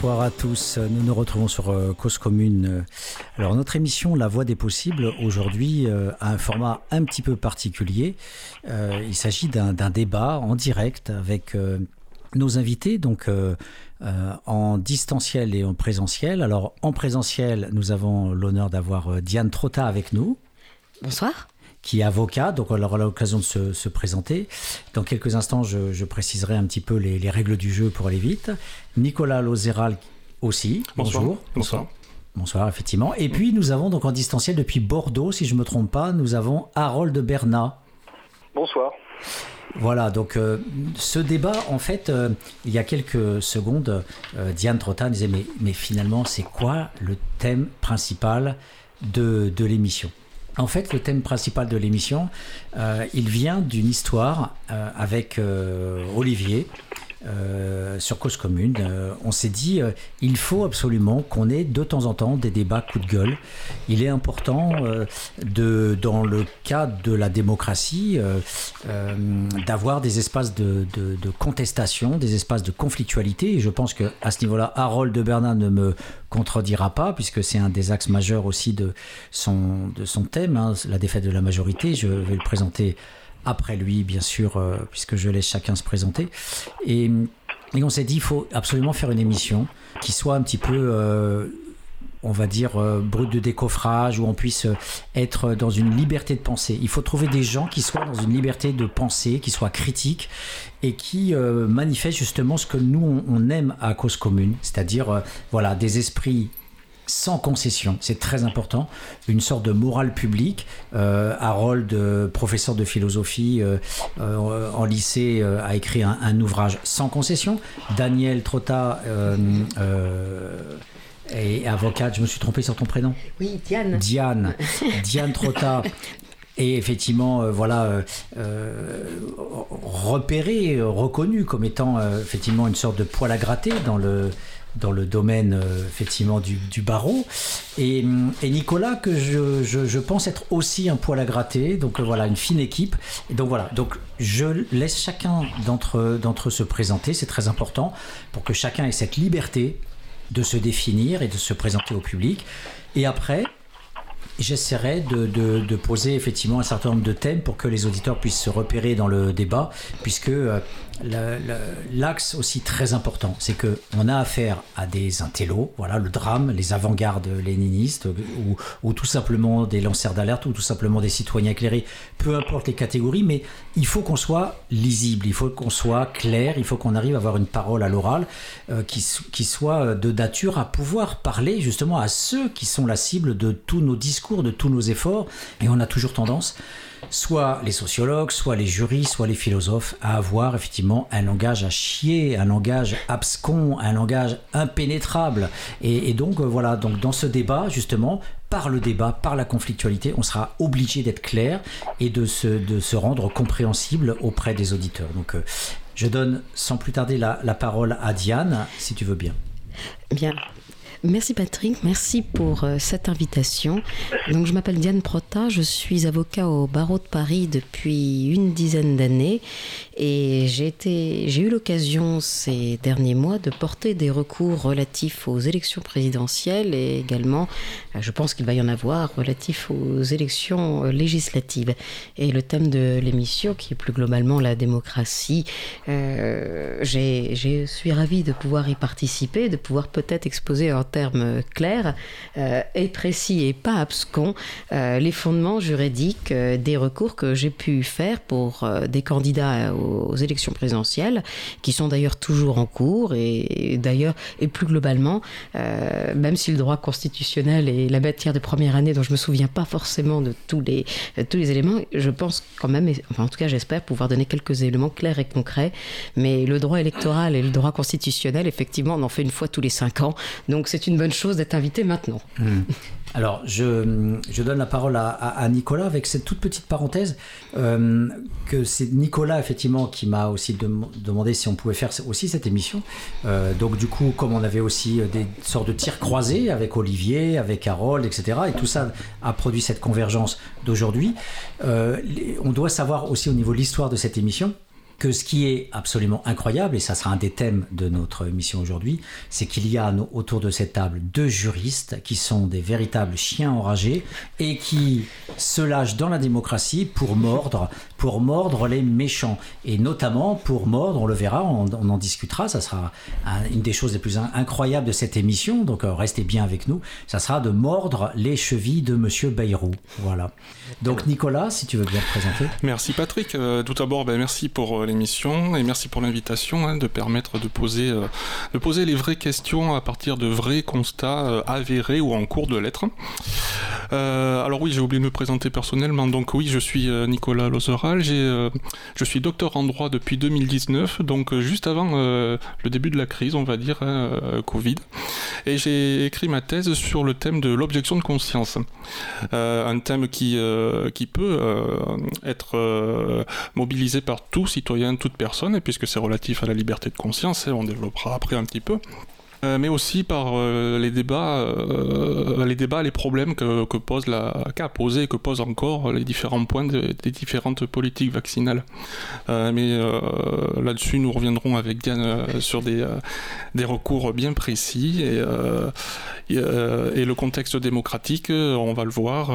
Bonsoir à tous. Nous nous retrouvons sur euh, Cause Commune. Alors notre émission La Voix des possibles aujourd'hui euh, a un format un petit peu particulier. Euh, il s'agit d'un débat en direct avec nos invités, donc en distanciel et en présentiel. Alors en présentiel, nous avons l'honneur d'avoir Diane Trotta avec nous. Bonsoir qui est avocat, donc on aura l'occasion de se, présenter. Dans quelques instants, je, préciserai un petit peu les, règles du jeu pour aller vite. Nicolas Lozéral aussi. Bonjour. Bonsoir. Bonsoir, effectivement. Et puis nous avons donc en distanciel depuis Bordeaux, si je ne me trompe pas, nous avons Harold Bernat. Bonsoir. Voilà, donc euh, ce débat, en fait, euh, il y a quelques secondes, euh, Diane Trottin disait, mais, mais finalement, c'est quoi le thème principal de, de l'émission? En fait, le thème principal de l'émission, euh, il vient d'une histoire euh, avec euh, Olivier, euh, sur Cause Commune, euh, on s'est dit euh, il faut absolument qu'on ait de temps en temps des débats coup de gueule. Il est important de, dans le cadre de la démocratie d'avoir des espaces de, contestation, des espaces de conflictualité. Et je pense que à ce niveau-là, Harold de Bernard ne me contredira pas, puisque c'est un des axes majeurs aussi de son, de son thème, hein, la défaite de la majorité. Je vais le présenter après lui, bien sûr, euh, puisque je laisse chacun se présenter. Et, on s'est dit, il faut absolument faire une émission qui soit un petit peu, euh, on va dire, euh, brute de décoffrage, où on puisse être dans une liberté de penser. Il faut trouver des gens qui soient dans une liberté de penser, qui soient critiques et qui manifestent justement ce que nous, on, aime à cause commune, c'est-à-dire, voilà, des esprits sans concession, c'est très important, une sorte de morale publique. Euh, Harold, euh, professeur de philosophie euh, en lycée, a écrit un, ouvrage sans concession. Daniel Trotta est avocate, je me suis trompé sur ton prénom Oui, Diane. Diane, Diane Trotta. Et effectivement, voilà, repéré, reconnu comme étant effectivement une sorte de poil à gratter dans le dans le domaine euh, effectivement du, barreau. Et, Nicolas, que je, pense être aussi un poil à gratter, donc euh, voilà, une fine équipe. Donc voilà, donc je laisse chacun d'entre eux se présenter, c'est très important, pour que chacun ait cette liberté de se définir et de se présenter au public. Et après, j'essaierai de, de, de, poser effectivement un certain nombre de thèmes pour que les auditeurs puissent se repérer dans le débat, puisque euh, l'axe aussi très important, c'est que on a affaire à des intellos, voilà le drame, les avant-gardes léninistes, ou, ou, tout simplement des lanceurs d'alerte, ou tout simplement des citoyens éclairés, peu importe les catégories, mais il faut qu'on soit lisible, il faut qu'on soit clair, il faut qu'on arrive à avoir une parole à l'oral euh, qui, qui soit de nature à pouvoir parler justement à ceux qui sont la cible de tous nos discours, de tous nos efforts, et on a toujours tendance soit les sociologues, soit les jurys, soit les philosophes, à avoir effectivement un langage à chier, un langage abscon, un langage impénétrable. Et, donc euh, voilà, donc dans ce débat justement, par le débat, par la conflictualité, on sera obligé d'être clair et de se, de se rendre compréhensible auprès des auditeurs. Donc euh, je donne sans plus tarder la, la parole à Diane, si tu veux bien. Bien. Merci Patrick, merci pour euh, cette invitation. Donc je m'appelle Diane Prota, je suis avocat au barreau de Paris depuis une dizaine d'années et j'ai eu l'occasion ces derniers mois de porter des recours relatifs aux élections présidentielles et également, euh, je pense qu'il va y en avoir, relatifs aux élections euh, législatives. Et le thème de l'émission, qui est plus globalement la démocratie, euh, je suis ravie de pouvoir y participer, de pouvoir peut-être exposer un termes clairs et précis et pas abscons les fondements juridiques des recours que j'ai pu faire pour des candidats aux, élections présidentielles, qui sont d'ailleurs toujours en cours et, d'ailleurs et plus globalement, même si le droit constitutionnel est la matière de première année dont je me souviens pas forcément de tous les tous les éléments, je pense quand même, enfin en tout cas j'espère pouvoir donner quelques éléments clairs et concrets. Mais le droit électoral et le droit constitutionnel, effectivement, on en fait une fois tous les cinq ans, donc c'est une bonne chose d'être invité maintenant. Hmm. Alors, je, je, donne la parole à, à, Nicolas avec cette toute petite parenthèse euh, que c'est Nicolas effectivement qui m'a aussi demandé si on pouvait faire aussi cette émission. Euh, donc du coup, comme on avait aussi euh, des sortes de tirs croisés avec Olivier, avec Harold, etc. Et tout ça a produit cette convergence d'aujourd'hui. on doit savoir aussi au niveau de l'histoire de cette émission que ce qui est absolument incroyable, et ça sera un des thèmes de notre émission aujourd'hui, c'est qu'il y a autour de cette table deux juristes qui sont des véritables chiens enragés et qui se lâchent dans la démocratie pour mordre, pour mordre les méchants. Et notamment pour mordre, on le verra, on, en discutera, ça sera une des choses les plus incroyables de cette émission, donc euh, restez bien avec nous, ça sera de mordre les chevilles de Monsieur Bayrou. Voilà. Donc Nicolas, si tu veux bien te présenter. Merci Patrick. Euh, tout d'abord, ben, merci pour euh, l'émission et merci pour l'invitation hein, de permettre de poser, euh, de poser les vraies questions à partir de vrais constats euh, avérés ou en cours de lettres. Euh, alors oui, j'ai oublié de me présenter personnellement. Donc oui, je suis Nicolas Lozeral. je suis docteur en droit depuis 2019, donc juste avant le début de la crise, on va dire, hein, Covid. Et j'ai écrit ma thèse sur le thème de l'objection de conscience. un thème qui, qui peut être mobilisé par tout citoyen, toute personne, puisque c'est relatif à la liberté de conscience, et on développera après un petit peu. Euh, mais aussi par euh, les débats, euh, les débats, les problèmes que, pose la, qu'a posé et que posent encore les différents points des différentes politiques vaccinales. mais là-dessus, nous reviendrons avec Diane sur des, recours bien précis et, et, le contexte démocratique, on va le voir,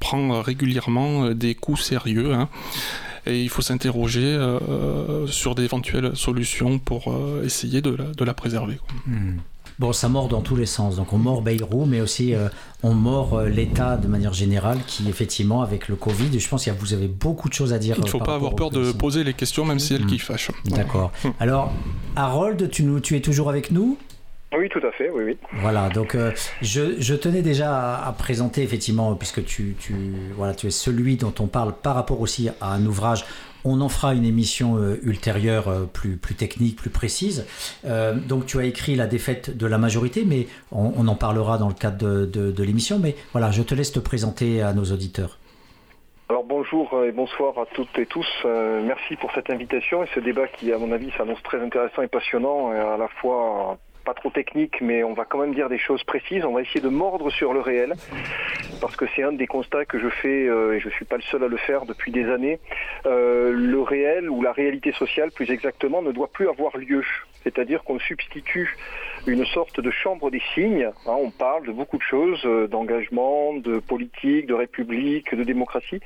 prend régulièrement des coups sérieux. Hein et il faut s'interroger euh, sur d'éventuelles solutions pour euh, essayer de la, préserver. Hmm. Bon, ça mord dans tous les sens. Donc on mord Bayrou, mais aussi euh, on mord l'État de manière générale, qui effectivement, avec le Covid, je pense que vous avez beaucoup de choses à dire. Il ne faut pas avoir peur de poser les questions, même si elles hmm. qui fâchent. D'accord. Alors, Harold, tu, nous, tu es toujours avec nous? Oui, tout à fait, oui, oui. Voilà, donc euh, je, tenais déjà à, présenter, effectivement, puisque tu, tu, voilà, tu es celui dont on parle par rapport aussi à un ouvrage. On en fera une émission euh, ultérieure euh, plus, plus technique, plus précise. donc tu as écrit La défaite de la majorité, mais on, en parlera dans le cadre de, de, l'émission. Mais voilà, je te laisse te présenter à nos auditeurs. Alors bonjour et bonsoir à toutes et tous. merci pour cette invitation et ce débat qui, à mon avis, s'annonce très intéressant et passionnant, et à la fois pas trop technique, mais on va quand même dire des choses précises. On va essayer de mordre sur le réel, parce que c'est un des constats que je fais, euh, et je ne suis pas le seul à le faire depuis des années. Euh, le réel, ou la réalité sociale plus exactement, ne doit plus avoir lieu. C'est-à-dire qu'on substitue une sorte de chambre des signes. Hein, on parle de beaucoup de choses, euh, d'engagement, de politique, de république, de démocratie.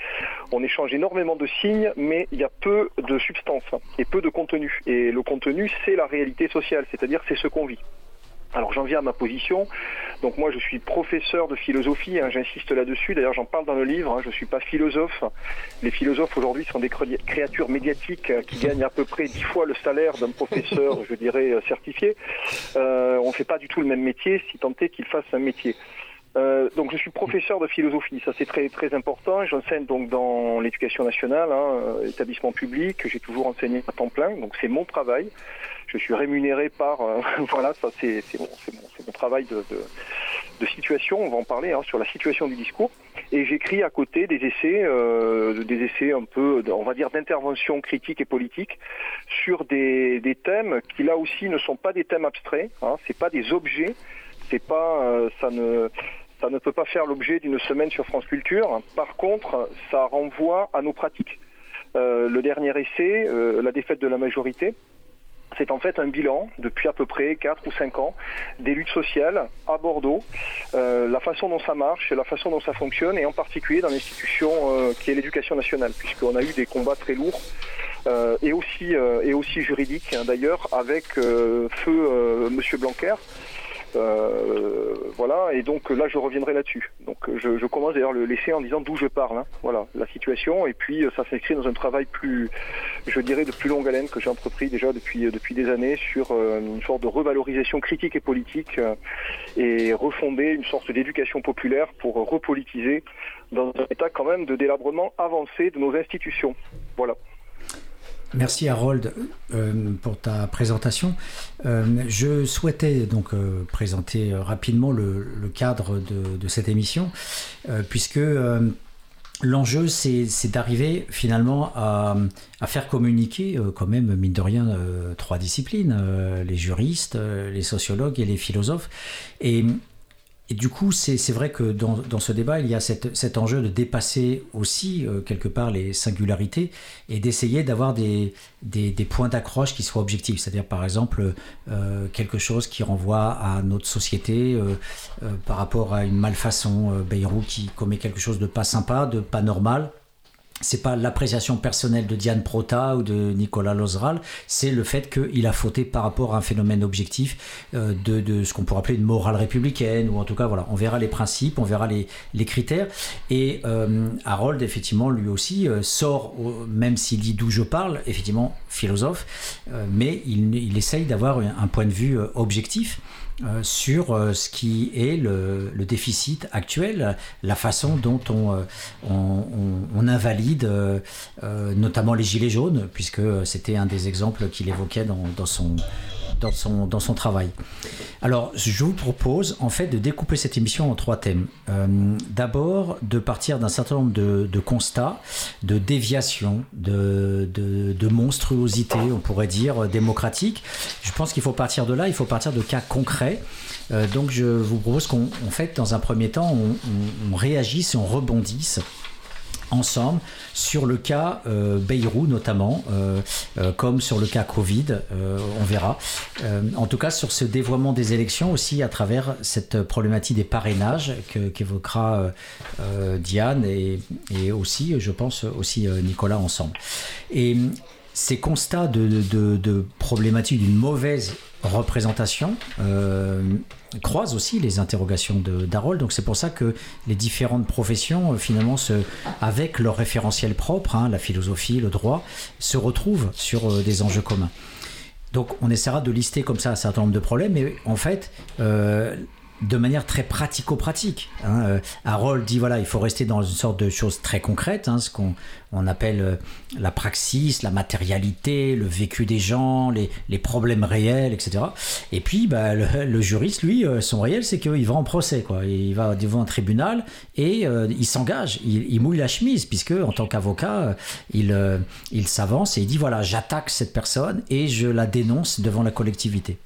On échange énormément de signes, mais il y a peu de substance et peu de contenu. Et le contenu, c'est la réalité sociale, c'est-à-dire c'est ce qu'on vit. Alors j'en viens à ma position. Donc moi je suis professeur de philosophie, hein, j'insiste là-dessus. D'ailleurs j'en parle dans le livre. Hein, je ne suis pas philosophe. Les philosophes aujourd'hui sont des créatures médiatiques euh, qui gagnent à peu près dix fois le salaire d'un professeur, je dirais euh, certifié. Euh, on ne fait pas du tout le même métier, si tant est qu'il fasse un métier. donc je suis professeur de philosophie, ça c'est très très important. J'enseigne donc dans l'éducation nationale, hein, établissement public. J'ai toujours enseigné à temps plein, donc c'est mon travail je suis rémunéré par, euh, voilà, ça c'est mon, travail de, situation, on va en parler, hein, sur la situation du discours. Et j'écris à côté des essais, euh, des essais un peu, on va dire, d'intervention critique et politique sur des, thèmes qui là aussi ne sont pas des thèmes abstraits, hein, c'est pas des objets, c'est pas, euh, ça ne, ça ne peut pas faire l'objet d'une semaine sur France Culture. Par contre, ça renvoie à nos pratiques. Le dernier essai, la défaite de la majorité, c'est en fait un bilan depuis à peu près 4 ou 5 ans des luttes sociales à Bordeaux, euh, la façon dont ça marche, la façon dont ça fonctionne, et en particulier dans l'institution euh, qui est l'éducation nationale, puisqu'on a eu des combats très lourds. Euh, et aussi juridiques hein, d'ailleurs avec feu Monsieur Blanquer euh, voilà, et donc là je reviendrai là-dessus. Donc je, commence d'ailleurs le laisser en disant d'où je parle. Hein. Voilà, la situation, et puis euh, ça s'inscrit dans un travail plus, je dirais, de plus longue haleine que j'ai entrepris déjà depuis euh, depuis des années sur une sorte de revalorisation critique et politique et refonder une sorte d'éducation populaire pour repolitiser dans un état quand même de délabrement avancé de nos institutions. Voilà. Merci Harold euh, pour ta présentation. Euh, je souhaitais donc euh, présenter rapidement le, cadre de, cette émission, puisque l'enjeu c'est d'arriver finalement à, faire communiquer quand même, mine de rien, trois disciplines, les juristes, les sociologues et les philosophes. Et du coup, c'est vrai que dans, dans, ce débat, il y a cette, cet enjeu de dépasser aussi, euh, quelque part, les singularités et d'essayer d'avoir des, des, des, points d'accroche qui soient objectifs. C'est-à-dire, par exemple, euh, quelque chose qui renvoie à notre société euh, euh par rapport à une malfaçon. Euh, Bayrou qui commet quelque chose de pas sympa, de pas normal, c'est pas l'appréciation personnelle de Diane Prota ou de Nicolas Lozral, c'est le fait qu'il a fauté par rapport à un phénomène objectif euh, de, de, ce qu'on pourrait appeler une morale républicaine, ou en tout cas, voilà, on verra les principes, on verra les, les critères. Et euh, Harold, effectivement, lui aussi, euh, sort, même s'il dit d'où je parle, effectivement, philosophe, euh, mais il, il essaye d'avoir un point de vue euh, objectif. Euh, sur euh, ce qui est le, déficit actuel, la façon dont on, euh, invalide notamment les gilets jaunes, puisque c'était un des exemples qu'il évoquait dans son, dans son, dans son travail. Alors, je vous propose en fait de découper cette émission en trois thèmes. Euh, D'abord, de partir d'un certain nombre de, constats, de déviations, de, de, de, monstruosité, on pourrait dire, démocratique. Je pense qu'il faut partir de là, il faut partir de cas concrets. Euh, donc, je vous propose qu'en fait, dans un premier temps, on, on, on réagisse et on rebondisse ensemble sur le cas euh, notamment, euh, euh, comme sur le cas Covid, euh, on verra. En tout cas sur ce dévoiement des élections aussi à travers cette problématique des parrainages qu'évoquera Diane et, et, aussi, je pense, aussi Nicolas ensemble. Et ces constats de, de, de problématiques d'une mauvaise représentation euh, croisent aussi les interrogations d'Harold. Donc c'est pour ça que les différentes professions, euh, finalement, avec leur référentiel propre, hein, la philosophie, le droit, se retrouvent sur euh, des enjeux communs. Donc on essaiera de lister comme ça un certain nombre de problèmes, mais en fait, de manière très pratico-pratique. Hein. Euh, Harold dit voilà, il faut rester dans une sorte de choses très concrètes, hein, ce qu'on on appelle euh, la praxis, la matérialité, le vécu des gens, les, les problèmes réels, etc. Et puis bah, le, le, juriste, lui, euh, son réel, c'est qu'il va en procès, quoi. Il va devant un tribunal et il s'engage, il, il, mouille la chemise, puisque en tant qu'avocat, il, il s'avance et il dit voilà, j'attaque cette personne et je la dénonce devant la collectivité.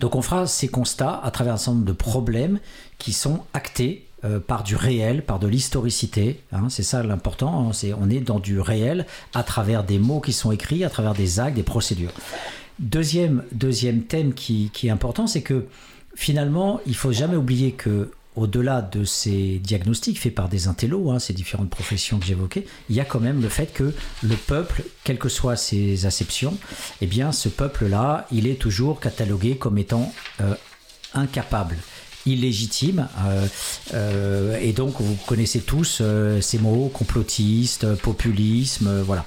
Donc on fera ces constats à travers un certain nombre de problèmes qui sont actés euh, par du réel, par de l'historicité. Hein, c'est ça l'important. Hein, c'est, on est dans du réel à travers des mots qui sont écrits, à travers des actes, des procédures. Deuxième, deuxième thème qui, qui est important, c'est que finalement, il faut jamais oublier que au-delà de ces diagnostics faits par des intellos, hein, ces différentes professions que j'évoquais, il y a quand même le fait que le peuple, quelles que soient ses acceptions, eh bien, ce peuple-là, il est toujours catalogué comme étant euh, incapable illégitime. Euh, euh, et donc, vous connaissez tous euh, ces mots complotiste, populisme, voilà.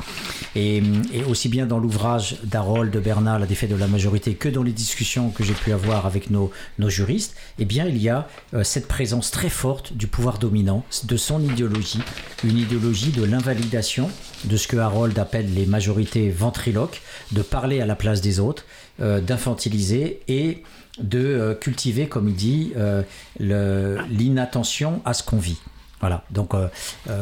Et, aussi bien dans l'ouvrage d'Harold de Bernard, La défaite de la majorité, que dans les discussions que j'ai pu avoir avec nos, nos juristes, eh bien, il y a cette présence très forte du pouvoir dominant, de son idéologie, une idéologie de l'invalidation de ce que Harold appelle les majorités ventriloques, de parler à la place des autres, d'infantiliser et de euh, cultiver, comme il dit, euh, l'inattention à ce qu'on vit. Voilà, donc euh,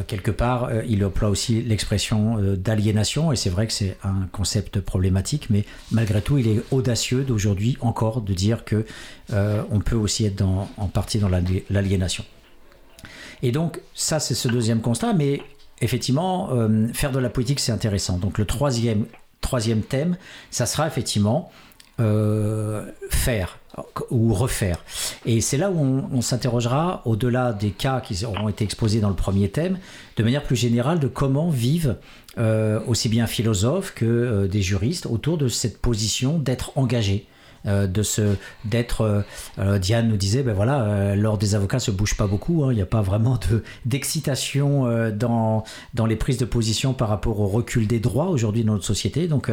quelque part, il emploie aussi l'expression d'aliénation, et c'est vrai que c'est un concept problématique, mais malgré tout, il est audacieux d'aujourd'hui encore de dire que on peut aussi être en partie dans l'aliénation. Et donc, ça, c'est ce deuxième constat, mais effectivement, faire de la politique, c'est intéressant. Donc, le troisième, troisième thème, ça sera effectivement faire ou refaire. Et c'est là où on, s'interrogera, au-delà des cas qui auront été exposés dans le premier thème, de manière plus générale de comment vivent euh, aussi bien philosophes que euh, des juristes autour de cette position d'être engagés. Euh, de se d'être Diane nous disait ben voilà des avocats se bouge pas beaucoup il hein, n'y a pas vraiment de d'excitation dans dans les prises de position par rapport au recul des droits aujourd'hui dans notre société donc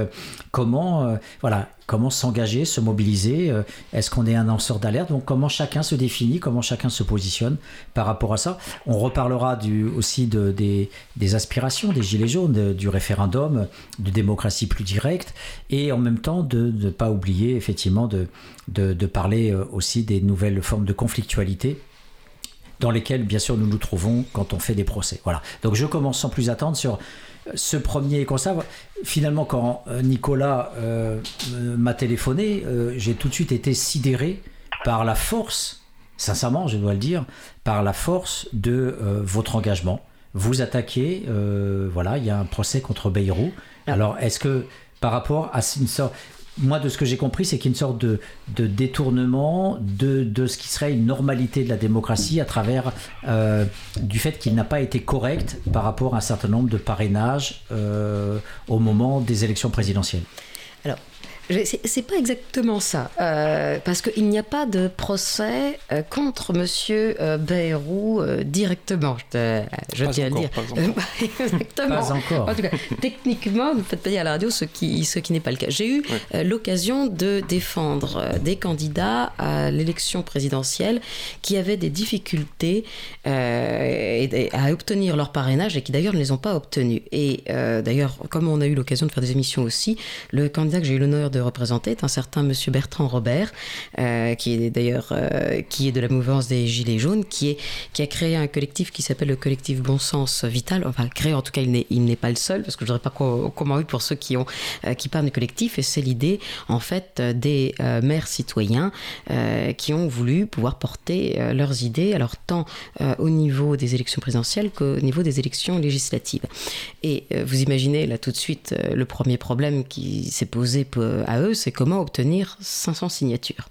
comment voilà comment s'engager, se mobiliser, euh, est-ce qu'on est un lanceur d'alerte, donc comment chacun se définit, comment chacun se positionne par rapport à ça? On reparlera aussi de, des, aspirations des Gilets jaunes, du référendum, de démocratie plus directe, et en même temps de ne pas oublier effectivement de, de, de parler aussi des nouvelles formes de conflictualité dans lesquelles bien sûr nous nous trouvons quand on fait des procès. Voilà. Donc je commence sans plus attendre sur ce premier constat, finalement, quand Nicolas euh, m'a téléphoné, euh, j'ai tout de suite été sidéré par la force sincèrement, je dois le dire, par la force de votre engagement. Vous attaquez, voilà, il y a un procès contre Bayrou. Ah. Alors, est-ce que par rapport à une sorte moi, de ce que j'ai compris, c'est qu'il y a une sorte de, détournement de, ce qui serait une normalité de la démocratie à travers euh, du fait qu'il n'a pas été correct par rapport à un certain nombre de parrainages euh, au moment des élections présidentielles. Alors, c'est pas exactement ça, euh, parce qu'il n'y a pas de procès euh, contre Monsieur euh, Bayrou directement. Je, je tiens à dire. Pas encore. exactement. Pas encore. En tout cas, techniquement, vous faites payer à la radio ce qui, ce qui n'est pas le cas. J'ai eu l'occasion de défendre des candidats à l'élection présidentielle qui avaient des difficultés à obtenir leur parrainage et qui d'ailleurs ne les ont pas obtenus. Et d'ailleurs, comme on a eu l'occasion de faire des émissions aussi, le candidat que j'ai eu l'honneur de de représenter est un certain monsieur Bertrand Robert, euh, qui est d'ailleurs euh, qui est de la mouvance des Gilets jaunes, qui, est, qui a créé un collectif qui s'appelle le collectif Bon Sens Vital. Enfin, créé en tout cas, il n'est, pas le seul, parce que je ne voudrais pas comment pour ceux qui, ont, euh, qui parlent du collectif. Et c'est l'idée, en fait, des maires citoyens qui ont voulu pouvoir porter leurs idées, alors tant au niveau des élections présidentielles qu'au niveau des élections législatives. Et vous imaginez là tout de suite le premier problème qui s'est posé à eux, c'est comment obtenir 500 signatures.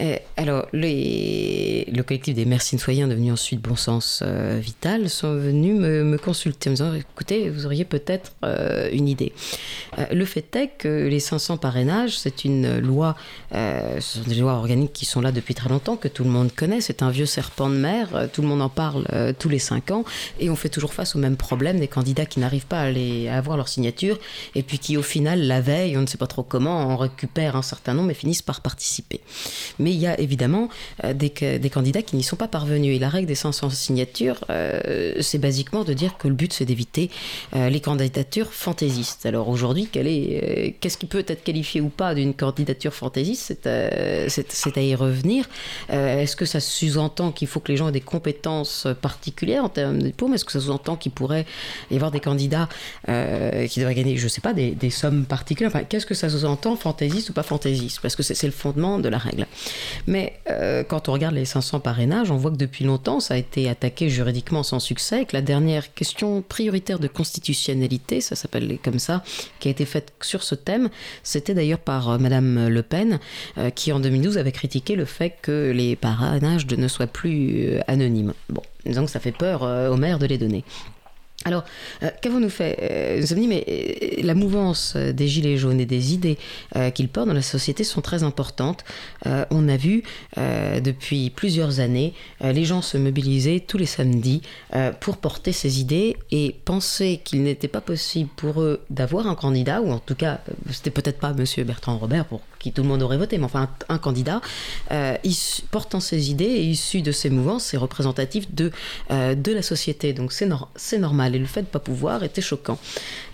Euh, alors, le collectif des maires citoyens, devenu ensuite Bon Sens euh, Vital, sont venus me, consulter en me disant écoutez, vous auriez peut-être euh, une idée. le fait est que les 500 parrainages, c'est une loi, ce sont des lois organiques qui sont là depuis très longtemps, que tout le monde connaît. C'est un vieux serpent de mer, tout le monde en parle tous les 5 ans, et on fait toujours face au même problème des candidats qui n'arrivent pas à, aller, à avoir leur signature, et puis qui, au final, la veille, on ne sait pas trop comment, en récupèrent un certain nombre et finissent par participer. Mais il y a évidemment euh, des, candidats qui n'y sont pas parvenus. Et la règle des 500 signatures, euh, c'est basiquement de dire que le but, c'est d'éviter euh, les candidatures fantaisistes. Alors aujourd'hui, qu'est-ce qui peut être qualifié ou pas d'une candidature fantaisiste? C'est à y revenir. Est-ce que ça sous-entend qu'il faut que les gens aient des compétences particulières en termes de diplôme Est-ce que ça sous-entend qu'il pourrait y avoir des candidats qui devraient gagner, je ne sais pas, des, des sommes particulières? Enfin, Qu'est-ce que ça sous-entend fantaisiste ou pas fantaisiste, parce que c'est le fondement de la règle. Mais euh, quand on regarde les 500 parrainages, on voit que depuis longtemps, ça a été attaqué juridiquement sans succès, que la dernière question prioritaire de constitutionnalité, ça s'appelle comme ça, qui a été faite sur ce thème, c'était d'ailleurs par euh, Madame Le Pen, euh, qui en 2012 avait critiqué le fait que les parrainages ne soient plus anonymes. Bon, disons que ça fait peur aux maires de les donner. Alors, euh, qu'avons-nous fait? Euh, Nous avons dit, mais euh, la mouvance des Gilets jaunes et des idées qu'ils portent dans la société sont très importantes. on a vu depuis plusieurs années les gens se mobiliser tous les samedis pour porter ces idées et penser qu'il n'était pas possible pour eux d'avoir un candidat, ou en tout cas, c'était peut-être pas Monsieur Bertrand Robert pour qui tout le monde aurait voté, mais enfin un, candidat portant ses idées et issu de ces mouvances, c'est représentatif de, de la société. Donc c'est normal et le fait de ne pas pouvoir était choquant.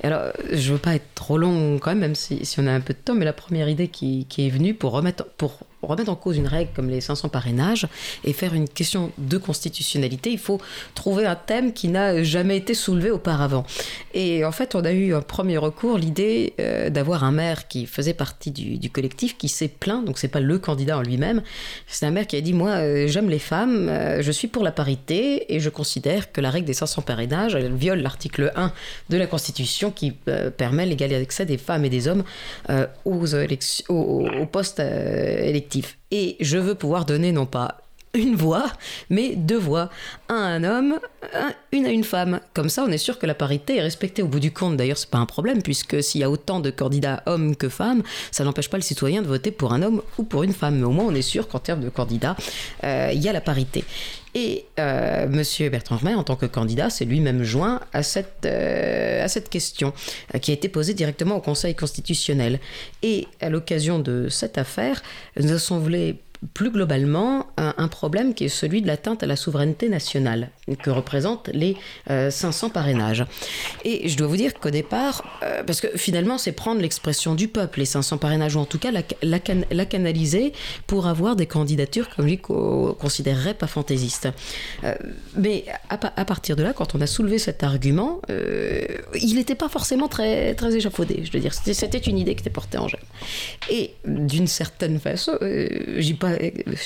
Alors, je ne veux pas être trop long quand même, même si, si, on a un peu de temps, mais la première idée qui, qui est venue pour remettre, pour remettre en cause une règle comme les 500 parrainages et faire une question de constitutionnalité, il faut trouver un thème qui n'a jamais été soulevé auparavant. Et en fait, on a eu un premier recours, l'idée euh, d'avoir un maire qui faisait partie du, collectif, qui s'est plaint, donc c'est pas le candidat en lui-même, c'est un maire qui a dit, moi euh, j'aime les femmes, euh, je suis pour la parité et je considère que la règle des 500 parrainages, elle viole l'article 1 de la Constitution qui permet l'égal accès des femmes et des hommes aux, aux, aux postes électifs et je veux pouvoir donner non pas une voix, mais deux voix. Un à un homme, une à une femme. Comme ça, on est sûr que la parité est respectée au bout du compte. D'ailleurs, c'est pas un problème, puisque s'il y a autant de candidats hommes que femmes, ça n'empêche pas le citoyen de voter pour un homme ou pour une femme. Mais au moins, on est sûr qu'en termes de candidats, euh, il y a la parité. Et euh, M. Bertrand Romer, en tant que candidat, s'est lui-même joint à cette, euh, à cette question qui a été posée directement au Conseil constitutionnel. Et à l'occasion de cette affaire, nous avons voulu plus globalement un, problème qui est celui de l'atteinte à la souveraineté nationale que représentent les 500 euh, parrainages. Et je dois vous dire qu'au départ, euh, parce que finalement c'est prendre l'expression du peuple, les 500 parrainages, ou en tout cas la, canaliser pour avoir des candidatures comme lui considérerait pas fantaisistes. Euh, mais à, partir de là, quand on a soulevé cet argument, il n'était pas forcément très, très échafaudé, je veux dire. C'était une idée qui était portée en jeu. Et d'une certaine façon, j'y pas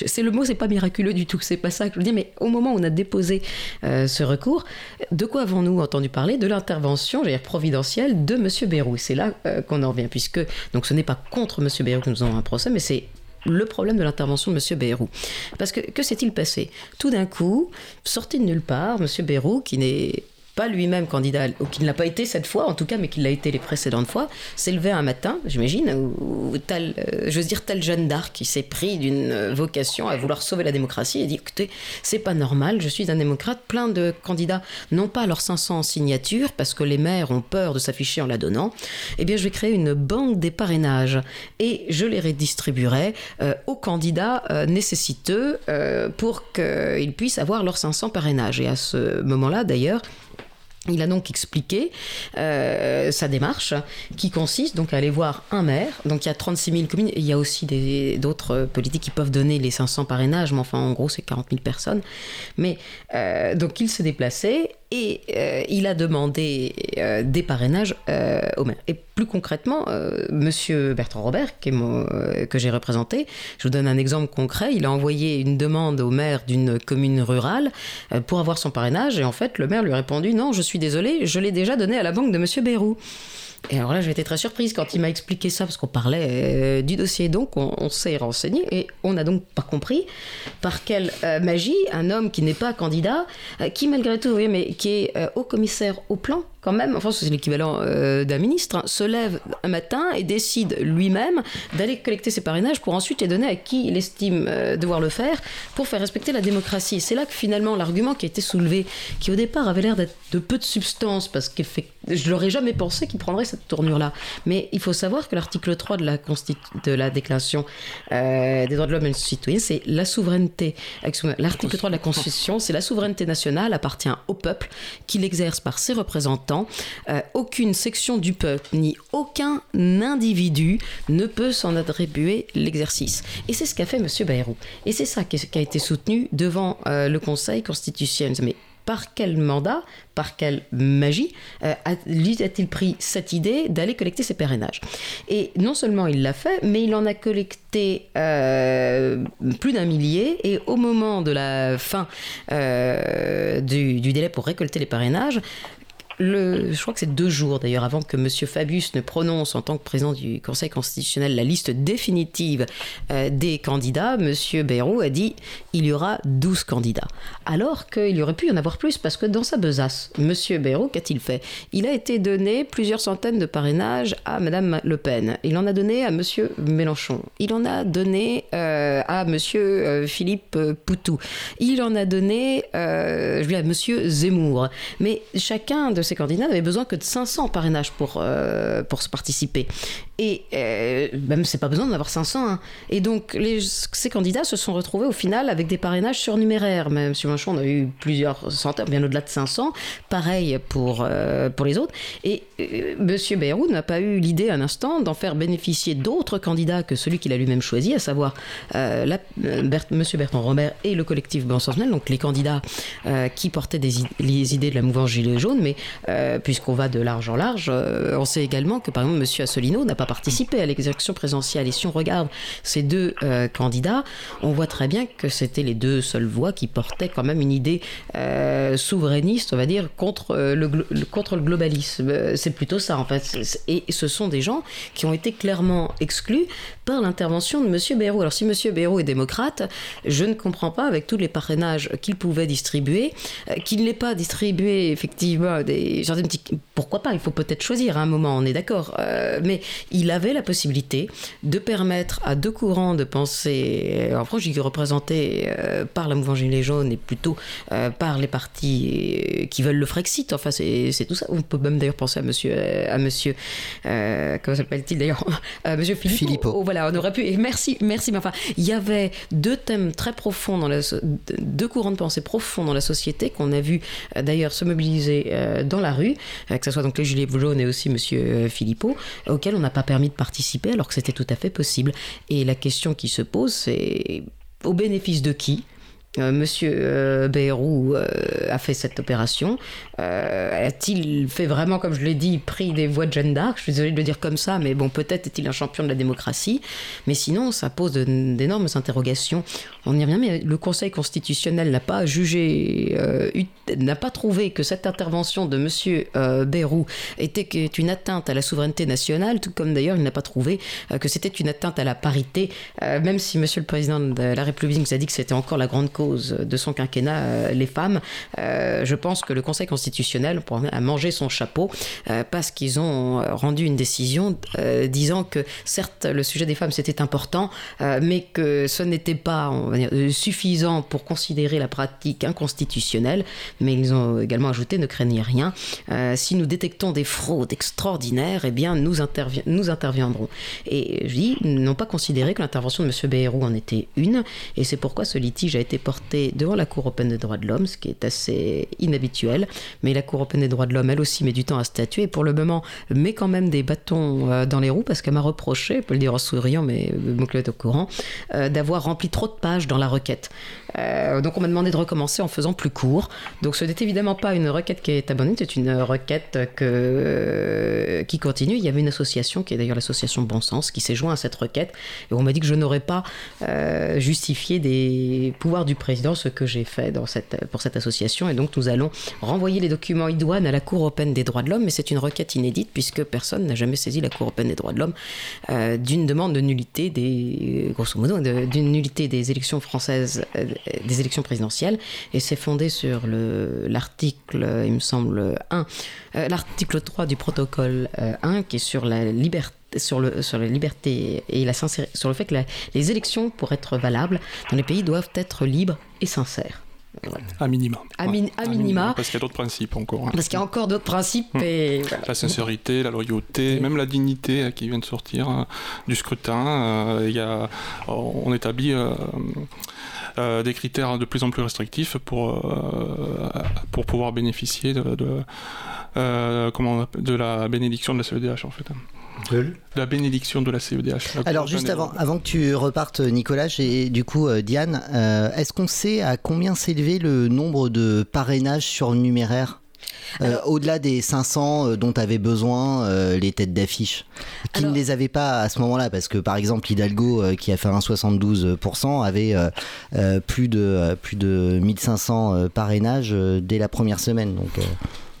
c'est le mot, c'est pas miraculeux du tout, c'est pas ça que je dis, mais au moment où on a déposé ce recours, de quoi avons-nous entendu parler? De l'intervention, dire providentielle de M. Bérou. C'est là qu'on en revient, puisque donc ce n'est pas contre M. Bérou que nous avons un procès, mais c'est le problème de l'intervention de M. Bayrou. Parce que que s'est-il passé? Tout d'un coup, sorti de nulle part, M. Bayrou, qui n'est pas lui-même candidat, ou qui ne l'a pas été cette fois en tout cas, mais qui l'a été les précédentes fois, s'est levé un matin, j'imagine, où, tel, euh, je veux dire, tel Jeanne d'Arc qui s'est pris d'une euh, vocation à vouloir sauver la démocratie et dit écoutez, c'est pas normal, je suis un démocrate, plein de candidats n'ont pas leurs 500 signatures parce que les maires ont peur de s'afficher en la donnant, eh bien je vais créer une banque des parrainages et je les redistribuerai euh, aux candidats nécessiteux pour qu'ils puissent avoir leurs 500 parrainages. Et à ce moment-là, d'ailleurs, il a donc expliqué euh, sa démarche qui consiste donc à aller voir un maire. Donc il y a 36 000 communes. il y a aussi d'autres politiques qui peuvent donner les 500 parrainages, mais enfin en gros c'est 40 000 personnes. Mais euh, donc il s'est déplacé et euh, il a demandé des parrainages au maire. Et plus concrètement, Monsieur Bertrand Robert, que j'ai représenté, je vous donne un exemple concret. Il a envoyé une demande au maire d'une commune rurale pour avoir son parrainage et en fait le maire lui a répondu non, je suis désolée, je l'ai déjà donné à la banque de Monsieur Bérou. Et alors là, j'ai été très surprise quand il m'a expliqué ça, parce qu'on parlait euh, du dossier. Donc, on, s'est renseigné et on n'a donc pas compris par quelle euh, magie un homme qui n'est pas candidat, euh, qui malgré tout, voyez, mais qui est haut commissaire au plan, quand même, enfin c'est l'équivalent euh, d'un ministre, hein, se lève un matin et décide lui-même d'aller collecter ses parrainages pour ensuite les donner à qui il estime euh, devoir le faire pour faire respecter la démocratie. C'est là que finalement l'argument qui a été soulevé, qui au départ avait l'air d'être de peu de substance, parce que je n'aurais jamais pensé qu'il prendrait cette tournure-là. Mais il faut savoir que l'article 3 de la, de la Déclaration euh, des droits de l'homme et des citoyens, c'est la souveraineté. L'article 3 de la Constitution, c'est la souveraineté nationale appartient au peuple qui l'exerce par ses représentants euh, aucune section du peuple ni aucun individu ne peut s'en attribuer l'exercice. Et c'est ce qu'a fait M. Bayrou. Et c'est ça qui a été soutenu devant euh, le Conseil constitutionnel. Mais par quel mandat, par quelle magie euh, a-t-il pris cette idée d'aller collecter ses parrainages Et non seulement il l'a fait, mais il en a collecté plus d'un millier. Et au moment de la fin du, délai pour récolter les parrainages, je crois que c'est deux jours d'ailleurs avant que M. Fabius ne prononce en tant que président du Conseil constitutionnel la liste définitive euh, des candidats, M. Bayrou a dit il y aura 12 candidats. Alors qu'il y aurait pu y en avoir plus parce que dans sa besace, M. Bayrou, qu'a-t-il fait? Il a été donné plusieurs centaines de parrainages à Mme Le Pen. Il en a donné à M. Mélenchon. Il en a donné euh, à M. Euh, Philippe Poutou. Il en a donné à M. Zemmour. Mais chacun de candidats n'avait besoin que de 500 parrainages pour, euh, pour se participer. Et euh, même, c'est pas besoin d'en avoir 500. Hein. Et donc, ces candidats se sont retrouvés au final avec des parrainages surnuméraires. Même si Mélenchon, on a eu plusieurs centaines, bien au-delà de 500. Pareil pour, euh, pour les autres. Et euh, M. Bayrou n'a pas eu l'idée un instant d'en faire bénéficier d'autres candidats que celui qu'il a lui-même choisi, à savoir M. Bertrand Robert et le collectif Bon donc les candidats qui portaient des, les idées de la mouvance Gilets jaunes, mais euh, puisqu'on va de large en large, euh, on sait également que par exemple M. Asselineau n'a pas participé à l'exécution présidentielle. Et si on regarde ces deux euh, candidats, on voit très bien que c'était les deux seules voix qui portaient quand même une idée souverainiste, on va dire, contre, contre le globalisme. C'est plutôt ça en fait. Et ce sont des gens qui ont été clairement exclus par l'intervention de M. Bayrou. Alors si M. Bayrou est démocrate, je ne comprends pas avec tous les parrainages qu'il pouvait distribuer, qu'il n'ait pas distribué effectivement des pourquoi pas? Il faut peut-être choisir à un moment, on est d'accord. Euh, mais il avait la possibilité de permettre à deux courants de pensée, en France, je représentés euh, par la mouvement Gilets jaunes et plutôt euh, par les partis qui veulent le Frexit. Enfin, c'est tout ça. On peut même d'ailleurs penser à monsieur, à monsieur comment s'appelle-t-il d'ailleurs? Monsieur Philippot. Oh, voilà, on aurait pu. merci, merci. Mais enfin, il y avait deux thèmes très profonds dans la, deux courants de pensée profonds dans la société qu'on a vu d'ailleurs se mobiliser dans la rue, euh, que ce soit donc les Gilets jaunes et aussi Monsieur euh, Philippot, auquel on n'a pas permis de participer alors que c'était tout à fait possible. Et la question qui se pose, c'est au bénéfice de qui euh, Monsieur euh, Bayrou euh, a fait cette opération A-t-il fait vraiment, comme je l'ai dit, pris des voix de Jeanne d'Arc? Je suis désolée de le dire comme ça, mais bon, peut-être est-il un champion de la démocratie. Mais sinon, ça pose d'énormes interrogations. On y revient, mais le Conseil constitutionnel n'a pas jugé, n'a pas trouvé que cette intervention de Monsieur Bayrou était une atteinte à la souveraineté nationale, tout comme d'ailleurs il n'a pas trouvé que c'était une atteinte à la parité, même si Monsieur le Président de la République nous a dit que c'était encore la grande cause de son quinquennat, euh, les femmes, euh, je pense que le Conseil constitutionnel a mangé son chapeau euh, parce qu'ils ont rendu une décision disant que certes le sujet des femmes c'était important, mais que ce n'était pas suffisant pour considérer la pratique inconstitutionnelle. Mais ils ont également ajouté ne craignez rien. si nous détectons des fraudes extraordinaires, eh bien nous, nous interviendrons. Et je dis, n'ont pas considéré que l'intervention de M. Bayrou en était une, et c'est pourquoi ce litige a été porté devant la Cour européenne des droits de l'homme, ce qui est assez inhabituel. Mais la Cour européenne des droits de l'homme, elle aussi, met du temps à statuer et pour le moment met quand même des bâtons euh, dans les roues parce qu'elle m'a reproché, on peut le dire en souriant, mais est au courant, euh, d'avoir rempli trop de pages dans la requête. Euh, donc on m'a demandé de recommencer en faisant plus court. Donc ce n'est évidemment pas une requête qui est abandonnée, c'est une requête qui continue. Il y avait une association, qui est d'ailleurs l'association Bon Sens, qui s'est joint à cette requête. Et on m'a dit que je n'aurais pas justifié des pouvoirs du président, ce que j'ai fait pour cette association. Et donc nous allons renvoyer les documents idoines à la Cour européenne des droits de l'homme. Mais c'est une requête inédite puisque personne n'a jamais saisi la Cour européenne des droits de l'homme euh, d'une demande de nullité des, grosso modo, d'une nullité des élections françaises, euh, des élections présidentielles. Et c'est fondé sur l'article, il me semble, 1, euh, l'article 3 du protocole 1 qui est sur la liberté sur, le, sur la liberté et la sincérité, sur le fait que les élections, pour être valables dans les pays, doivent être libres et sincères. À minima. À, minima. Parce qu'il y a d'autres principes encore. Hein. Parce qu'il y a encore d'autres principes. Et, La sincérité, la loyauté, même la dignité euh, qui vient de sortir euh, du scrutin. Euh, il y a, on établit des critères de plus en plus restrictifs pour, pour pouvoir bénéficier de, de, comment, de la bénédiction de la CEDH en fait. La bénédiction de la CEDH. Alors juste avant, avant que tu repartes Nicolas, et du coup euh, Diane, euh, est-ce qu'on sait à combien s'élevait le nombre de parrainages surnuméraires euh, Au-delà des 500 dont avaient besoin les têtes d'affiche, qui ne les avaient pas à ce moment-là, parce que par exemple Hidalgo, qui a fait un 72%, avait plus, de, plus de 1500 parrainages dès la première semaine. Donc,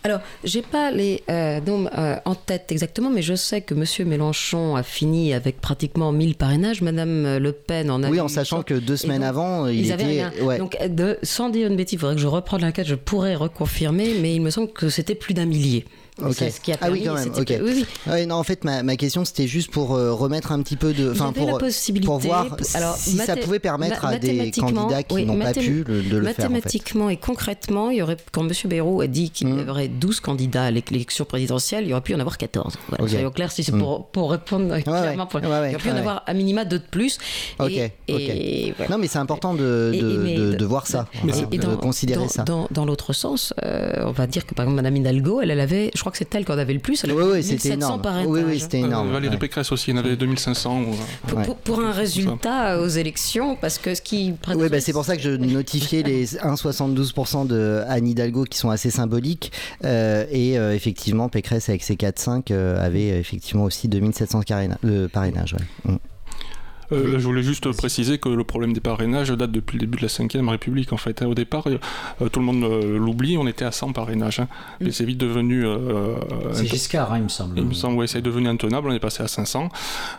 alors, j'ai pas les euh, noms euh, en tête exactement, mais je sais que M. Mélenchon a fini avec pratiquement 1000 parrainages. Madame Le Pen en a Oui, en sachant que deux semaines avant, il était. Donc, de, sans dire une bêtise, il faudrait que je reprenne l'enquête, je pourrais reconfirmer, mais il me semble que c'était plus d'un millier. Ce qui a ah oui, quand même. Oui, oui. non, en fait, ma, ma question, c'était juste pour euh, remettre un petit peu de. Enfin, pour, pour voir Alors, si ça pouvait permettre à des candidats qui n'ont pas pu le, de le faire. Mathématiquement et concrètement, il y aurait, quand M. Bayrou a dit qu'il y mmh. aurait 12 candidats à l'élection présidentielle, il y aurait pu en avoir 14. Voilà, okay. Soyons clairs, si c'est pour, mmh. pour, répondre clairement. Pour, il y aurait pu en avoir à minima deux de plus. Ok, et, Non, mais c'est important de, de, de, voir ça, de considérer ça. Dans l'autre sens, euh, on va dire que par exemple, Mme Hidalgo, elle avait, je crois que c'est elle qui en avait le plus. Elle oui, oui, c'était énorme. Oui, oui, c'était énorme. Euh, Valérie Pécresse aussi, il en avait 2500. Pour, un résultat aux élections, parce que ce qui. Oui, bah, c'est pour ça que je notifiais les 1,72% de Anne Hidalgo qui sont assez symboliques. Euh, et euh, effectivement, Pécresse avec ses 4-5 avait effectivement aussi 2700 parrainages. Ouais. Mm. Euh, je voulais juste préciser que le problème des parrainages date depuis le début de la 5ème République. En fait, au départ, euh, tout le monde euh, l'oublie, on était à 100 parrainages. Hein. Mm. Mais c'est vite devenu. c'est Giscard, hein, il me semble. Il me semble, oui, c'est devenu intenable. On est passé à 500.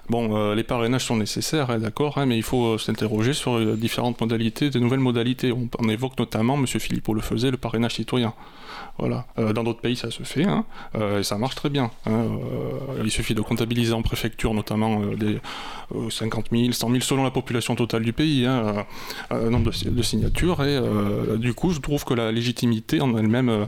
Bon, les parrainages sont nécessaires, hein, d'accord, mais il faut s'interroger sur différentes modalités, de nouvelles modalités. On, on évoque notamment, M. Philippot le faisait, le parrainage citoyen. Voilà. Euh, dans d'autres pays, ça se fait, hein. euh, et ça marche très bien. Hein. Euh, il suffit de comptabiliser en préfecture, notamment des 50 000, 100 000 selon la population totale du pays, hein, nombre de, signatures, et du coup, je trouve que la légitimité en elle-même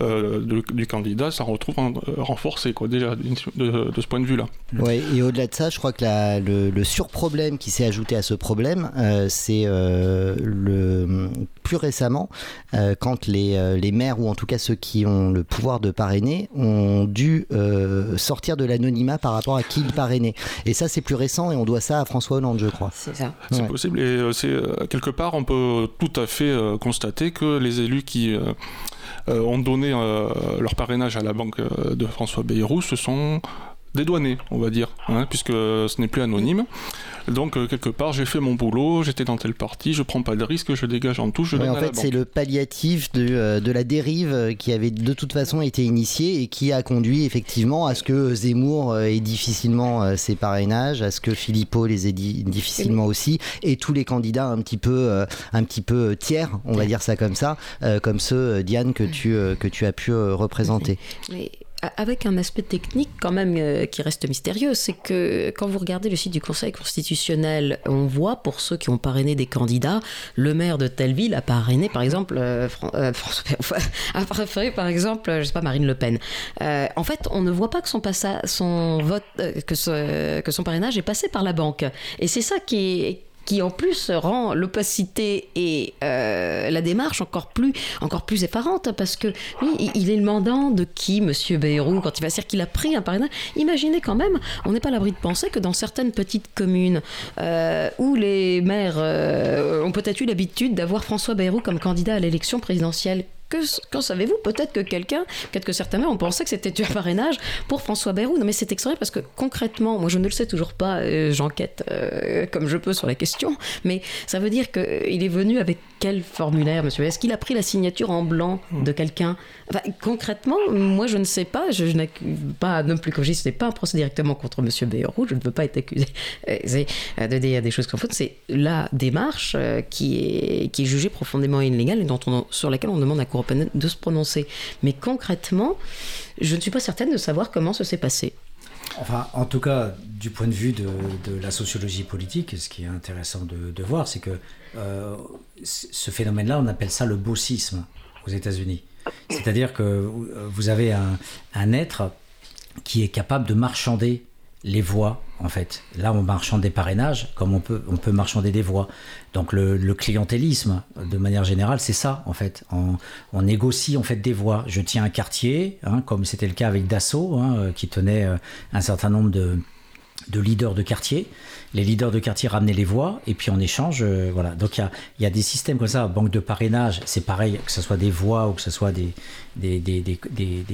mm. du candidat, ça retrouve renforcé, quoi, déjà, de, ce point de vue-là. Oui, et au-delà de ça, je crois que le, le surproblème qui s'est ajouté à ce problème, c'est le plus récemment, quand les, les maires, ou en tout cas ceux qui ont le pouvoir de parrainer ont dû euh, sortir de l'anonymat par rapport à qui ils parrainaient. Et ça, c'est plus récent et on doit ça à François François Hollande, je crois. C'est ça. C'est possible. Et c'est quelque part, on peut tout à fait constater que les élus qui ont donné leur parrainage à la banque de François Bayrou se sont dédouané, on va dire, hein, puisque ce n'est plus anonyme. Donc, euh, quelque part, j'ai fait mon boulot, j'étais dans tel parti, je prends pas de risque, je dégage en tout, je En fait, c'est le palliatif de, euh, de, la dérive qui avait de toute façon été initiée et qui a conduit effectivement à ce que Zemmour ait difficilement ses parrainages, à ce que Philippot les ait difficilement aussi, et tous les candidats un petit peu, un petit peu tiers, on va dire ça comme ça, comme ceux, Diane, que tu, que tu as pu représenter avec un aspect technique quand même euh, qui reste mystérieux, c'est que quand vous regardez le site du Conseil constitutionnel, on voit pour ceux qui ont parrainé des candidats, le maire de telle ville a parrainé par exemple euh, euh, François, a préféré par exemple, je sais pas Marine Le Pen. en fait, on ne voit pas que son son vote, que, que son parrainage est passé par la banque, et c'est ça qui est qui en plus rend l'opacité et euh, la démarche encore plus, encore plus effarante parce que oui, il est le mandant de qui, Monsieur Bayrou, quand il va dire qu'il a pris un parrainage. Imaginez quand même, on n'est pas à l'abri de penser que dans certaines petites communes euh, où les maires euh, ont peut-être eu l'habitude d'avoir François Bayrou comme candidat à l'élection présidentielle qu'en savez-vous? Peut-être que quelqu'un, peut-être que certains ont pensé que c'était un parrainage pour François Bayrou. Non, mais c'est extraordinaire parce que concrètement, moi je ne le sais toujours pas, euh, j'enquête euh, comme je peux sur la question, mais ça veut dire qu'il est venu avec quel formulaire, monsieur? Est-ce qu'il a pris la signature en blanc de quelqu'un Concrètement, moi je ne sais pas, je, n'accuse pas non plus, comme je dis, ce n'est pas un procès directement contre monsieur Bayrou, je ne veux pas être accusé euh, de dire des choses comme faute, c'est la démarche qui est, qui est jugée profondément illégale et dont on, sur laquelle on demande à Cour de se prononcer. Mais concrètement, je ne suis pas certaine de savoir comment ça s'est passé. Enfin, en tout cas, du point de vue de, la sociologie politique, ce qui est intéressant de, voir, c'est que euh, ce phénomène-là, on appelle ça le bossisme aux États-Unis. C'est-à-dire que vous avez un, être qui est capable de marchander les voix, en fait. Là, on marchande des parrainages, comme on peut, on peut marchander des voix. Donc le, clientélisme, de manière générale, c'est ça, en fait. On, négocie, en fait, des voix. Je tiens un quartier, hein, comme c'était le cas avec Dassault, hein, euh, qui tenait euh, un certain nombre de, leaders de quartier. Les leaders de quartier ramenaient les voix, et puis en échange, euh, voilà. Donc il y a, des systèmes comme ça, banque de parrainage, c'est pareil, que ce soit des voix ou que ce soit des,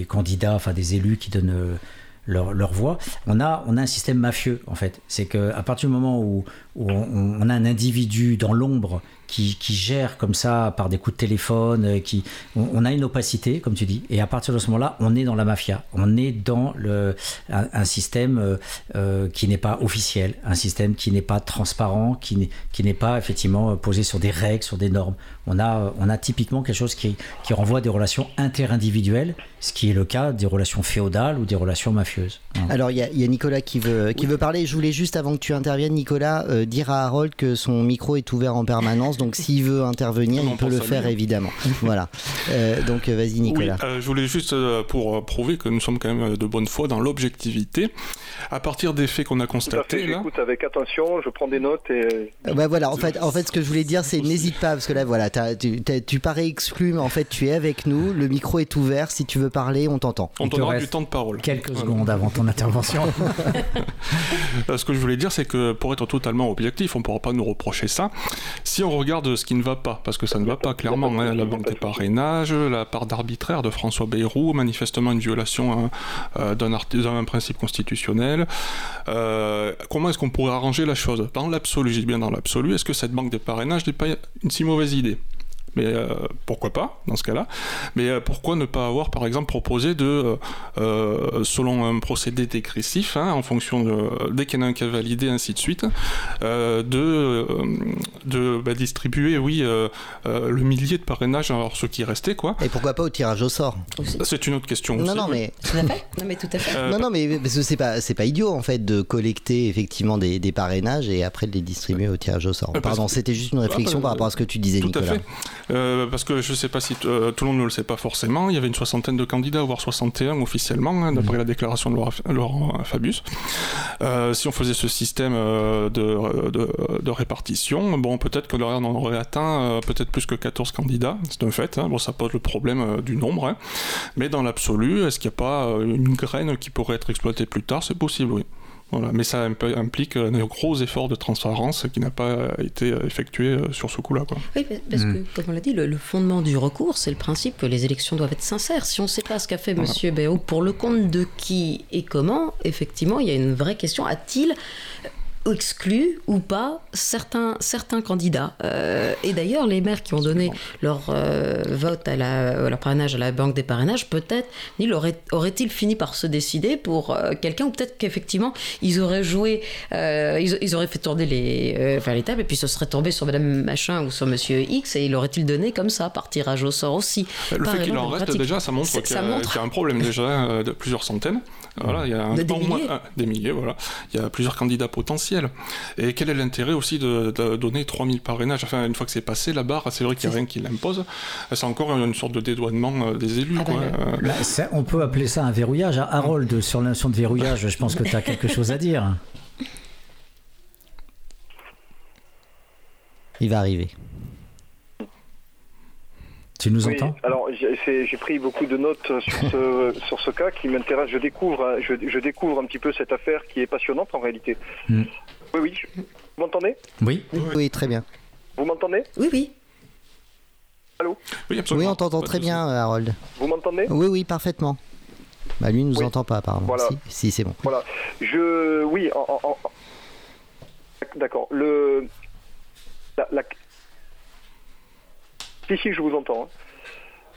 candidats, enfin des élus qui donnent leur, voix. On a un système mafieux, en fait. C'est qu'à partir du moment où, on, a un individu dans l'ombre qui, gère comme ça par des coups de téléphone, euh, qui, on, a une opacité, comme tu dis, et à partir de ce moment-là, on est dans la mafia, on est dans le, un, système euh, euh, qui n'est pas officiel, un système qui n'est pas transparent, qui n'est pas effectivement posé sur des règles, sur des normes. On a, on a typiquement quelque chose qui, qui renvoie à des relations interindividuelles, ce qui est le cas des relations féodales ou des relations mafieuses. Alors, il y, a Nicolas qui veut, qui veut parler. Je voulais juste, avant que tu interviennes, Nicolas, dire à Harold que son micro est ouvert en permanence donc s'il veut intervenir, il peut le faire évidemment. voilà. Euh, donc vas-y Nicolas. Euh, je voulais juste euh, pour prouver que nous sommes quand même de bonne foi dans l'objectivité. À partir des faits qu'on a constatés. J'écoute avec attention, je prends des notes et. Bah voilà. En fait, en fait, ce que je voulais dire, c'est n'hésite pas parce que là, voilà, tu, parais exclu, mais en fait, tu es avec nous. Le micro est ouvert. Si tu veux parler, on t'entend. On te donnera du temps de parole. Quelques secondes avant ton intervention. ce que je voulais dire, c'est que pour être totalement objectif, on ne pourra pas nous reprocher ça. Si on regarde regarde ce qui ne va pas, parce que ça ne va pas clairement. Hein, la banque des parrainages, la part d'arbitraire de François Bayrou, manifestement une violation hein, euh, d'un principe constitutionnel. Euh, comment est-ce qu'on pourrait arranger la chose? Dans l'absolu, je dis bien dans l'absolu, est-ce que cette banque des parrainages n'est pas une si mauvaise idée? Mais euh, pourquoi pas dans ce cas-là Mais euh, pourquoi ne pas avoir par exemple proposé de, euh, selon un procédé dégressif, hein, en fonction de dès qu'il y en a un qui a validé, ainsi de suite, de, de bah, distribuer, oui, le millier de parrainages, alors ceux qui restaient, quoi. Et pourquoi pas au tirage au sort? C'est une autre question. Non, aussi, non, mais non, mais tout à fait. non, non, mais c'est pas, c'est pas idiot en fait de collecter effectivement des, des, parrainages et après de les distribuer au tirage au sort. Pardon, c'était juste une réflexion par rapport à ce que tu disais, tout Nicolas. À fait. Euh, parce que je ne sais pas si euh, tout le monde ne le sait pas forcément, il y avait une soixantaine de candidats, voire 61 officiellement, hein, d'après mhm. la déclaration de Laurent, Fabius. Euh, si on faisait ce système de, de, répartition, bon, peut-être que l'horaire en aurait atteint peut-être plus que 14 candidats, c'est un fait. Hein. bon, ça pose le problème du nombre, hein. mais dans l'absolu, est-ce qu'il n'y a pas une graine qui pourrait être exploitée plus tard? C'est possible, oui. Voilà, mais ça implique un gros effort de transparence qui n'a pas été effectué euh, sur ce coup-là. Oui, parce que, mm. comme on l'a dit, le, fondement du recours, c'est le principe que les élections doivent être sincères. Si on ne sait pas ce qu'a fait M. Béraud, pour le compte de qui et comment, effectivement, il y a une vraie question. A-t-il exclu ou pas certains, certains candidats. Euh, et d'ailleurs, les maires qui ont donné leur euh, vote à la, leur parrainage à la banque des parrainages, peut-être, auraient-ils fini par se décider pour euh, quelqu'un ou peut-être qu'effectivement, ils auraient joué, ils, auraient fait tourner les, enfin, les tables et puis ce serait tombé sur Madame Machin ou sur Monsieur X et il aurait-il donné comme ça, par tirage au sort aussi? Le fait qu'il en reste déjà, ça montre qu'il y, a un problème déjà de plusieurs centaines. Voilà, il y a un, des, milliers. des milliers. Voilà. Il y a plusieurs candidats potentiels. Et quel est l'intérêt aussi de, donner 3000 parrainages? Enfin, une fois que c'est passé la barre, c'est vrai qu'il n'y a rien qui l'impose. C'est encore une sorte de dédouanement euh, des élus. Ah bah, bah, on peut appeler ça un verrouillage. Harold, sur la notion de verrouillage, je pense que tu as quelque chose à dire. Il va arriver. Tu nous entends Alors j'ai pris beaucoup de notes sur ce, sur ce cas qui m'intéresse. Je découvre, je, découvre un petit peu cette affaire qui est passionnante en réalité. Hmm. Oui, oui. Vous m'entendez oui. oui. très bien. Vous m'entendez Oui, oui. Allô Oui, absolument. Oui, on t'entend très bien, Harold. Vous m'entendez Oui, oui, parfaitement. Bah, lui ne nous entend pas, apparemment. Voilà. Si, c'est bon. Voilà. Je. Oui, en... D'accord. Le. la, si, si, je vous entends. Hein.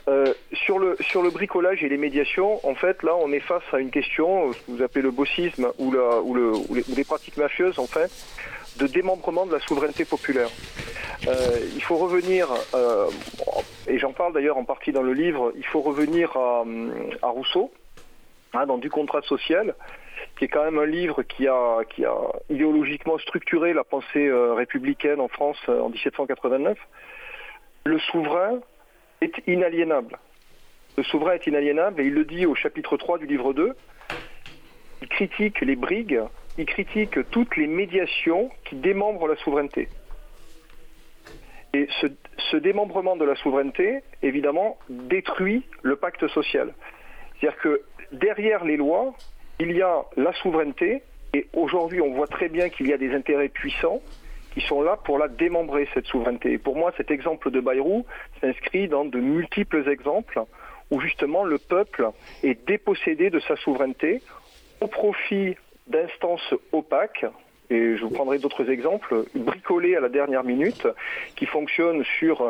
Euh, sur, le, sur le bricolage et les médiations, en fait, là, on est face à une question, euh, ce que vous appelez le bossisme ou, la, ou, le, ou, les, pratiques mafieuses, en fait, de démembrement de la souveraineté populaire. Euh, il faut revenir, et j'en parle d'ailleurs en partie dans le livre, il faut revenir à, Rousseau, hein, dans Du contrat social, qui est quand même un livre qui a, qui a idéologiquement structuré la pensée républicaine en France en 1789 le souverain est inaliénable. Le souverain est inaliénable et il le dit au chapitre 3 du livre 2. Il critique les brigues, il critique toutes les médiations qui démembrent la souveraineté. Et ce, démembrement de la souveraineté, évidemment, détruit le pacte social. C'est-à-dire que derrière les lois, il y a la souveraineté, et aujourd'hui on voit très bien qu'il y a des intérêts puissants qui sont là pour la démembrer, cette souveraineté. Et pour moi, cet exemple de Bayrou s'inscrit dans de multiples exemples où justement le peuple est dépossédé de sa souveraineté au profit d'instances opaques, et je vous prendrai d'autres exemples, bricolées à la dernière minute, qui fonctionnent sur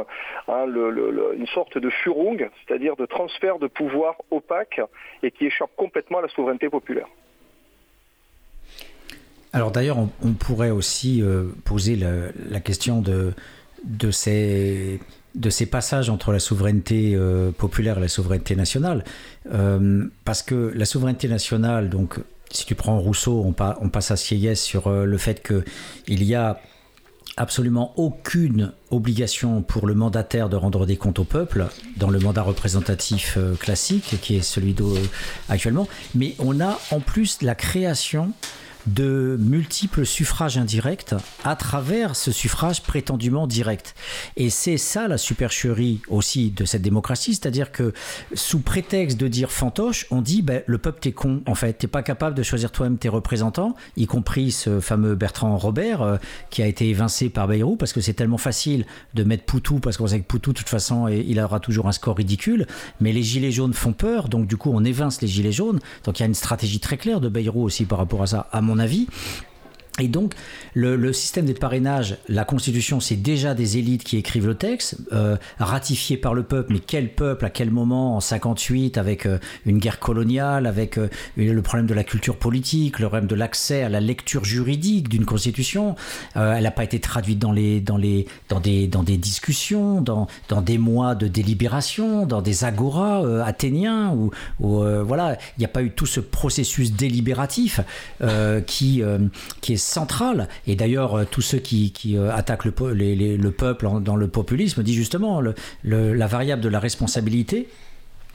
hein, une sorte de furung, c'est-à-dire de transfert de pouvoir opaque, et qui échappe complètement à la souveraineté populaire. Alors d'ailleurs, on, pourrait aussi euh, poser la, question de, de, ces, de passages entre la souveraineté euh, populaire et la souveraineté nationale. Euh, parce que la souveraineté nationale, donc si tu prends Rousseau, on, passe à Sieyès sur le fait qu'il y a absolument aucune obligation pour le mandataire de rendre des comptes au peuple dans le mandat représentatif classique qui est celui actuellement, mais on a en plus la création de multiples suffrages indirects à travers ce suffrage prétendument direct. Et c'est ça la supercherie aussi de cette démocratie, c'est-à-dire que sous prétexte de dire fantoche, on dit ben, le peuple t'es con en fait, t'es pas capable de choisir toi-même tes représentants, y compris ce fameux Bertrand Robert euh, qui a été évincé par Bayrou parce que c'est tellement facile de mettre Poutou parce qu'on sait que Poutou de toute façon il aura toujours un score ridicule, mais les gilets jaunes font peur, donc du coup on évince les gilets jaunes, donc il y a une stratégie très claire de Bayrou aussi par rapport à ça, à mon avis. Et donc, le, système des parrainages, la Constitution, c'est déjà des élites qui écrivent le texte, euh, ratifié par le peuple, mais quel peuple, à quel moment, en 58, avec euh, une guerre coloniale, avec euh, le problème de la culture politique, le problème de l'accès à la lecture juridique d'une Constitution. elle n'a pas été traduite dans, les, dans, les, dans, des, dans des discussions, dans, dans des mois de délibération, dans des agoras athéniens, où, voilà, il n'y a pas eu tout ce processus délibératif qui, qui est centrale. Et d'ailleurs, euh, tous ceux qui, euh, attaquent le, le, peuple dans le populisme disent justement le, la variable de la responsabilité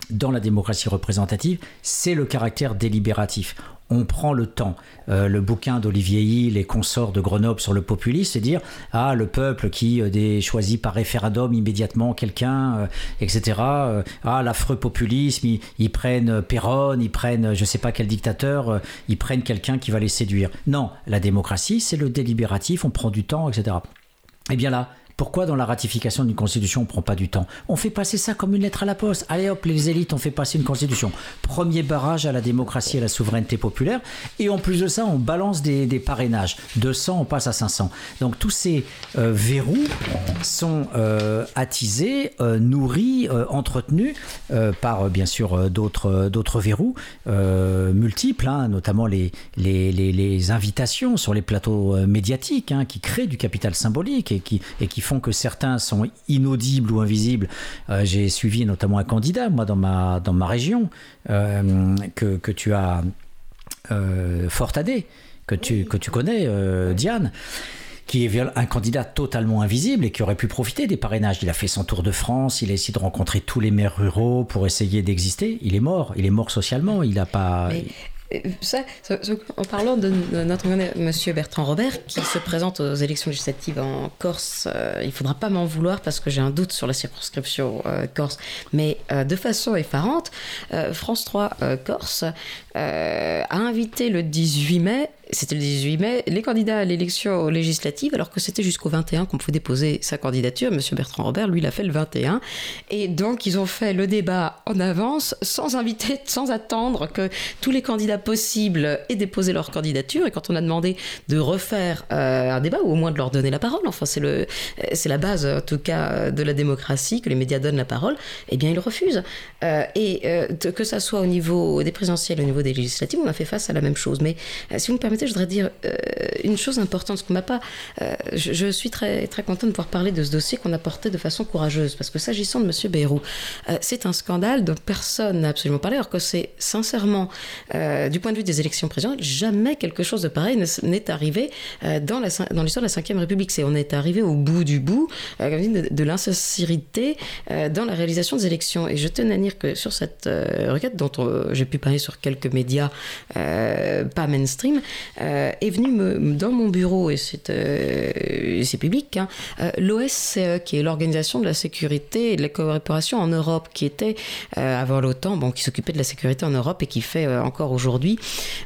dans la démocratie représentative, c'est le caractère délibératif. On prend le temps. Euh, le bouquin d'Olivier Hill et consorts de Grenoble sur le populisme, c'est dire ah le peuple qui euh, choisit par référendum immédiatement quelqu'un, euh, etc. ah l'affreux populisme, ils, prennent Perron, ils prennent je sais pas quel dictateur, ils prennent quelqu'un qui va les séduire. Non, la démocratie c'est le délibératif, on prend du temps, etc. Et eh bien là, pourquoi dans la ratification d'une constitution on ne prend pas du temps? On fait passer ça comme une lettre à la poste. Allez hop, les élites ont fait passer une constitution. Premier barrage à la démocratie et à la souveraineté populaire. Et en plus de ça, on balance des, parrainages. De 100, on passe à 500. Donc tous ces euh, verrous sont euh, attisés, euh, nourris, entretenus par bien sûr d'autres, verrous multiples, hein, notamment les, invitations sur les plateaux médiatiques hein, qui créent du capital symbolique et qui, et font que certains sont inaudibles ou invisibles. Euh, j'ai suivi notamment un candidat, moi, dans ma, dans ma région, euh, que, que, tu as euh, fort adé, que tu, que tu connais, euh, Diane qui est un candidat totalement invisible et qui aurait pu profiter des parrainages. Il a fait son tour de France, il a essayé de rencontrer tous les maires ruraux pour essayer d'exister. Il est mort, il est mort socialement, il n'a pas... En parlant de notre monsieur Bertrand Robert, qui se présente aux élections législatives en Corse, euh, il faudra pas m'en vouloir parce que j'ai un doute sur la circonscription euh, Corse, mais euh, de façon effarante, France 3 Corse a invité le 18 mai c'était le 18 mai, les candidats à l'élection législative, alors que c'était jusqu'au 21 qu'on pouvait déposer sa candidature. Monsieur Bertrand Robert, lui, l'a fait le 21. Et donc, ils ont fait le débat en avance, sans inviter, sans attendre que tous les candidats possibles aient déposé leur candidature. Et quand on a demandé de refaire euh, un débat, ou au moins de leur donner la parole, enfin, c'est la base, en tout cas, de la démocratie, que les médias donnent la parole, eh bien, ils refusent. Euh, et euh, que ça soit au niveau des présidentielles, au niveau des législatives, on a fait face à la même chose. Mais si vous me permettez, je voudrais dire euh, une chose importante, qu'on m'a pas. Euh, je, suis très très contente de pouvoir parler de ce dossier qu'on a porté de façon courageuse, parce que s'agissant de M. Bayrou, euh, c'est un scandale dont personne n'a absolument parlé, alors que c'est sincèrement, du point de vue des élections présidentielles, jamais quelque chose de pareil n'est arrivé dans l'histoire de la Ve République. C'est on est arrivé au bout du bout de, de l'insincérité dans la réalisation des élections. Et je tenais à dire que sur cette requête dont j'ai pu parler sur quelques médias pas mainstream, euh, est venu dans mon bureau, et c'est euh, public, hein, euh, l'OSCE, qui est l'Organisation de la sécurité et de la coopération en Europe, qui était avant l'OTAN, bon, qui s'occupait de la sécurité en Europe et qui fait encore aujourd'hui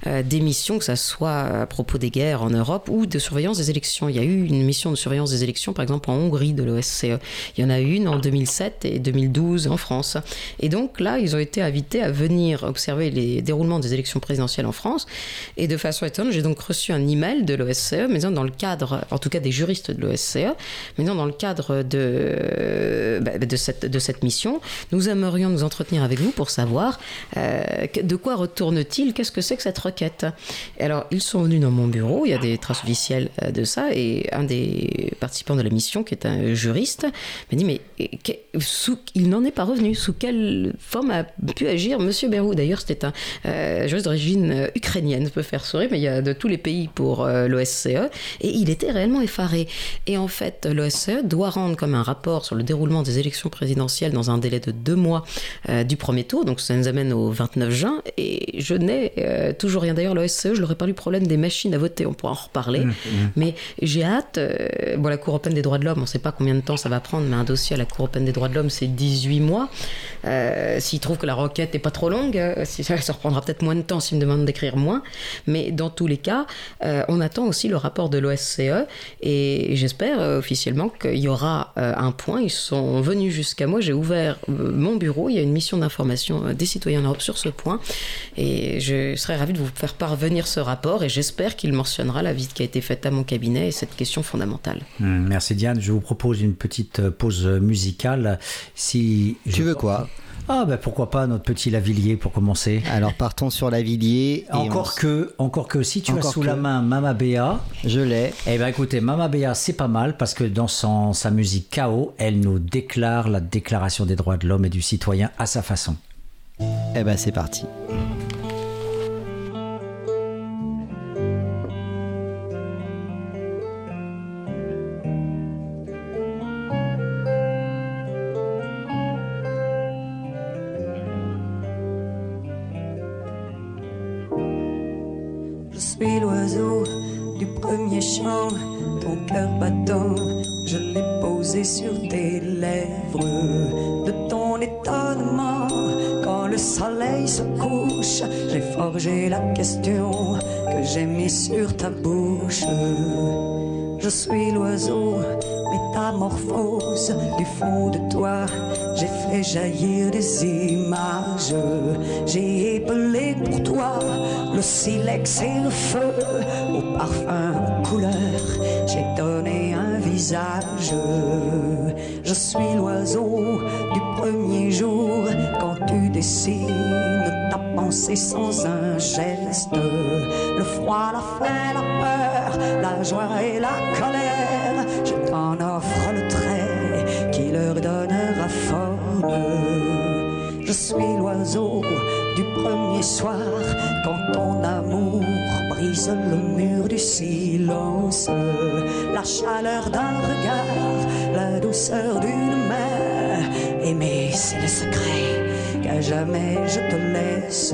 des missions, que ce soit à propos des guerres en Europe ou de surveillance des élections. Il y a eu une mission de surveillance des élections, par exemple en Hongrie de l'OSCE. Il y en a eu une en 2007 et 2012 en France. Et donc là, ils ont été invités à venir observer les déroulements des élections présidentielles en France. Et de façon étonnante, j'ai donc reçu un email de l'OSCE, mais dans le cadre, en tout cas des juristes de l'OSCE, mais dans le cadre de, bah, de, cette, de cette mission, nous aimerions nous entretenir avec vous pour savoir euh, de quoi retourne-t-il, qu'est-ce que c'est que cette requête? Alors, ils sont venus dans mon bureau, il y a des traces officielles euh, de ça, et un des participants de la mission, qui est un juriste, m'a dit, mais sous, il n'en est pas revenu. Sous quelle forme a pu agir Monsieur Berrou D'ailleurs, c'était un euh, juriste d'origine ukrainienne, peut faire sourire, mais il y a de tous les pays pour euh, l'OSCE, et il était réellement effaré. Et en fait, l'OSCE doit rendre comme un rapport sur le déroulement des élections présidentielles dans un délai de deux mois euh, du premier tour, donc ça nous amène au 29 juin, et je n'ai euh, toujours rien. D'ailleurs, l'OSCE, je leur ai parlé du problème des machines à voter, on pourra en reparler, mmh, mmh. mais j'ai hâte. bon, la Cour européenne des droits de l'homme, on ne sait pas combien de temps ça va prendre, mais un dossier à la Cour européenne des droits de l'homme, c'est 18 mois. S'ils trouvent que la requête n'est pas trop longue, ça reprendra peut-être moins de temps s'ils me demandent d'écrire moins, mais dans tous les cas, euh, on attend aussi le rapport de l'OSCE et j'espère euh, officiellement qu'il y aura euh, un point. Ils sont venus jusqu'à moi, j'ai ouvert mon bureau, il y a une mission d'information des citoyens en Europe sur ce point et je serais ravie de vous faire parvenir ce rapport et j'espère qu'il mentionnera la visite qui a été faite à mon cabinet et cette question fondamentale. Merci Diane, je vous propose une petite pause musicale. Si tu veux quoi ah ben pourquoi pas notre petit Lavillier pour commencer. Alors partons sur Lavillier. Encore que, encore que si tu as sous la main Mama Béa, je l'ai. Eh ben écoutez, Mama Béa c'est pas mal parce que dans son, sa musique Chaos, elle nous déclare la déclaration des droits de l'homme et du citoyen à sa façon. Eh ben c'est parti. Que j'ai mise sur ta bouche. Je suis l'oiseau métamorphose du fond de toi. J'ai fait jaillir des images. J'ai épelé pour toi le silex et le feu. Au parfum, aux couleurs, j'ai donné un visage. Je suis l'oiseau du premier jour quand tu ta sans un geste. Le froid, la faim, la peur, la joie et la colère. Je t'en offre le trait qui leur donnera forme. Je suis l'oiseau du premier soir quand ton amour brise le mur du silence. La chaleur d'un regard, la douceur d'une main. Aimer, c'est le secret jamais je te laisse.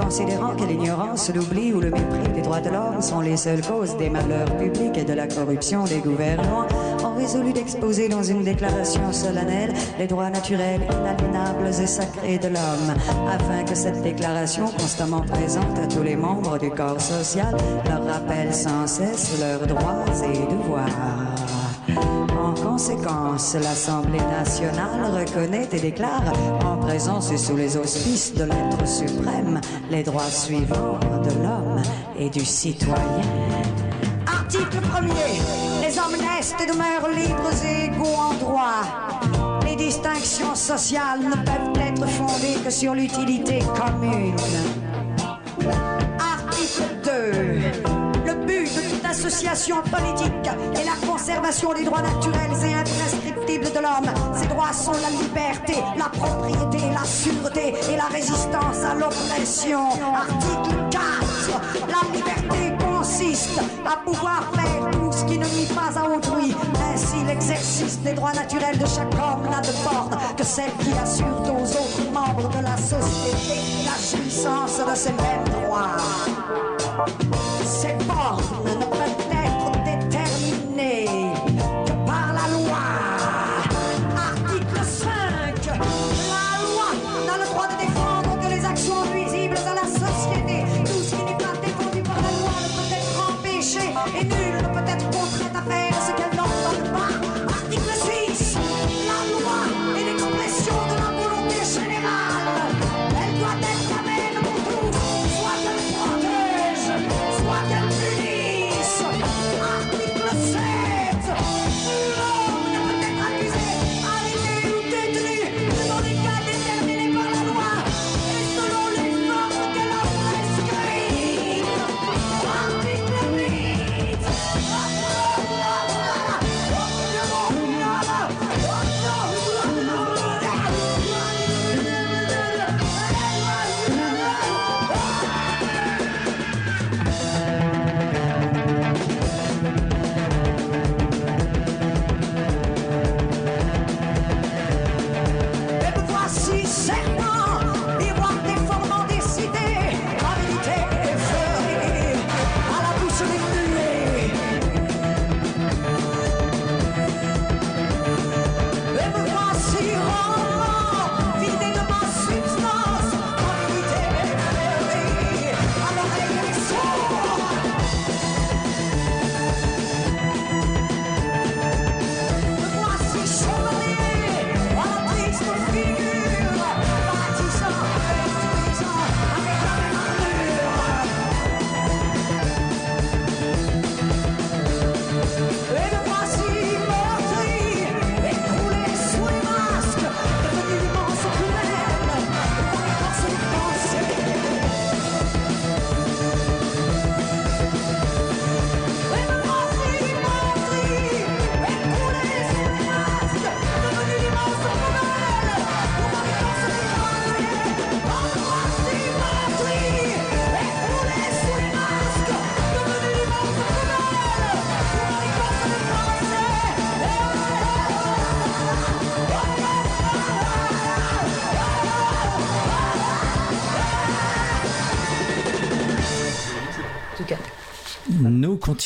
Considérant que l'ignorance, l'oubli ou le mépris des droits de l'homme sont les seules causes des malheurs publics et de la corruption des gouvernements, ont résolu d'exposer dans une déclaration solennelle les droits naturels, inaliénables et sacrés de l'homme, afin que cette déclaration, constamment présente à tous les membres du corps social, leur rappelle sans cesse leurs droits et devoirs. En conséquence, l'Assemblée nationale reconnaît et déclare, en présence et sous les auspices de l'être suprême, les droits suivants de l'homme et du citoyen. Article 1er. Les hommes naissent et demeurent libres et égaux en droit. Les distinctions sociales ne peuvent être fondées que sur l'utilité commune. De toute association politique est la conservation des droits naturels et imprescriptibles de l'homme. Ces droits sont la liberté, la propriété, la sûreté et la résistance à l'oppression. Article 4. La liberté consiste à pouvoir faire tout ce qui ne nuit pas à autrui. Ainsi, l'exercice des droits naturels de chaque homme n'a de borne que celle qui assure aux autres membres de la société la jouissance de ces mêmes droits. Ces bornes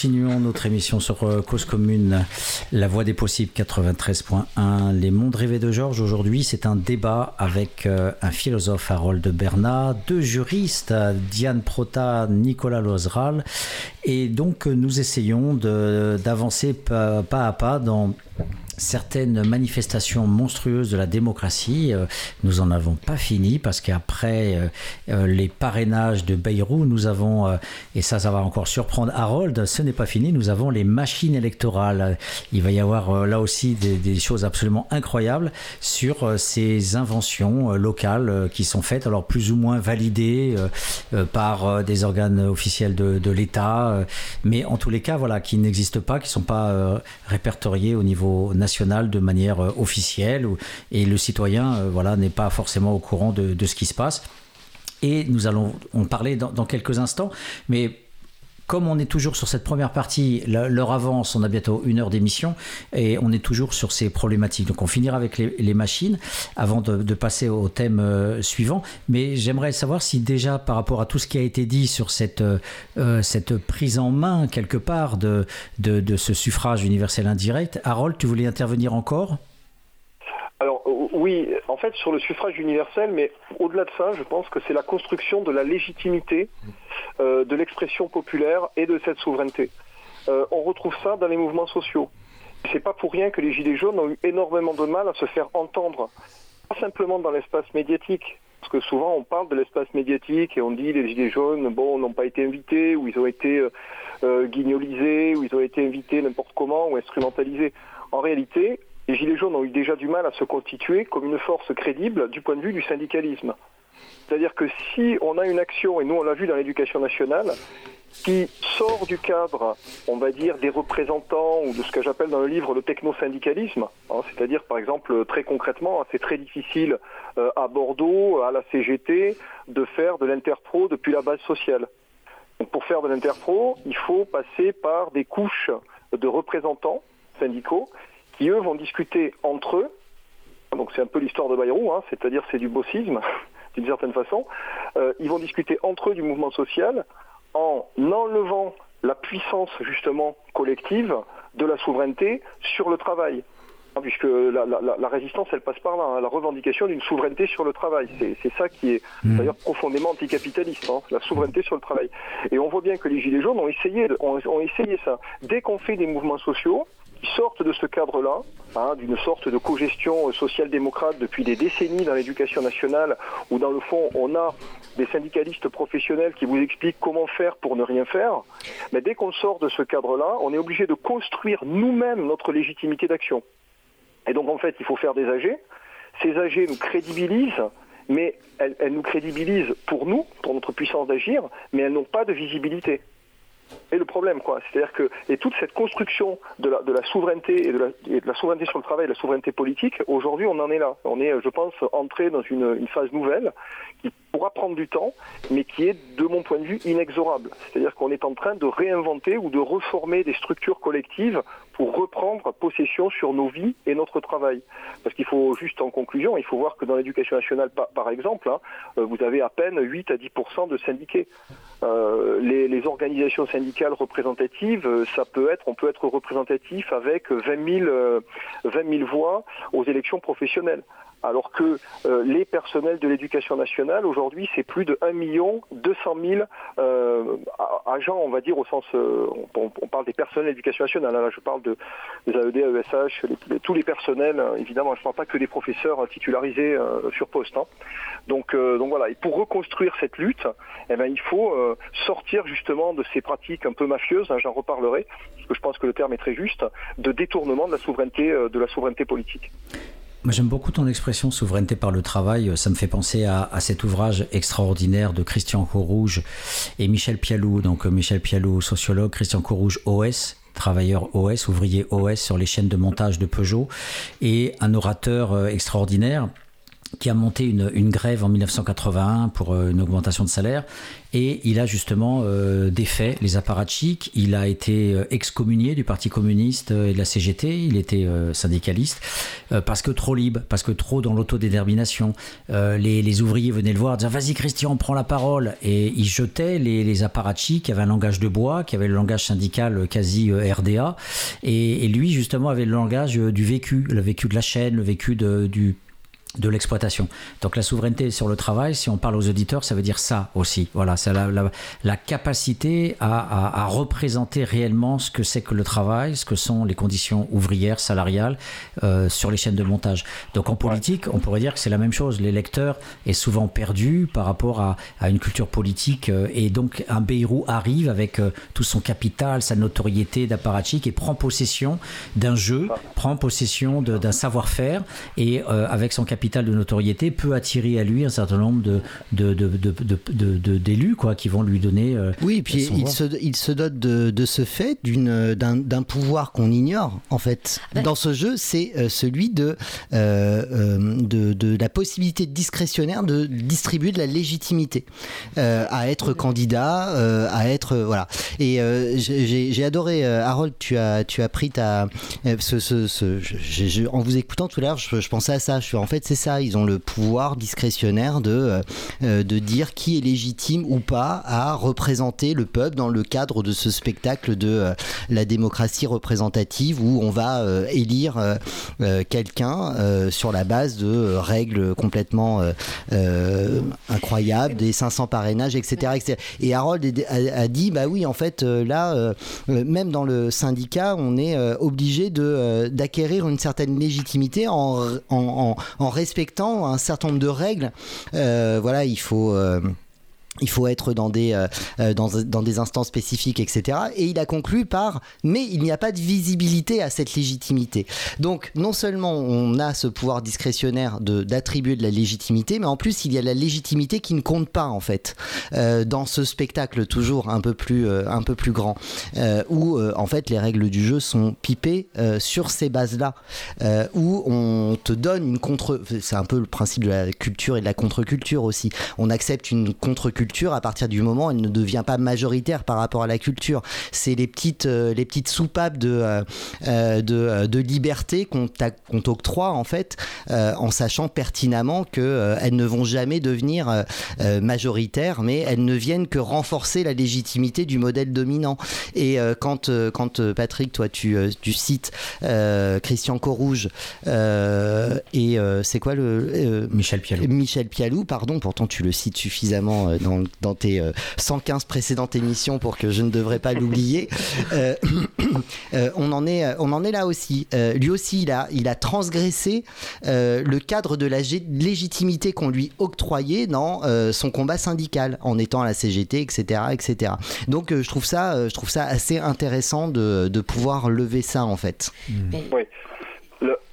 continuons notre émission sur euh, Cause Commune, La Voix des Possibles 93.1, Les Mondes Rêvés de Georges. Aujourd'hui, c'est un débat avec euh, un philosophe, Harold Bernat, deux juristes, Diane Prota, Nicolas Lozeral. Et donc, nous essayons d'avancer pas à pas dans certaines manifestations monstrueuses de la démocratie. Euh, nous en avons pas fini parce qu'après euh, euh, les parrainages de Bayrou, nous avons, et ça, ça va encore surprendre Harold, ce n'est pas fini, nous avons les machines électorales. Il va y avoir là aussi des, choses absolument incroyables sur ces inventions locales qui sont faites, alors plus ou moins validées par des organes officiels de, de l'État, mais en tous les cas, voilà, qui n'existent pas, qui ne sont pas répertoriés au niveau national de manière euh, officielle et le citoyen euh, voilà, n'est pas forcément au courant de, ce qui se passe. Et nous allons en parler dans, quelques instants, mais comme on est toujours sur cette première partie, l'heure avance, on a bientôt une heure d'émission et on est toujours sur ces problématiques. Donc on finira avec les, machines avant de, passer au thème euh, suivant. Mais j'aimerais savoir si déjà par rapport à tout ce qui a été dit sur cette, euh, cette prise en main quelque part de, de, ce suffrage universel indirect, Harold, tu voulais intervenir encore? Alors oui, sur le suffrage universel, mais au-delà de ça, je pense que c'est la construction de la légitimité euh, de l'expression populaire et de cette souveraineté. Euh, on retrouve ça dans les mouvements sociaux. C'est pas pour rien que les Gilets jaunes ont eu énormément de mal à se faire entendre, pas simplement dans l'espace médiatique, parce que souvent on parle de l'espace médiatique et on dit les Gilets jaunes, bon, n'ont pas été invités, ou ils ont été euh, guignolisés, ou ils ont été invités n'importe comment, ou instrumentalisés. En réalité, les Gilets jaunes ont eu déjà du mal à se constituer comme une force crédible du point de vue du syndicalisme. C'est-à-dire que si on a une action, et nous on l'a vu dans l'éducation nationale, qui sort du cadre, on va dire, des représentants ou de ce que j'appelle dans le livre le techno-syndicalisme, hein, c'est-à-dire par exemple très concrètement, hein, c'est très difficile euh, à Bordeaux, à la CGT, de faire de l'interpro depuis la base sociale. Donc, pour faire de l'interpro, il faut passer par des couches de représentants syndicaux qui eux vont discuter entre eux. Donc c'est un peu l'histoire de Bayrou, hein, c'est-à-dire c'est du bossisme d'une certaine façon. Euh, ils vont discuter entre eux du mouvement social en enlevant la puissance justement collective de la souveraineté sur le travail. Hein, puisque la, résistance, elle passe par là, hein, la revendication d'une souveraineté sur le travail. C'est ça qui est mmh. d'ailleurs profondément anticapitaliste, la souveraineté sur le travail. Et on voit bien que les Gilets jaunes ont essayé, ont essayé ça. Dès qu'on fait des mouvements sociaux, sortent de ce cadre-là, hein, d'une sorte de cogestion social-démocrate depuis des décennies dans l'éducation nationale, où dans le fond on a des syndicalistes professionnels qui vous expliquent comment faire pour ne rien faire. Mais dès qu'on sort de ce cadre-là, on est obligé de construire nous-mêmes notre légitimité d'action. Et donc en fait, il faut faire des AG. Ces AG nous crédibilisent, mais elles, elles nous crédibilisent pour nous, pour notre puissance d'agir, mais elles n'ont pas de visibilité et le problème, quoi. C'est-à-dire que et toute cette construction de la, souveraineté et de la, souveraineté sur le travail, la souveraineté politique, aujourd'hui, on en est là. On est, je pense, entré dans une, une, phase nouvelle qui pourra prendre du temps, mais qui est, de mon point de vue, inexorable. C'est-à-dire qu'on est en train de réinventer ou de reformer des structures collectives pour reprendre possession sur nos vies et notre travail. Parce qu'il faut juste en conclusion, il faut voir que dans l'éducation nationale, par, exemple, hein, euh, vous avez à peine 8 à 10% de syndiqués. Euh, les, les, organisations syndicales représentatives, euh, ça peut être, on peut être représentatif avec 20 000, 20 000 voix aux élections professionnelles alors que euh, les personnels de l'éducation nationale, aujourd'hui, c'est plus de 1 million 200 000 euh, agents, on va dire, au sens, euh, on, parle des personnels de l'éducation nationale, hein. là je parle de, des AED, AESH, tous les personnels, hein. évidemment, je ne parle pas que des professeurs titularisés sur poste. Hein. Donc, donc voilà, et pour reconstruire cette lutte, eh ben, il faut sortir justement de ces pratiques un peu mafieuses, j'en reparlerai, parce que je pense que le terme est très juste, de détournement de la souveraineté, de la souveraineté politique. J'aime beaucoup ton expression souveraineté par le travail. Ça me fait penser à, cet ouvrage extraordinaire de Christian Courrouge et Michel Pialou. Donc, euh, Michel Pialou, sociologue, Christian Courrouge, OS, travailleur OS, ouvrier OS sur les chaînes de montage de Peugeot, et un orateur euh, extraordinaire qui a monté une, grève en 1981 pour euh, une augmentation de salaire. Et il a justement euh, défait les apparatchiks. Il a été euh, excommunié du Parti communiste et de la CGT. Il était syndicaliste parce que trop libre, parce que trop dans l'autodétermination. Les, ouvriers venaient le voir, disaient Vas-y, Christian, prends la parole. Et il jetait les, les apparatchiks qui avaient un langage de bois, qui avaient le langage syndical quasi RDA. Et, et, lui, justement, avait le langage du vécu, le vécu de la chaîne, le vécu de, du de l'exploitation. Donc la souveraineté sur le travail, si on parle aux auditeurs, ça veut dire ça aussi. Voilà, c'est la, capacité à, représenter réellement ce que c'est que le travail, ce que sont les conditions ouvrières, salariales euh, sur les chaînes de montage. Donc en politique, on pourrait dire que c'est la même chose. L'électeur est souvent perdu par rapport à, une culture politique euh, et donc un Beyrou arrive avec euh, tout son capital, sa notoriété d'apparatchik et prend possession d'un jeu, prend possession d'un savoir-faire et avec son capital de notoriété peut attirer à lui un certain nombre de, d'élus quoi, qui vont lui donner. Euh, oui, et puis il se, il se, dote de, ce fait d'une, d'un, pouvoir qu'on ignore en fait. Ah ben. Dans ce jeu, c'est euh, celui de, euh, de, la possibilité discrétionnaire de distribuer de la légitimité à être candidat, à être. voilà. Et j'ai, adoré, Harold, tu as, tu as pris ta. Ce, ce, en vous écoutant tout à l'heure, je, pensais à ça. Je suis en fait, c'est ça, ils ont le pouvoir discrétionnaire de, euh, de dire qui est légitime ou pas à représenter le peuple dans le cadre de ce spectacle de euh, la démocratie représentative où on va euh, élire quelqu'un sur la base de règles complètement incroyables, des 500 parrainages, etc. Et Harold a, dit, bah oui, en fait, là, même dans le syndicat, on est obligé d'acquérir une certaine légitimité en, en, en respectant un certain nombre de règles. Euh, voilà, il faut euh, il faut être dans des, euh, euh, dans, dans, des instances spécifiques, etc. Et il a conclu par mais il n'y a pas de visibilité à cette légitimité. Donc non seulement on a ce pouvoir discrétionnaire d'attribuer de, la légitimité, mais en plus il y a la légitimité qui ne compte pas en fait euh, dans ce spectacle toujours un peu plus, un peu plus grand, où en fait les règles du jeu sont pipées sur ces bases-là, où on te donne une contre... C'est un peu le principe de la culture et de la contre-culture aussi. On accepte une contre-culture à partir du moment où elle ne devient pas majoritaire par rapport à la culture. C'est les petites, euh, les petites soupapes de, euh, euh, de, de, liberté qu'on t'octroie en fait, en sachant pertinemment qu'elles ne vont jamais devenir majoritaires, mais elles ne viennent que renforcer la légitimité du modèle dominant. Et quand, quand Patrick, toi, tu, tu cites Christian Corouge et c'est quoi le Michel Pialou. Michel Pialou, pardon, pourtant tu le cites suffisamment dans dans, tes 115 euh, précédentes émissions pour que je ne devrais pas l'oublier. Euh, euh, on, en est, on en est là aussi. lui aussi, il a, il a transgressé le cadre de la légitimité qu'on lui octroyait dans son combat syndical en étant à la CGT, etc. etc. Donc je, trouve ça, je trouve ça assez intéressant de, de pouvoir lever ça en fait. Oui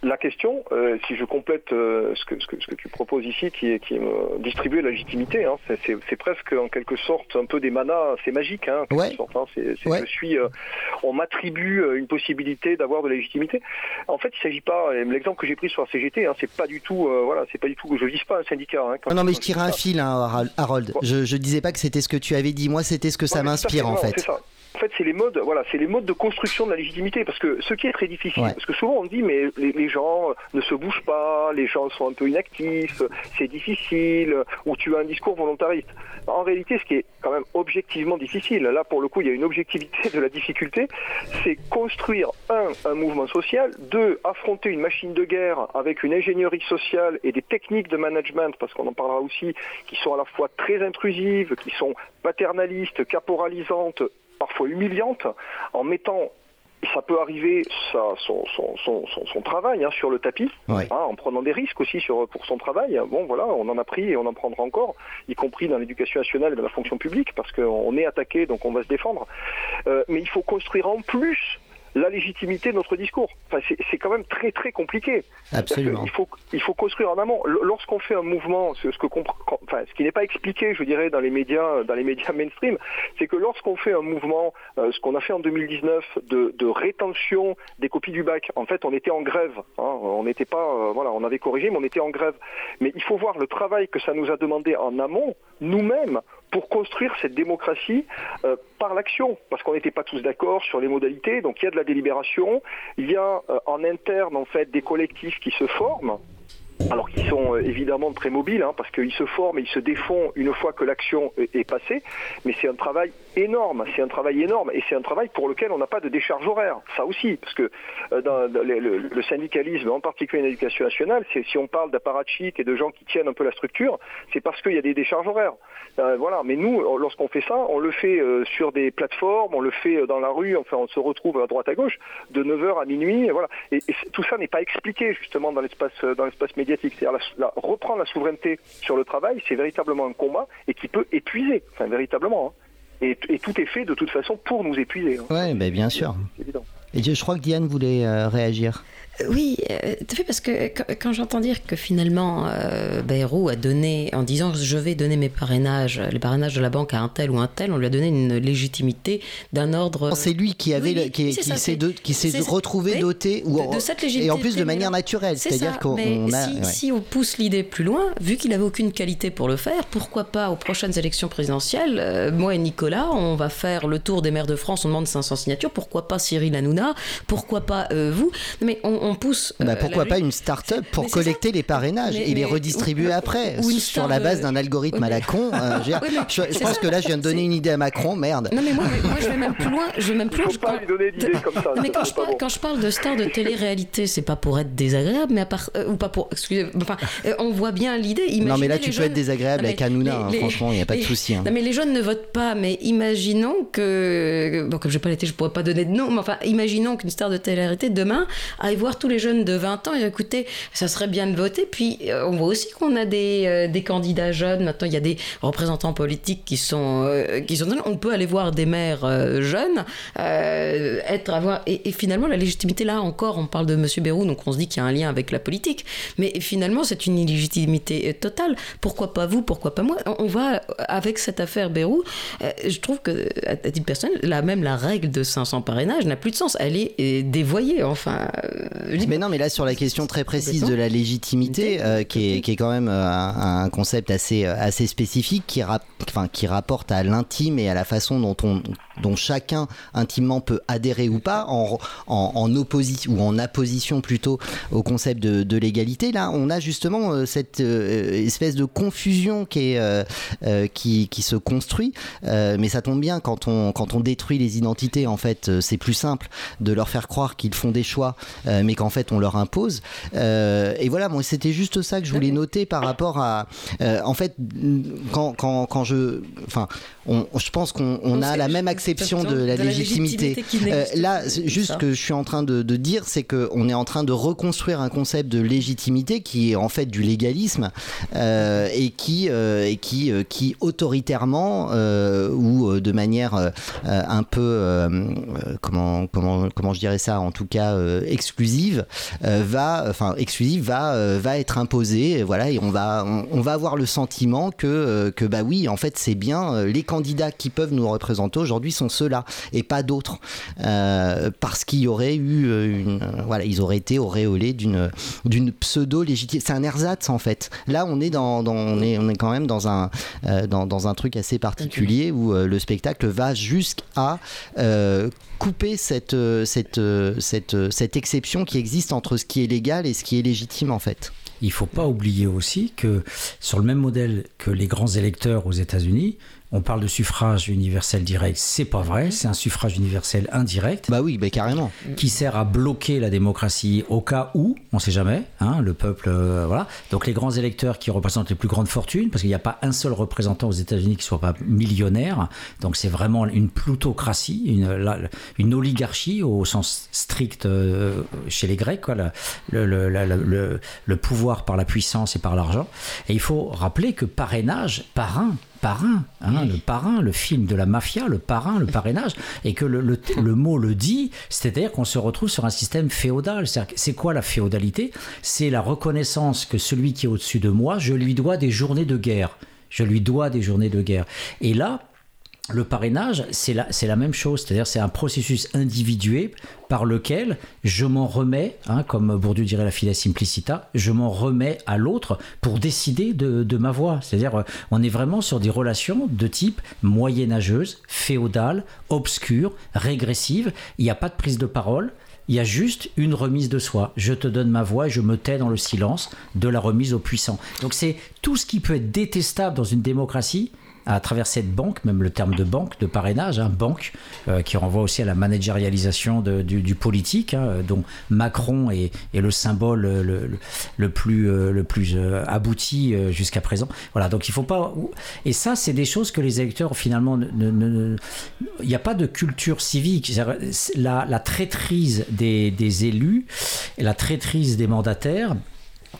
la question, euh, si je complète euh, ce, que, ce, que, ce, que, tu proposes ici, qui est, qui est distribuer la légitimité, hein, c'est presque en quelque sorte un peu des manas, c'est magique, hein, en quelque sorte, hein, c'est je suis, euh, on m'attribue une possibilité d'avoir de la légitimité. En fait, il s'agit pas, l'exemple que j'ai pris sur la CGT, hein, c'est pas du tout, voilà, c'est pas du tout, je vise pas un syndicat. Non, mais je tire un fil, Harold. Je, je disais pas que c'était ce que tu avais dit, moi c'était ce que ça m'inspire en fait. En fait, c'est les modes, voilà, c'est les modes de construction de la légitimité, parce que ce qui est très difficile, parce que souvent on dit, mais les, gens ne se bougent pas, les gens sont un peu inactifs, c'est difficile, ou tu as un discours volontariste. En réalité, ce qui est quand même objectivement difficile, là pour le coup, il y a une objectivité de la difficulté, c'est construire un, un mouvement social, deux, affronter une machine de guerre avec une ingénierie sociale et des techniques de management, parce qu'on en parlera aussi, qui sont à la fois très intrusives, qui sont paternalistes, caporalisantes, parfois humiliante, en mettant ça peut arriver son, son, travail hein, sur le tapis, hein, en prenant des risques aussi sur, pour son travail. Bon, voilà, on en a pris et on en prendra encore, y compris dans l'éducation nationale et dans la fonction publique, parce qu'on est attaqué, donc on va se défendre. Euh, mais il faut construire en plus la légitimité de notre discours. Enfin, c'est quand même très très compliqué. Absolument. Il faut, il faut construire en amont. Lorsqu'on fait un mouvement, ce, que enfin, ce qui n'est pas expliqué, je dirais, dans les médias, dans les médias mainstream, c'est que lorsqu'on fait un mouvement, euh, ce qu'on a fait en 2019 de, de, rétention des copies du bac, en fait, on était en grève. Hein, on n'était pas, euh, voilà, on avait corrigé, mais on était en grève. Mais il faut voir le travail que ça nous a demandé en amont, nous-mêmes, pour construire cette démocratie euh, par l'action, parce qu'on n'était pas tous d'accord sur les modalités. Donc il y a de la délibération, il y a euh, en interne en fait des collectifs qui se forment alors qu'ils sont euh, évidemment très mobiles, hein, parce qu'ils se forment et ils se défont une fois que l'action est, passée, mais c'est un travail énorme, c'est un travail énorme, et c'est un travail pour lequel on n'a pas de décharge horaire, ça aussi, parce que euh, dans, le, syndicalisme, en particulier en éducation nationale, c'est si on parle d'apparatchiks et de gens qui tiennent un peu la structure, c'est parce qu'il y a des décharges horaires. Euh, voilà, mais nous, lorsqu'on fait ça, on le fait sur des plateformes, on le fait dans la rue, enfin on se retrouve à droite à gauche, de 9h à minuit, voilà. Et, tout ça n'est pas expliqué justement dans l'espace dans l'espace médiatique c'est-à-dire reprendre la souveraineté sur le travail, c'est véritablement un combat et qui peut épuiser, enfin véritablement. Hein. Et, tout est fait de toute façon pour nous épuiser. Hein. Oui, ben bien sûr. Et je crois que Diane voulait euh, réagir. Oui, euh, tout à fait, parce que quand, j'entends dire que finalement euh, Bayrou a donné, en disant je vais donner mes parrainages, les parrainages de la banque à un tel ou un tel, on lui a donné une légitimité d'un ordre. C'est lui qui avait, qui, s'est retrouvé doté ou de, cette légitimité, et en plus de manière naturelle, c'est-à-dire qu'on a. Si, si, on pousse l'idée plus loin, vu qu'il avait aucune qualité pour le faire, pourquoi pas aux prochaines élections présidentielles, euh, moi et Nicolas, on va faire le tour des maires de France, on demande 500 signatures, pourquoi pas Cyril Hanouna, pourquoi pas vous, mais on on pousse. Bah, euh, pourquoi pas une start-up pour collecter les parrainages et les redistribuer après sur la base d'un algorithme à la con euh, Je, pense que là, je viens de donner une idée à Macron, merde. Non, mais moi, je vais même plus loin. Je vais même plus loin. pas lui donner d'idées comme ça. mais quand je, parle, quand je, parle, de star de télé-réalité, c'est pas pour être désagréable, mais à part. Euh, ou pas pour. Excusez, enfin, on voit bien l'idée. Non, mais là, tu peux être désagréable avec Hanouna, hein, franchement, il n'y a pas de souci. Hein. Non, mais les jeunes ne votent pas, mais imaginons que. Bon, comme je n'ai pas l'été, je pourrais pas donner de nom, mais enfin, imaginons qu'une star de télé-réalité demain aille voir tous les jeunes de 20 ans et écoutez, ça serait bien de voter. Puis euh, on voit aussi qu'on a des, euh, des, candidats jeunes. Maintenant, il y a des représentants politiques qui sont, euh, qui sont On peut aller voir des maires jeunes, être, avoir. Et, finalement, la légitimité, là encore, on parle de M. Bérou, donc on se dit qu'il y a un lien avec la politique. Mais finalement, c'est une illégitimité totale. Pourquoi pas vous Pourquoi pas moi? On va, avec cette affaire Bérou, je trouve que, à titre personnel, là, même la règle de 500 parrainages n'a plus de sens. Elle est dévoyée. Enfin. Mais non, mais là, sur la question très précise de la légitimité, euh, qui, est, qui, est, quand même euh, un, concept assez, euh, assez spécifique, qui, enfin, qui rapporte à l'intime et à la façon dont, on, dont chacun intimement peut adhérer ou pas, en, en, opposition ou en apposition plutôt au concept de, de l'égalité. Là, on a justement cette espèce de confusion qui, est, qui, qui, se construit, mais ça tombe bien quand on, quand on détruit les identités. En fait, c'est plus simple de leur faire croire qu'ils font des choix, mais qu'en fait on leur impose. Euh, et voilà, moi c'était juste ça que je voulais noter par rapport à, euh, en fait, quand, quand, quand je, enfin, je pense qu'on a la même acception de la légitimité. Euh, là, juste ce que je suis en train de, dire, c'est qu'on est en train de reconstruire un concept de légitimité qui est en fait du légalisme et qui, et qui, qui autoritairement ou de manière un peu, comment, comment, comment je dirais ça, en tout cas exclusive, euh, va, enfin exclusive, va, euh, va être imposée. Voilà, et on va, on, va avoir le sentiment que, euh, que bah oui, en fait, c'est bien les candidats qui peuvent nous représenter aujourd'hui sont ceux-là et pas d'autres, parce qu'il y aurait eu une, voilà, ils auraient été auréolés d'une, d'une pseudo légitimité. C'est un ersatz en fait. Là, on est dans, on est, on est quand même dans un, dans, un truc assez particulier où le spectacle va jusqu'à couper cette, cette, cette, cette exception qui existe entre ce qui est légal et ce qui est légitime en fait. Il faut pas oublier aussi que sur le même modèle que les grands électeurs aux États-Unis, on parle de suffrage universel direct, c'est pas vrai, c'est un suffrage universel indirect. Bah oui, bah carrément. Qui sert à bloquer la démocratie au cas où, on sait jamais, hein, le peuple, euh, voilà. Donc les grands électeurs qui représentent les plus grandes fortunes, parce qu'il n'y a pas un seul représentant aux États-Unis qui soit pas millionnaire, donc c'est vraiment une plutocratie, une, une oligarchie au sens strict euh, chez les Grecs, quoi, le, le, le pouvoir par la puissance et par l'argent. Et il faut rappeler que parrainage, parrain, parrain, hein, le parrain, le film de la mafia, le parrain, le parrainage, et que le, le mot le dit, c'est-à-dire qu'on se retrouve sur un système féodal. C'est quoi la féodalité? C'est la reconnaissance que celui qui est au-dessus de moi, je lui dois des journées de guerre. Je lui dois des journées de guerre. Et là, le parrainage, c'est la, même chose, c'est-à-dire c'est un processus individué par lequel je m'en remets, hein, comme Bourdieu dirait la fide simplicita, je m'en remets à l'autre pour décider de, de ma voix. C'est-à-dire euh, on est vraiment sur des relations de type moyenâgeuse, féodale, obscure, régressive. Il n'y a pas de prise de parole, il y a juste une remise de soi. Je te donne ma voix et je me tais dans le silence de la remise aux puissants. Donc c'est tout ce qui peut être détestable dans une démocratie à travers cette banque, même le terme de banque, de parrainage, hein, banque, euh, qui renvoie aussi à la managérialisation du, politique, hein, dont Macron est, le symbole le, plus, le plus euh, euh, abouti jusqu'à présent. Voilà, donc il faut pas. Et ça, c'est des choses que les électeurs, finalement, il n'y a pas de culture civique. La, la traîtrise des, des élus et la traîtrise des mandataires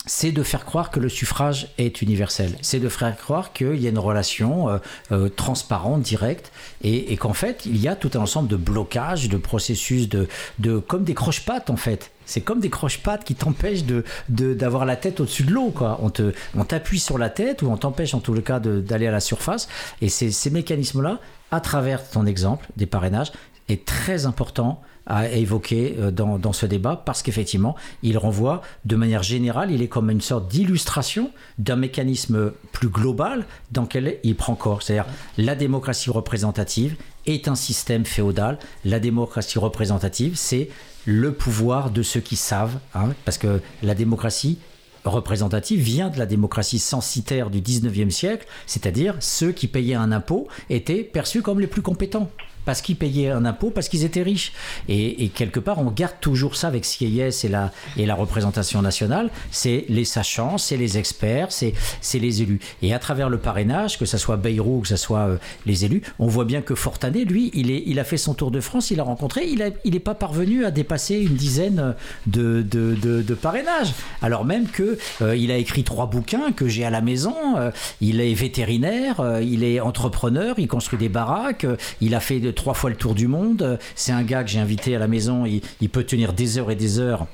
c'est de faire croire que le suffrage est universel. C'est de faire croire qu'il y a une relation euh, euh, transparente, directe, et, qu'en fait, il y a tout un ensemble de blocages, de processus, de, de comme des croche-pattes, en fait. C'est comme des croche-pattes qui t'empêchent de, d'avoir la tête au-dessus de l'eau. On, te, on t'appuie sur la tête ou on t'empêche en tout le cas d'aller à la surface. Et ces mécanismes-là, à travers ton exemple des parrainages, est très important à évoquer euh, dans, ce débat parce qu'effectivement, il renvoie de manière générale, il est comme une sorte d'illustration d'un mécanisme plus global dans lequel il prend corps. C'est-à-dire la démocratie représentative est un système féodal. La démocratie représentative, c'est le pouvoir de ceux qui savent, hein, parce que la démocratie représentative vient de la démocratie censitaire du 19e siècle, c'est-à-dire ceux qui payaient un impôt étaient perçus comme les plus compétents parce qu'ils payaient un impôt, parce qu'ils étaient riches. Et, quelque part, on garde toujours ça avec CIS et la, représentation nationale. C'est les sachants, c'est les experts, c'est les élus. Et à travers le parrainage, que ce soit Bayrou ou que ce soit euh, les élus, on voit bien que Fortanet, lui, il, a fait son tour de France, il a rencontré, il n'est pas parvenu à dépasser une dizaine de, de, parrainages. Alors même que euh, a écrit trois bouquins que j'ai à la maison, euh, il est vétérinaire, il est entrepreneur, il construit des baraques, il a fait de trois fois le tour du monde. C'est un gars que j'ai invité à la maison. Il, peut tenir des heures et des heures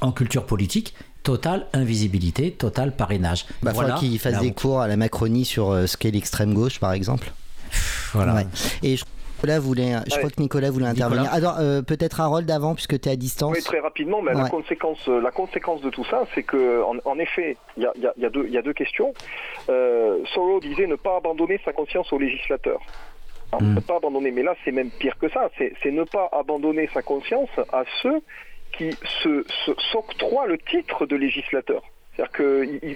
en culture politique. Totale invisibilité, total parrainage. Bah, voilà. qu'il fasse des cours à la Macronie sur euh, ce qu'est l'extrême gauche, par exemple. Voilà. Et je voulait, je crois que Nicolas voulait intervenir. Alors, euh, peut-être Harold d'avant, puisque tu es à distance. Oui, très rapidement, mais la, conséquence, euh, la conséquence de tout ça, c'est que, en, effet, il y a, deux questions. Euh, disait ne pas abandonner sa conscience aux Hmm. Ne pas abandonner, mais là c'est même pire que ça, c'est ne pas abandonner sa conscience à ceux qui s'octroient se, le titre de législateur. C'est-à-dire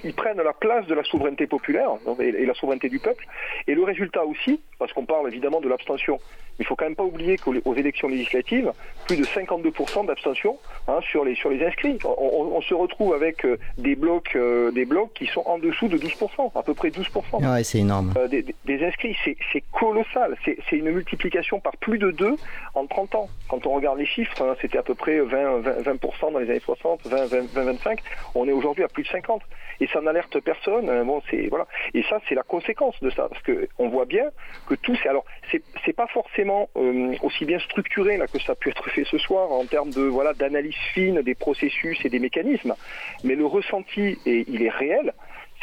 qu'ils prennent la place de la souveraineté populaire et la souveraineté du peuple. Et le résultat aussi, parce qu'on parle évidemment de l'abstention, il ne faut quand même pas oublier qu'aux élections législatives, plus de 52% d'abstention hein, sur, les, sur les inscrits. On, se retrouve avec euh, des blocs, euh, des blocs qui sont en dessous de 12%, à peu près 12%. Ouais, c'est énorme. Euh, des, inscrits, c'est colossal. C'est une multiplication par plus de 2 en 30 ans. Quand on regarde les chiffres, hein, c'était à peu près 20, 20, dans les années 60, 20, 20, 25. On est aujourd'hui à plus de 50. Et ça n'alerte personne. Hein, bon, c'est voilà. Et ça, c'est la conséquence de ça, parce que on voit bien que tout. Alors, c'est pas forcément euh, aussi bien structuré là que ça a pu être fait ce soir en termes de voilà d'analyse fine des processus et des mécanismes, mais le ressenti et il est réel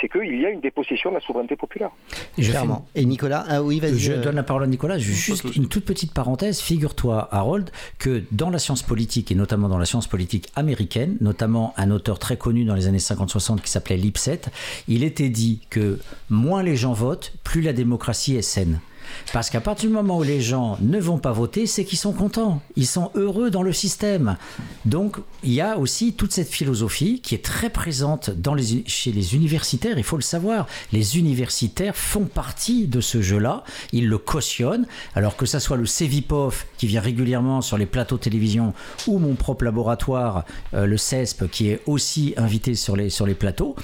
c'est qu'il y a une dépossession de la souveraineté populaire. Clairement. Et Nicolas, ah oui, vas-y. Je donne la parole à Nicolas. Juste une toute petite parenthèse. Figure-toi, Harold, que dans la science politique, et notamment dans la science politique américaine, notamment un auteur très connu dans les années 50-60 qui s'appelait Lipset, il était dit que moins les gens votent, plus la démocratie est saine. Parce qu'à partir du moment où les gens ne vont pas voter, c'est qu'ils sont contents, ils sont heureux dans le système. Donc il y a aussi toute cette philosophie qui est très présente chez les universitaires, il faut le savoir. Les universitaires font partie de ce jeu-là, ils le cautionnent, alors que ça soit le CEVIPOF qui vient régulièrement sur les plateaux de télévision ou mon propre laboratoire, euh, le CESP, qui est aussi invité sur les, sur les plateaux.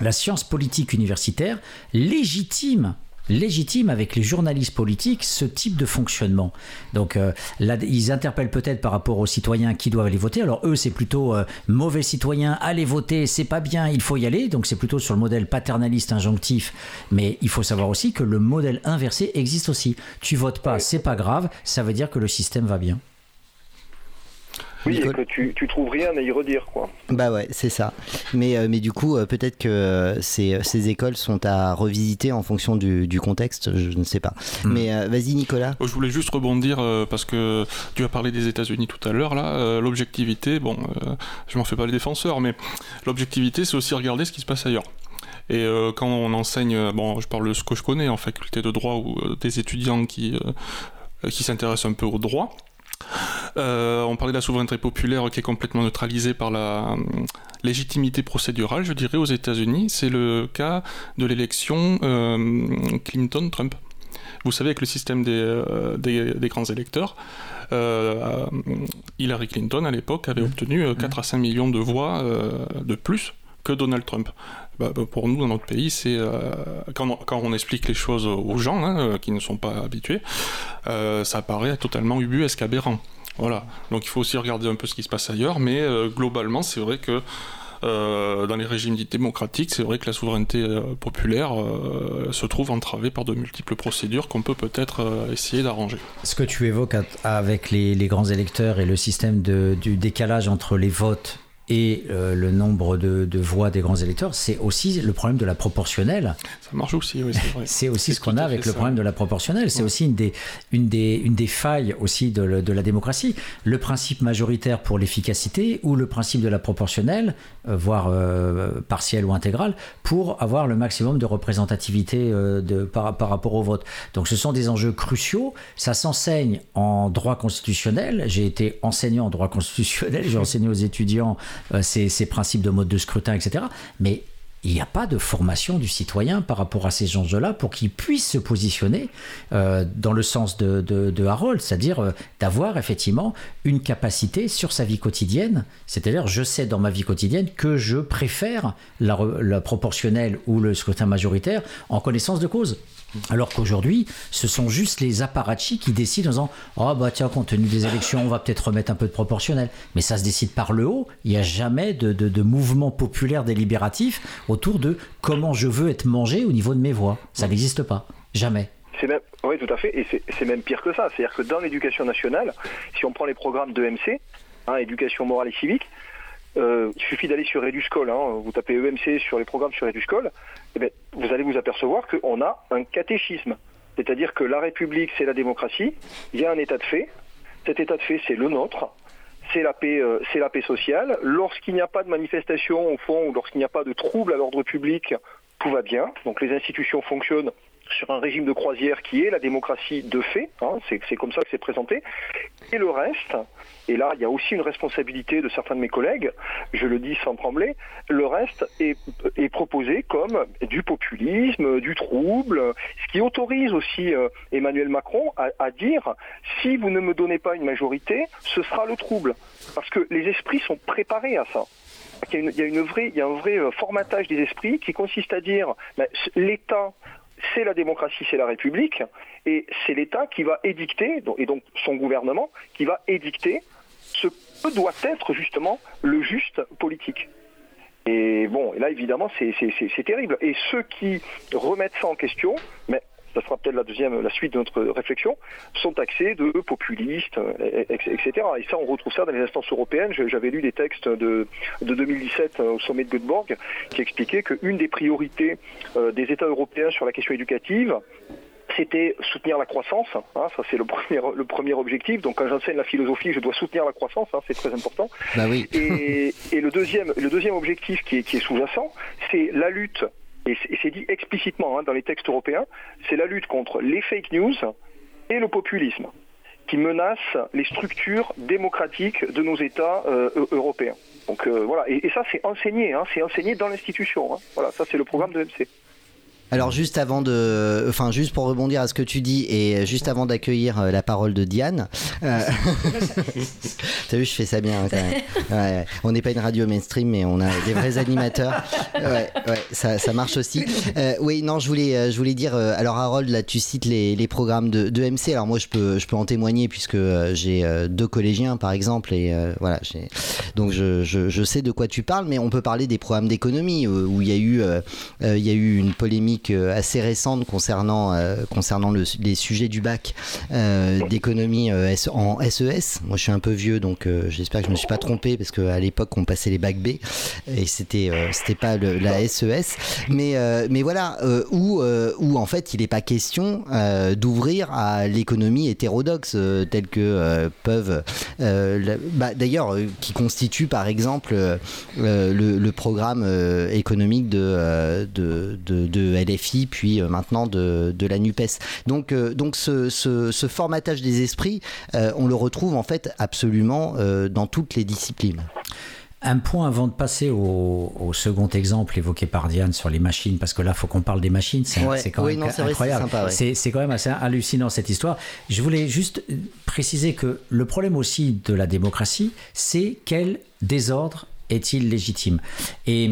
La science politique universitaire légitime légitime avec les journalistes politiques ce type de fonctionnement. Donc euh, là, ils interpellent peut-être par rapport aux citoyens qui doivent aller voter. Alors eux, c'est plutôt euh, mauvais citoyens, allez voter, c'est pas bien, il faut y aller. Donc c'est plutôt sur le modèle paternaliste injonctif. Mais il faut savoir aussi que le modèle inversé existe aussi. Tu votes pas, c'est pas grave, ça veut dire que le système va bien. Oui, et que tu, tu trouves rien à y redire, quoi. Bah ouais, c'est ça. Mais, euh, mais du coup, euh, peut-être que euh, ces, ces, écoles sont à revisiter en fonction du, du contexte, je ne sais pas. Hmm. Mais vas-y, Nicolas. Je voulais juste rebondir parce que tu as parlé des États-Unis tout à l'heure, là. l'objectivité, bon, je m'en fais pas le défenseur, mais l'objectivité, c'est aussi regarder ce qui se passe ailleurs. Et quand on enseigne, bon, je parle de ce que je connais en faculté de droit ou des étudiants qui, qui s'intéressent un peu au droit, euh, on parlait de la souveraineté populaire qui est complètement neutralisée par la euh, légitimité procédurale, je dirais, aux États-Unis. C'est le cas de l'élection euh, Clinton-Trump. Vous savez, avec le système des, des, grands électeurs, Hillary Clinton, à l'époque, avait mmh. obtenu 4 à 5 millions de voix de plus que Donald Trump. Bah, bah, pour nous, dans notre pays, c'est euh, quand, on, explique les choses aux gens hein, euh, qui ne sont pas habitués, euh, ça paraît totalement ubuesque, aberrant. Voilà. Donc il faut aussi regarder un peu ce qui se passe ailleurs, mais globalement, c'est vrai que dans les régimes dits démocratiques, c'est vrai que la souveraineté populaire se trouve entravée par de multiples procédures qu'on peut peut-être essayer d'arranger. Ce que tu évoques avec les, grands électeurs et le système du décalage entre les votes et euh, le nombre de, voix des grands électeurs, c'est aussi le problème de la proportionnelle. Ça marche aussi, oui, c'est vrai. c'est aussi ce qu'on a avec le problème de la proportionnelle. C'est aussi une des, une, des, une des failles aussi de, de, la démocratie. Le principe majoritaire pour l'efficacité ou le principe de la proportionnelle, euh, voire euh, partielle ou intégrale, pour avoir le maximum de représentativité de, par, par rapport au vote. Donc ce sont des enjeux cruciaux. Ça s'enseigne en droit constitutionnel. J'ai été enseignant en droit constitutionnel, j'ai enseigné aux étudiants euh, ces, principes de mode de scrutin, etc. Mais il n'y a pas de formation du citoyen par rapport à ces enjeux-là pour qu'il puisse se positionner euh, dans le sens de, Harold, c'est-à-dire euh, d'avoir effectivement une capacité sur sa vie quotidienne. C'est-à-dire, je sais dans ma vie quotidienne que je préfère la proportionnelle ou le scrutin majoritaire en connaissance de cause. Alors qu'aujourd'hui, ce sont juste les apparatchis qui décident en disant Oh, bah tiens, compte tenu des élections, on va peut-être remettre un peu de proportionnel. Mais ça se décide par le haut. Il n'y a jamais de, mouvement populaire délibératif autour de comment je veux être mangé au niveau de mes voix. Ça n'existe pas. Jamais. Même, oui, tout à fait. Et c'est même pire que ça. C'est-à-dire que dans l'éducation nationale, si on prend les programmes de MC, hein, éducation morale et civique, euh, il suffit d'aller sur Eduscol, hein, vous tapez EMC sur les programmes sur Eduscol, et eh bien, vous allez vous apercevoir qu'on a un catéchisme. C'est-à-dire que la République, c'est la démocratie, il y a un état de fait, cet état de fait, c'est le nôtre, c'est la paix, euh, c'est la paix sociale. Lorsqu'il n'y a pas de manifestation, au fond, ou lorsqu'il n'y a pas de trouble à l'ordre public, tout va bien. Donc les institutions fonctionnent sur un régime de croisière qui est la démocratie de fait, hein, c'est comme ça que c'est présenté, et le reste, et là il y a aussi une responsabilité de certains de mes collègues, je le dis sans trembler, le reste est, proposé comme du populisme, du trouble, ce qui autorise aussi euh, Emmanuel Macron à, dire si vous ne me donnez pas une majorité, ce sera le trouble, parce que les esprits sont préparés à ça. Il y, a un vrai euh, formatage des esprits qui consiste à dire ben, l'État c'est la démocratie, c'est la République, et c'est l'État qui va édicter, et donc son gouvernement, qui va édicter ce que doit être justement le juste politique. Et bon, et là évidemment c'est terrible. Et ceux qui remettent ça en question, mais ça sera peut-être la deuxième, la suite de notre réflexion, sont taxés de populistes, etc. Et ça, on retrouve ça dans les instances européennes. J'avais lu des textes de, 2017 euh, au sommet de Göteborg qui expliquaient qu'une des priorités euh, des États européens sur la question éducative, c'était soutenir la croissance. Hein, ça, c'est le premier, le premier objectif. Donc, quand j'enseigne la philosophie, je dois soutenir la croissance. Hein, c'est très important. Bah oui. et, le deuxième, le deuxième objectif qui est, qui est sous-jacent, c'est la lutte et c'est dit explicitement hein, dans les textes européens, c'est la lutte contre les fake news et le populisme qui menacent les structures démocratiques de nos États euh, européens. Donc euh, voilà, et, ça c'est enseigné, hein, c'est enseigné dans l'institution. Hein. Voilà, ça c'est le programme de MC. Alors juste avant de, enfin juste pour rebondir à ce que tu dis et juste avant d'accueillir euh, la parole de Diane, euh... t'as vu je fais ça bien hein, quand même. Ouais, ouais. On n'est pas une radio mainstream mais on a des vrais animateurs. Ouais, ça, ça marche aussi. Euh, oui, non, je voulais, euh, je voulais dire. Alors Harold, là tu cites les, les programmes de, de, MC. Alors moi je peux, je peux en témoigner puisque j'ai deux collégiens par exemple et voilà, donc je, je, je, sais de quoi tu parles. Mais on peut parler des programmes d'économie où il y a eu, il y a eu une polémique euh, assez récente concernant, euh, concernant le, les sujets du bac euh, d'économie en SES. Moi, je suis un peu vieux, donc j'espère que je ne me suis pas trompé parce qu'à l'époque, on passait les bacs B et c'était c'était pas la SES. Mais, mais voilà, où, où en fait, il n'est pas question d'ouvrir à l'économie hétérodoxe telle que peuvent. Bah, D'ailleurs, qui constitue par exemple le, le, programme économique de, de, de, de LFI, puis euh, maintenant de, de, la NUPES. Donc, euh, donc ce, ce, ce, formatage des esprits, euh, on le retrouve en fait absolument dans toutes les disciplines. Un point avant de passer au, au, second exemple évoqué par Diane sur les machines, parce que là, il faut qu'on parle des machines, c'est ouais, quand oui, même non, incroyable. C'est ouais. quand même assez hallucinant cette histoire. Je voulais juste préciser que le problème aussi de la démocratie, c'est quel désordre est-il légitime et,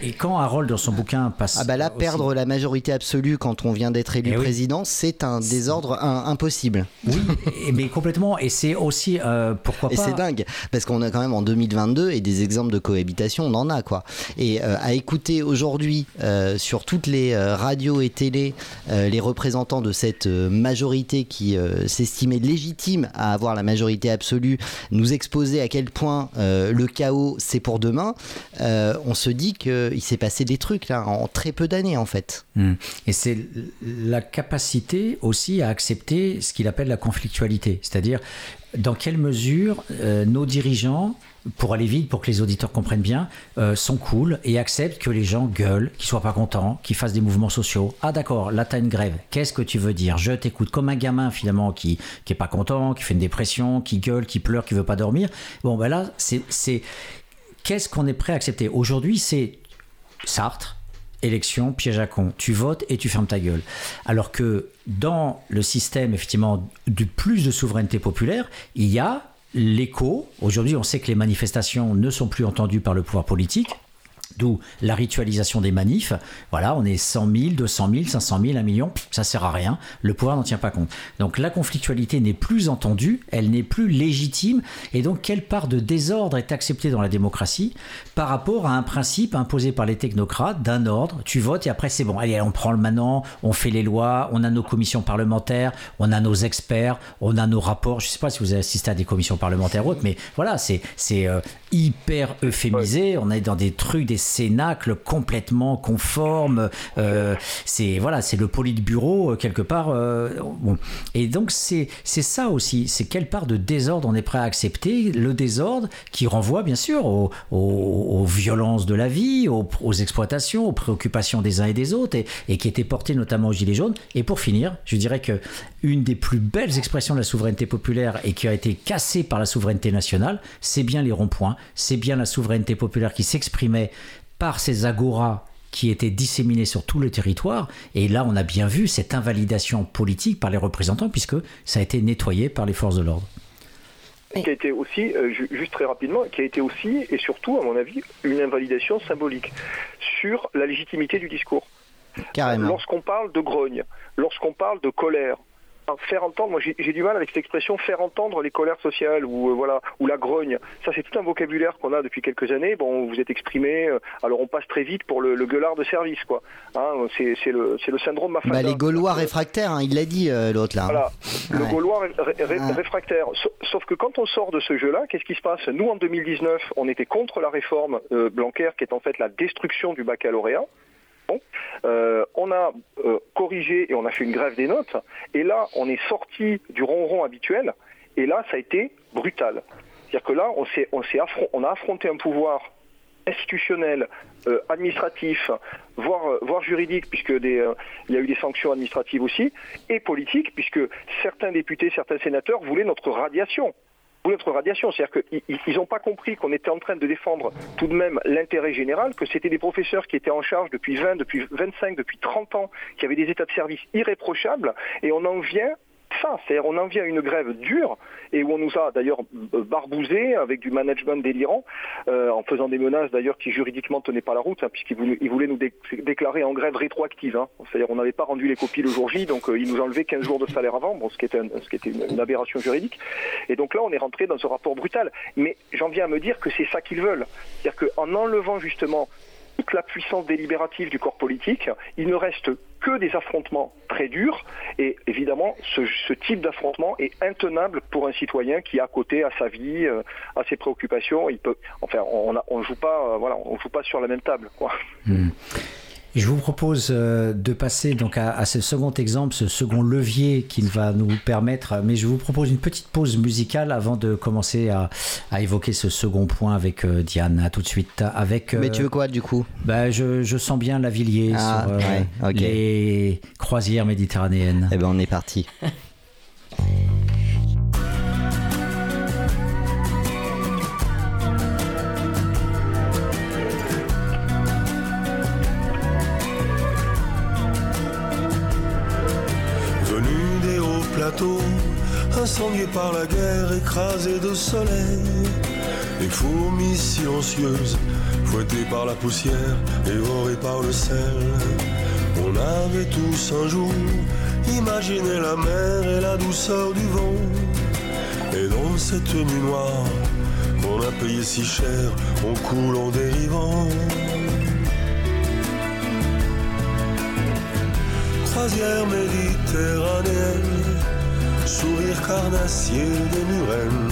et, quand Harold, dans son bouquin, passe. Ah, bah là, aussi... perdre la majorité absolue quand on vient d'être élu et président, oui. c'est un désordre un, impossible. Oui, et, mais complètement. Et c'est aussi. Euh, pourquoi et pas. Et c'est dingue, parce qu'on a quand même en 2022 et des exemples de cohabitation, on en a, quoi. Et euh, à écouter aujourd'hui euh, sur toutes les radios et télé les représentants de cette majorité qui s'estimait légitime à avoir la majorité absolue, nous exposer à quel point le chaos, c'est pour demain, euh, on se dit qu'il s'est passé des trucs là en très peu d'années en fait. Mmh. Et c'est la capacité aussi à accepter ce qu'il appelle la conflictualité, c'est-à-dire dans quelle mesure euh, nos dirigeants pour aller vite, pour que les auditeurs comprennent bien, euh, sont cool et acceptent que les gens gueulent, qu'ils soient pas contents, qu'ils fassent des mouvements sociaux. Ah d'accord, là t'as une grève. Qu'est-ce que tu veux dire? Je t'écoute comme un gamin finalement qui qui est pas content, qui fait une dépression, qui gueule, qui pleure, qui veut pas dormir. Bon ben là c'est qu'est-ce qu'on est prêt à accepter Aujourd'hui, c'est Sartre, élection, piège à con. Tu votes et tu fermes ta gueule. Alors que dans le système, effectivement, du plus de souveraineté populaire, il y a l'écho. Aujourd'hui, on sait que les manifestations ne sont plus entendues par le pouvoir politique. D'où la ritualisation des manifs. Voilà, on est 100 000, 200 000, 500 000, 1 million, ça sert à rien. Le pouvoir n'en tient pas compte. Donc la conflictualité n'est plus entendue, elle n'est plus légitime. Et donc quelle part de désordre est acceptée dans la démocratie par rapport à un principe imposé par les technocrates d'un ordre Tu votes et après c'est bon. Allez, on prend le maintenant, on fait les lois, on a nos commissions parlementaires, on a nos experts, on a nos rapports. Je ne sais pas si vous avez assisté à des commissions parlementaires ou autres, mais voilà, c'est euh, hyper euphémisé. On est dans des trucs, des cénacles complètement conformes. Euh, c'est voilà, c'est le politburo quelque part. Euh. Et donc c'est c'est ça aussi. C'est quelle part de désordre on est prêt à accepter Le désordre qui renvoie bien sûr aux, violences de la vie, aux, exploitations, aux préoccupations des uns et des autres, et, et qui était porté notamment aux gilets jaunes. Et pour finir, je dirais que une des plus belles expressions de la souveraineté populaire et qui a été cassée par la souveraineté nationale, c'est bien les ronds-points, c'est bien la souveraineté populaire qui s'exprimait par ces agoras qui étaient disséminés sur tout le territoire. Et là, on a bien vu cette invalidation politique par les représentants, puisque ça a été nettoyé par les forces de l'ordre. Qui a été aussi, euh, juste très rapidement, qui a été aussi, et surtout, à mon avis, une invalidation symbolique sur la légitimité du discours. Carrément. Lorsqu'on parle de grogne, lorsqu'on parle de colère, faire entendre, moi j'ai du mal avec cette expression faire entendre les colères sociales ou euh, voilà ou la grogne. Ça c'est tout un vocabulaire qu'on a depuis quelques années. Bon, vous êtes exprimé. Euh, alors on passe très vite pour le, le gueulard de service quoi. Hein, c'est le c'est le syndrome Mafalda. Bah, les Gaulois réfractaires, hein, il l'a dit euh, l'autre là. Voilà, ouais. le Gaulois ré, ré, ouais. réfractaire. Sauf que quand on sort de ce jeu-là, qu'est-ce qui se passe? Nous en 2019, on était contre la réforme euh, Blanquer qui est en fait la destruction du baccalauréat. Euh, on a euh, corrigé et on a fait une grève des notes. Et là, on est sorti du ronron habituel. Et là, ça a été brutal. C'est-à-dire que là, on, a affronté un pouvoir institutionnel, euh, administratif, voire, juridique, puisque y a eu des sanctions administratives aussi, et politique, puisque certains députés, certains sénateurs voulaient notre radiation. Notre radiation. C'est-à-dire qu'ils n'ont pas compris qu'on était en train de défendre tout de même l'intérêt général, que c'était des professeurs qui étaient en charge depuis 20, depuis 25, depuis 30 ans, qui avaient des états de service irréprochables, et on en vient ça. C'est-à-dire on en vient à une grève dure et où on nous a d'ailleurs barbousé avec du management délirant, euh, en faisant des menaces d'ailleurs qui juridiquement tenaient pas la route, hein, puisqu'ils voulaient, nous déclarer en grève rétroactive. Hein. C'est-à-dire on n'avait pas rendu les copies le jour J, donc euh, ils nous enlevaient 15 jours de salaire avant, ce qui était, ce qui était une, aberration juridique. Et donc là, on est rentré dans ce rapport brutal. Mais j'en viens à me dire que c'est ça qu'ils veulent. C'est-à-dire qu'en enlevant justement toute la puissance délibérative du corps politique, il ne reste que des affrontements très durs. Et évidemment, ce, type d'affrontement est intenable pour un citoyen qui, à côté, a sa vie, euh, a ses préoccupations. Il peut, enfin, on ne joue pas, euh, voilà, on joue pas sur la même table, quoi. Hmm. Je vous propose euh, de passer donc à, ce second exemple, ce second levier qui va nous permettre, mais je vous propose une petite pause musicale avant de commencer à, évoquer ce second point avec euh, Diane. À tout de suite. Avec, mais tu veux quoi du coup? bah, je, sens bien la Villiers ah, sur euh, les croisières méditerranéennes. Eh ben on est parti. incendié par la guerre, écrasé de soleil. Les fourmis silencieuses, fouettées par la poussière, dévorées par le sel. On avait tous un jour imaginé la mer et la douceur du vent. Et dans cette nuit noire qu'on a payé si cher, on coule en dérivant. Croisière méditerranéenne sourire carnassier des murennes,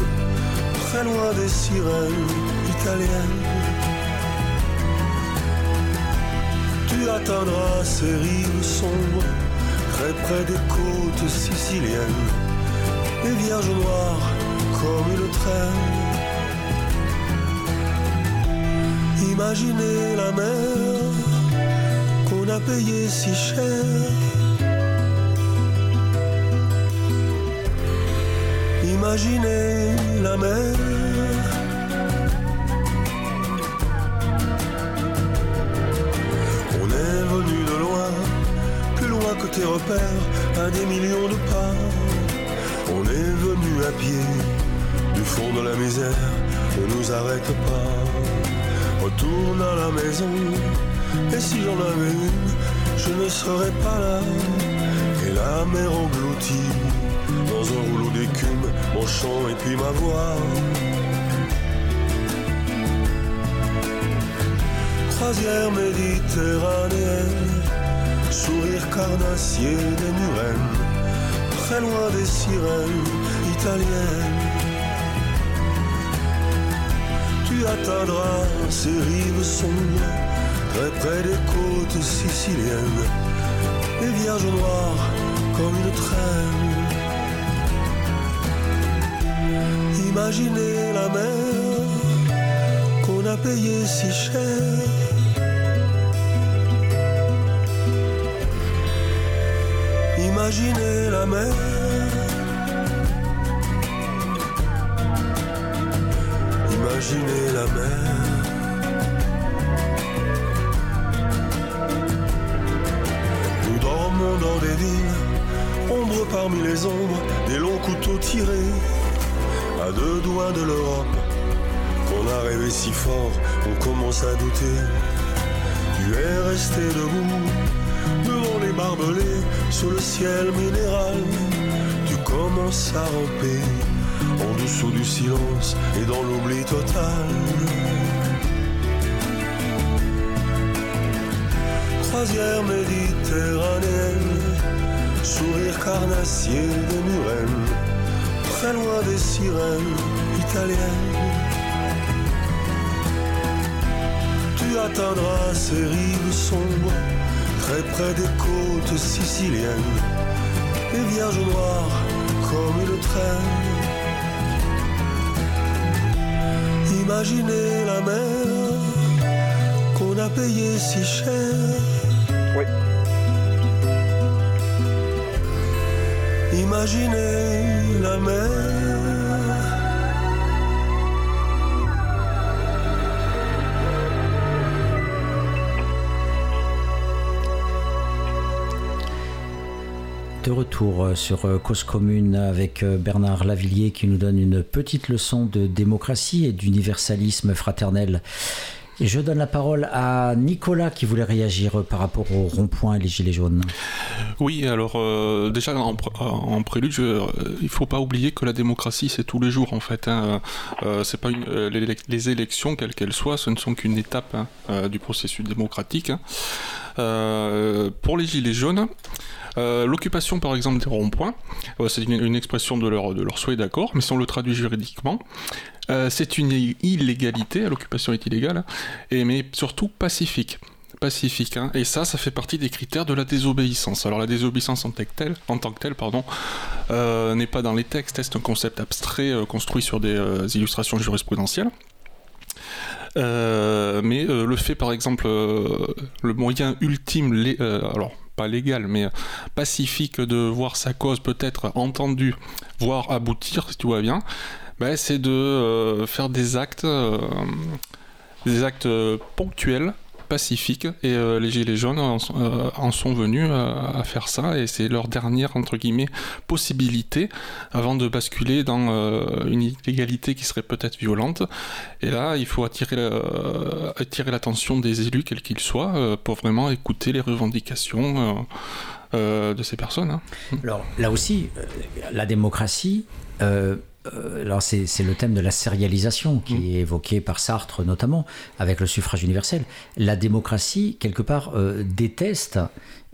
très loin des sirènes italiennes. Tu atteindras ces rives sombres, très près des côtes siciliennes, les vierges noires comme une traîne. Imaginez la mer qu'on a payée si cher Imaginez la mer. On est venu de loin, plus loin que tes repères, à des millions de pas. On est venu à pied, du fond de la misère, ne nous arrête pas. Retourne à la maison, et si j'en avais une, je ne serais pas là. Et la mer engloutie dans un rouleau d'écume, mon chant et puis ma voix. Croisière méditerranéenne, sourire carnassier des murennes, très loin des sirènes italiennes. Tu atteindras ces rives sombres, très près des côtes siciliennes, les vierges noires comme une traîne. Imaginez la mer qu'on a payée si cher. Imaginez la mer. Imaginez la mer. Nous dormons dans des villes, ombre parmi les ombres, des longs couteaux tirés à deux doigts de l'Europe. On a rêvé si fort, on commence à douter. Tu es resté debout devant les barbelés sous le ciel minéral. Tu commences à ramper en dessous du silence et dans l'oubli total. Croisière méditerranéenne, sourire carnassier des murennes très loin des sirènes italiennes. Tu atteindras ces rives sombres, très près des côtes siciliennes, les vierges noires comme une traîne. Imaginez la mer qu'on a payée si cher. la mer. De retour euh, sur euh, Cause Commune avec euh, Bernard Lavillier qui nous donne une petite leçon de démocratie et d'universalisme fraternel. Je donne la parole à Nicolas qui voulait réagir par rapport au rond-point et les gilets jaunes. Oui, alors déjà en, prélude, il ne faut pas oublier que la démocratie c'est tous les jours en fait. Hein. c'est pas les, élections, quelles qu'elles soient, ce ne sont qu'une étape hein, du processus démocratique. Hein. pour les gilets jaunes, euh, l'occupation, par exemple, des ronds-points, euh, c'est une, expression de leur, de leur souhait d'accord, mais si on le traduit juridiquement, euh, c'est une illégalité, l'occupation est illégale, et, mais surtout pacifique pacifique. Hein. Et ça, ça fait partie des critères de la désobéissance. Alors la désobéissance en tant que telle, pardon, n'est pas dans les textes, c'est un concept abstrait construit sur des illustrations jurisprudentielles. mais le fait, par exemple, le moyen ultime, alors pas légal, mais pacifique de voir sa cause peut-être entendue, voire aboutir, si tout va bien, c'est de euh, faire des actes, euh, des actes ponctuels pacifique et euh, les Gilets jaunes en, euh, sont venus euh, à faire ça et c'est leur dernière entre guillemets possibilité avant de basculer dans une illégalité qui serait peut-être violente et là il faut attirer, attirer l'attention des élus quels qu'ils soient pour vraiment écouter les revendications de ces personnes. Hein. Alors là aussi, la démocratie, euh, alors c'est le thème de la sérialisation qui mm. est évoqué par Sartre notamment avec le suffrage universel. La démocratie, quelque part, euh, déteste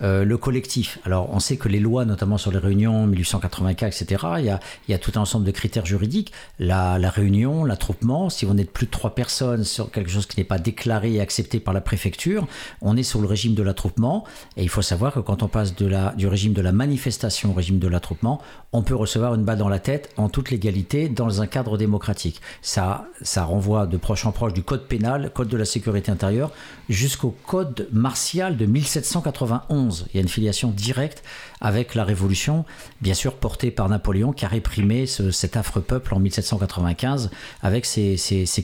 euh, le collectif. Alors, on sait que les lois, notamment sur les réunions 1884, etc., il y a, tout un ensemble de critères juridiques. La, la réunion, l'attroupement, si on est de plus de trois personnes sur quelque chose qui n'est pas déclaré et accepté par la préfecture, on est sur le régime de l'attroupement. Et il faut savoir que quand on passe de la, du régime de la manifestation au régime de l'attroupement, on peut recevoir une balle dans la tête en toute légalité dans un cadre démocratique. Ça, ça renvoie de proche en proche du code pénal, code de la sécurité intérieure, jusqu'au code martial de 1791 il y a une filiation directe avec la Révolution, bien sûr portée par Napoléon, qui a réprimé cet affreux peuple en 1795 avec ses,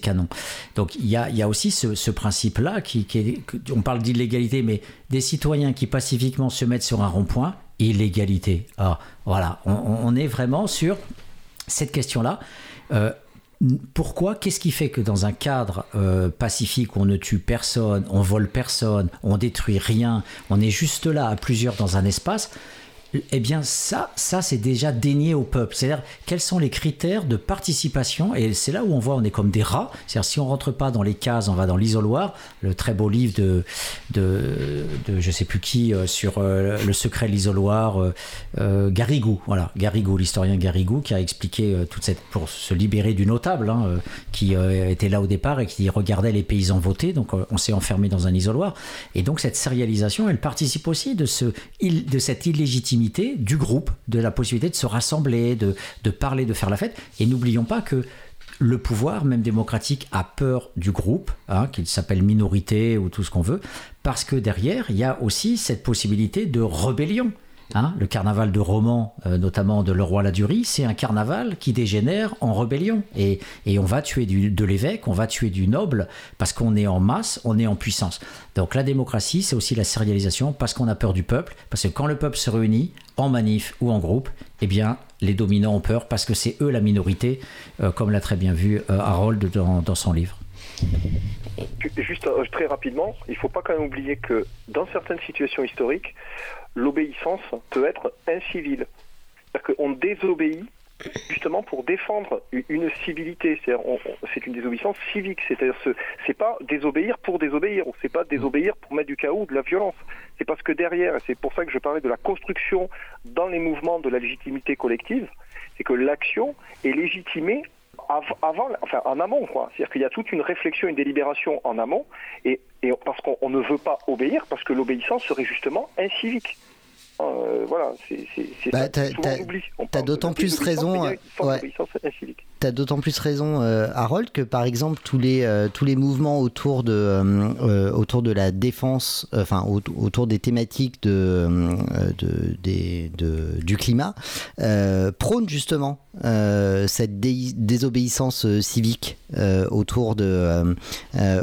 canons. Donc il y a, aussi ce, principe-là, qui, on parle d'illégalité, mais des citoyens qui pacifiquement se mettent sur un rond-point, illégalité. Ah, voilà, on, est vraiment sur cette question-là. Euh, pourquoi? Qu'est-ce qui fait que dans un cadre euh, pacifique on ne tue personne, on vole personne, on détruit rien, on est juste là à plusieurs dans un espace, eh bien ça, ça c'est déjà dénié au peuple. C'est-à-dire quels sont les critères de participation et c'est là où on voit on est comme des rats. C'est-à-dire si on rentre pas dans les cases, on va dans l'isoloir. Le très beau livre de de, de je sais plus qui euh, sur euh, le secret de l'isoloir, euh, Garrigou. Voilà, Garrigou, l'historien Garrigou qui a expliqué toute cette pour se libérer du notable hein, qui était là au départ et qui regardait les paysans voter. Donc on s'est enfermé dans un isoloir et donc cette sérialisation, elle participe aussi de ce de cette illégitimité du groupe, de la possibilité de se rassembler, de, parler, de faire la fête. Et n'oublions pas que le pouvoir, même démocratique, a peur du groupe, hein, qu'il s'appelle minorité ou tout ce qu'on veut, parce que derrière, il y a aussi cette possibilité de rébellion. Hein, le carnaval de Romans, euh, notamment de Le Roi Ladurie, c'est un carnaval qui dégénère en rébellion. Et, on va tuer de l'évêque, on va tuer du noble, parce qu'on est en masse, on est en puissance. Donc la démocratie, c'est aussi la sérialisation, parce qu'on a peur du peuple, parce que quand le peuple se réunit, en manif ou en groupe, eh bien, les dominants ont peur, parce que c'est eux la minorité, euh, comme l'a très bien vu euh, Harold dans, son livre. Juste très rapidement, il ne faut pas quand même oublier que dans certaines situations historiques, l'obéissance peut être incivile. C'est-à-dire qu'on désobéit justement pour défendre une civilité. C'est une désobéissance civique. C'est-à-dire ce c'est pas désobéir pour désobéir, ou c'est pas désobéir pour mettre du chaos ou de la violence. C'est parce que derrière, et c'est pour ça que je parlais de la construction dans les mouvements de la légitimité collective, c'est que l'action est légitimée avant, enfin en amont, quoi. C'est-à-dire qu'il y a toute une réflexion, une délibération en amont, et, parce qu'on ne veut pas obéir, parce que l'obéissance serait justement incivique. Euh, voilà, c'est bah, T'as d'autant plus raison. Ouais. As, d'autant plus raison, Harold, que par exemple, tous les, tous les mouvements autour de, autour de la défense, enfin, autour des thématiques de, du climat, prônent justement cette désobéissance civique autour, de,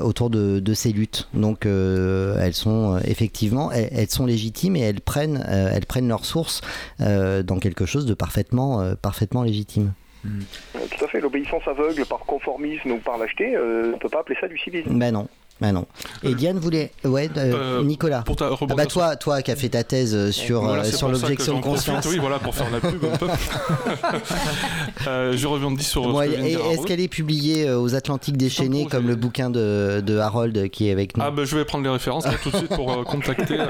autour de, ces luttes. Donc, elles sont effectivement, elles, sont légitimes et elles prennent, elles prennent leur source dans quelque chose de parfaitement, parfaitement légitime. Hmm. Tout à fait, l'obéissance aveugle par conformisme ou par lâcheté, euh, on ne peut pas appeler ça du civisme. Ben non. Ben non. Et Diane voulait. Ouais, euh, Nicolas. Pour ta, ah bah toi, toi qui as fait ta thèse euh, sur, sur l'objection de conscience. oui, voilà, pour faire la pub un peu. je rebondis sur. Ouais, Est-ce qu'elle est publiée aux Atlantiques déchaînés comme le bouquin de, de, Harold qui est avec nous? Ah, ben je vais prendre les références tout de suite pour contacter.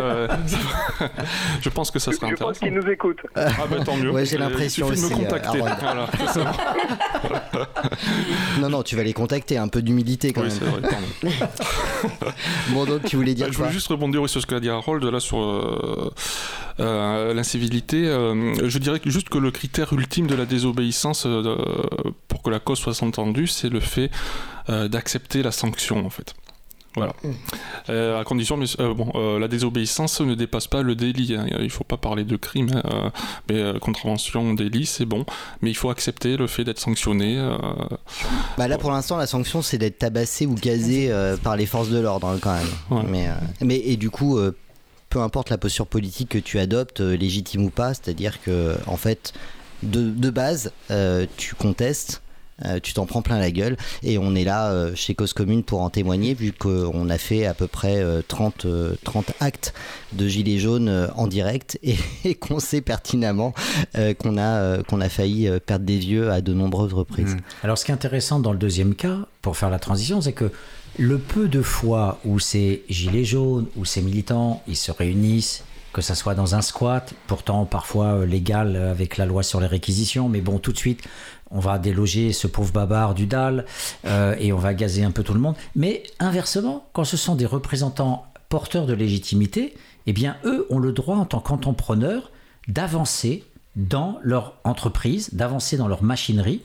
je pense que ça serait intéressant. Je pense qu'il nous écoute. Ah, ben tant mieux. Ouais, j'ai l'impression aussi. de me contacter. Voilà, non, non, tu vas les contacter, un peu d'humilité quand oui, même. Bon, donc tu voulais dire Je voulais juste rebondir sur ce qu'a dit Harold là sur euh, euh, l'incivilité. Euh, je dirais juste que le critère ultime de la désobéissance pour que la cause soit entendue, c'est le fait d'accepter la sanction en fait. Voilà. Euh, à condition, mais euh, bon, euh, la désobéissance ne dépasse pas le délit. Hein. Il ne faut pas parler de crime, hein. mais contravention, délit, c'est bon. Mais il faut accepter le fait d'être sanctionné. Bah là, pour l'instant, la sanction, c'est d'être tabassé ou gazé par les forces de l'ordre, hein, quand même. Mais, mais et du coup, peu importe la posture politique que tu adoptes, légitime ou pas, c'est-à-dire que, en fait, de, de base, tu contestes tu t'en prends plein la gueule. Et on est là euh, chez Cause Commune pour en témoigner, vu qu'on a fait à peu près 30, euh, 30 actes de Gilets jaunes en direct et, qu'on sait pertinemment qu'on a, a failli perdre des yeux à de nombreuses reprises. Mmh. Alors ce qui est intéressant dans le deuxième cas, pour faire la transition, c'est que le peu de fois où ces Gilets jaunes, où ces militants, ils se réunissent, que ça soit dans un squat, pourtant parfois légal avec la loi sur les réquisitions, mais bon, tout de suite, on va déloger ce pauvre babard du DAL euh, et on va gazer un peu tout le monde. Mais inversement, quand ce sont des représentants porteurs de légitimité, eh bien eux ont le droit en tant qu'entrepreneurs d'avancer dans leur entreprise, d'avancer dans leur machinerie,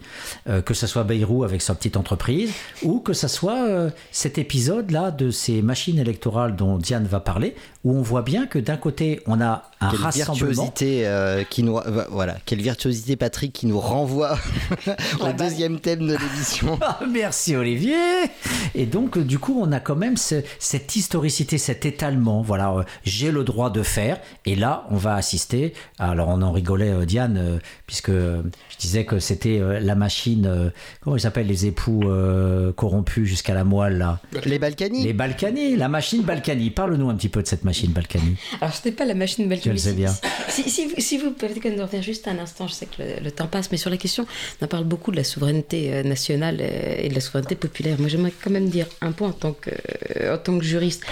euh, que ce soit Bayrou avec sa petite entreprise, ou que ce soit euh, cet épisode-là de ces machines électorales dont Diane va parler, où on voit bien que d'un côté, on a un quelle rassemblement. Virtuosité, euh, qui nous, voilà, quelle virtuosité, Patrick, qui nous renvoie au deuxième thème de l'émission. Ah, merci, Olivier. Et donc, du coup, on a quand même cette historicité, cet étalement. Voilà, j'ai le droit de faire. Et là, on va assister. Alors, on en rigolait euh, Diane, euh, puisque je disais que c'était euh, la machine, comment ils s'appellent les époux corrompus jusqu'à la moelle là Les Balkany. Les Balkany, la machine Balkany. Parle-nous un petit peu de cette machine Balkany. Alors ce n'est pas la machine Balkany. Je le sais bien. Si, si, si vous permettez de revenir juste un instant, je sais que le, temps passe, mais sur la question, on parle beaucoup de la souveraineté nationale et de la souveraineté populaire. Moi j'aimerais quand même dire un point en tant que, en tant que juriste.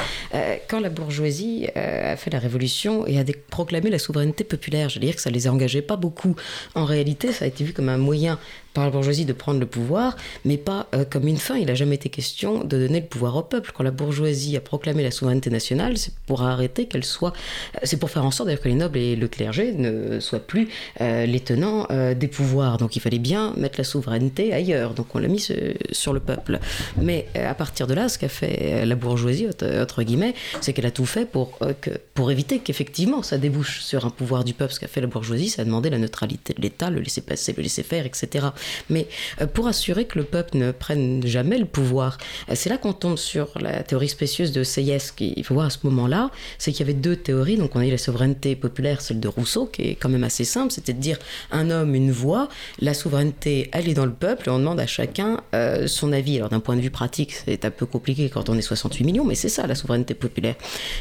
quand la bourgeoisie a fait la révolution et a proclamé la souveraineté populaire, je veux dire que ça les a engagés pas beaucoup. En réalité, ça a été vu comme un moyen par la bourgeoisie de prendre le pouvoir, mais pas euh, comme une fin. Il n'a jamais été question de donner le pouvoir au peuple. Quand la bourgeoisie a proclamé la souveraineté nationale, c'est pour arrêter qu'elle soit. Euh, c'est pour faire en sorte que les nobles et le clergé ne soient plus euh, les tenants des pouvoirs. Donc il fallait bien mettre la souveraineté ailleurs. Donc on l'a mis sur le peuple. Mais à partir de là, ce qu'a fait la bourgeoisie, entre guillemets, c'est qu'elle a tout fait pour éviter qu'effectivement ça débouche sur un pouvoir du peuple. Ce qu'a fait la bourgeoisie, ça a demandé la neutralité de l'État, le laisser passer, le laisser faire, etc. Mais euh, pour assurer que le peuple ne prenne jamais le pouvoir, euh, c'est là qu'on tombe sur la théorie spécieuse de Sayes, qu'il faut voir à ce moment-là, c'est qu'il y avait deux théories. Donc on a eu la souveraineté populaire, celle de Rousseau, qui est quand même assez simple, c'était de dire un homme, une voix, la souveraineté, elle est dans le peuple, et on demande à chacun euh, son avis. Alors d'un point de vue pratique, c'est un peu compliqué quand on est 68 millions, mais c'est ça la souveraineté populaire.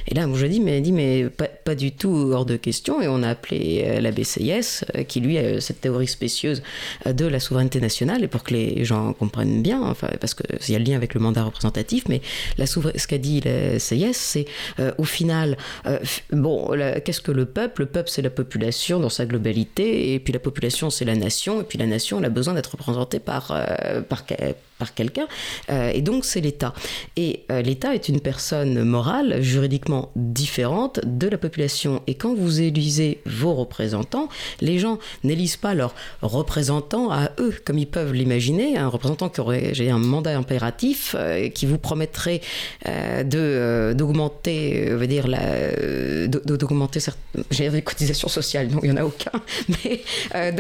Et là, moi je dis, mais, dit, mais pas, du tout hors de question, et on a appelé l'abbé Sayes, qui lui a cette théorie spécieuse de la souveraineté nationale, et pour que les gens comprennent bien, enfin, parce qu'il y a le lien avec le mandat représentatif, mais la ce qu'a dit le CIS, c'est euh, au final, euh, bon, qu'est-ce que le peuple? Le peuple, c'est la population dans sa globalité, et puis la population, c'est la nation, et puis la nation, elle a besoin d'être représentée par, euh, par, par quelqu'un, et donc c'est l'État. Et l'État est une personne morale, juridiquement différente de la population. Et quand vous élisez vos représentants, les gens n'élisent pas leurs représentants à eux, comme ils peuvent l'imaginer, un représentant qui aurait j'ai un mandat impératif qui vous promettrait de d'augmenter, va dire d'augmenter des cotisations sociales, non, il n'y en a aucun, mais euh,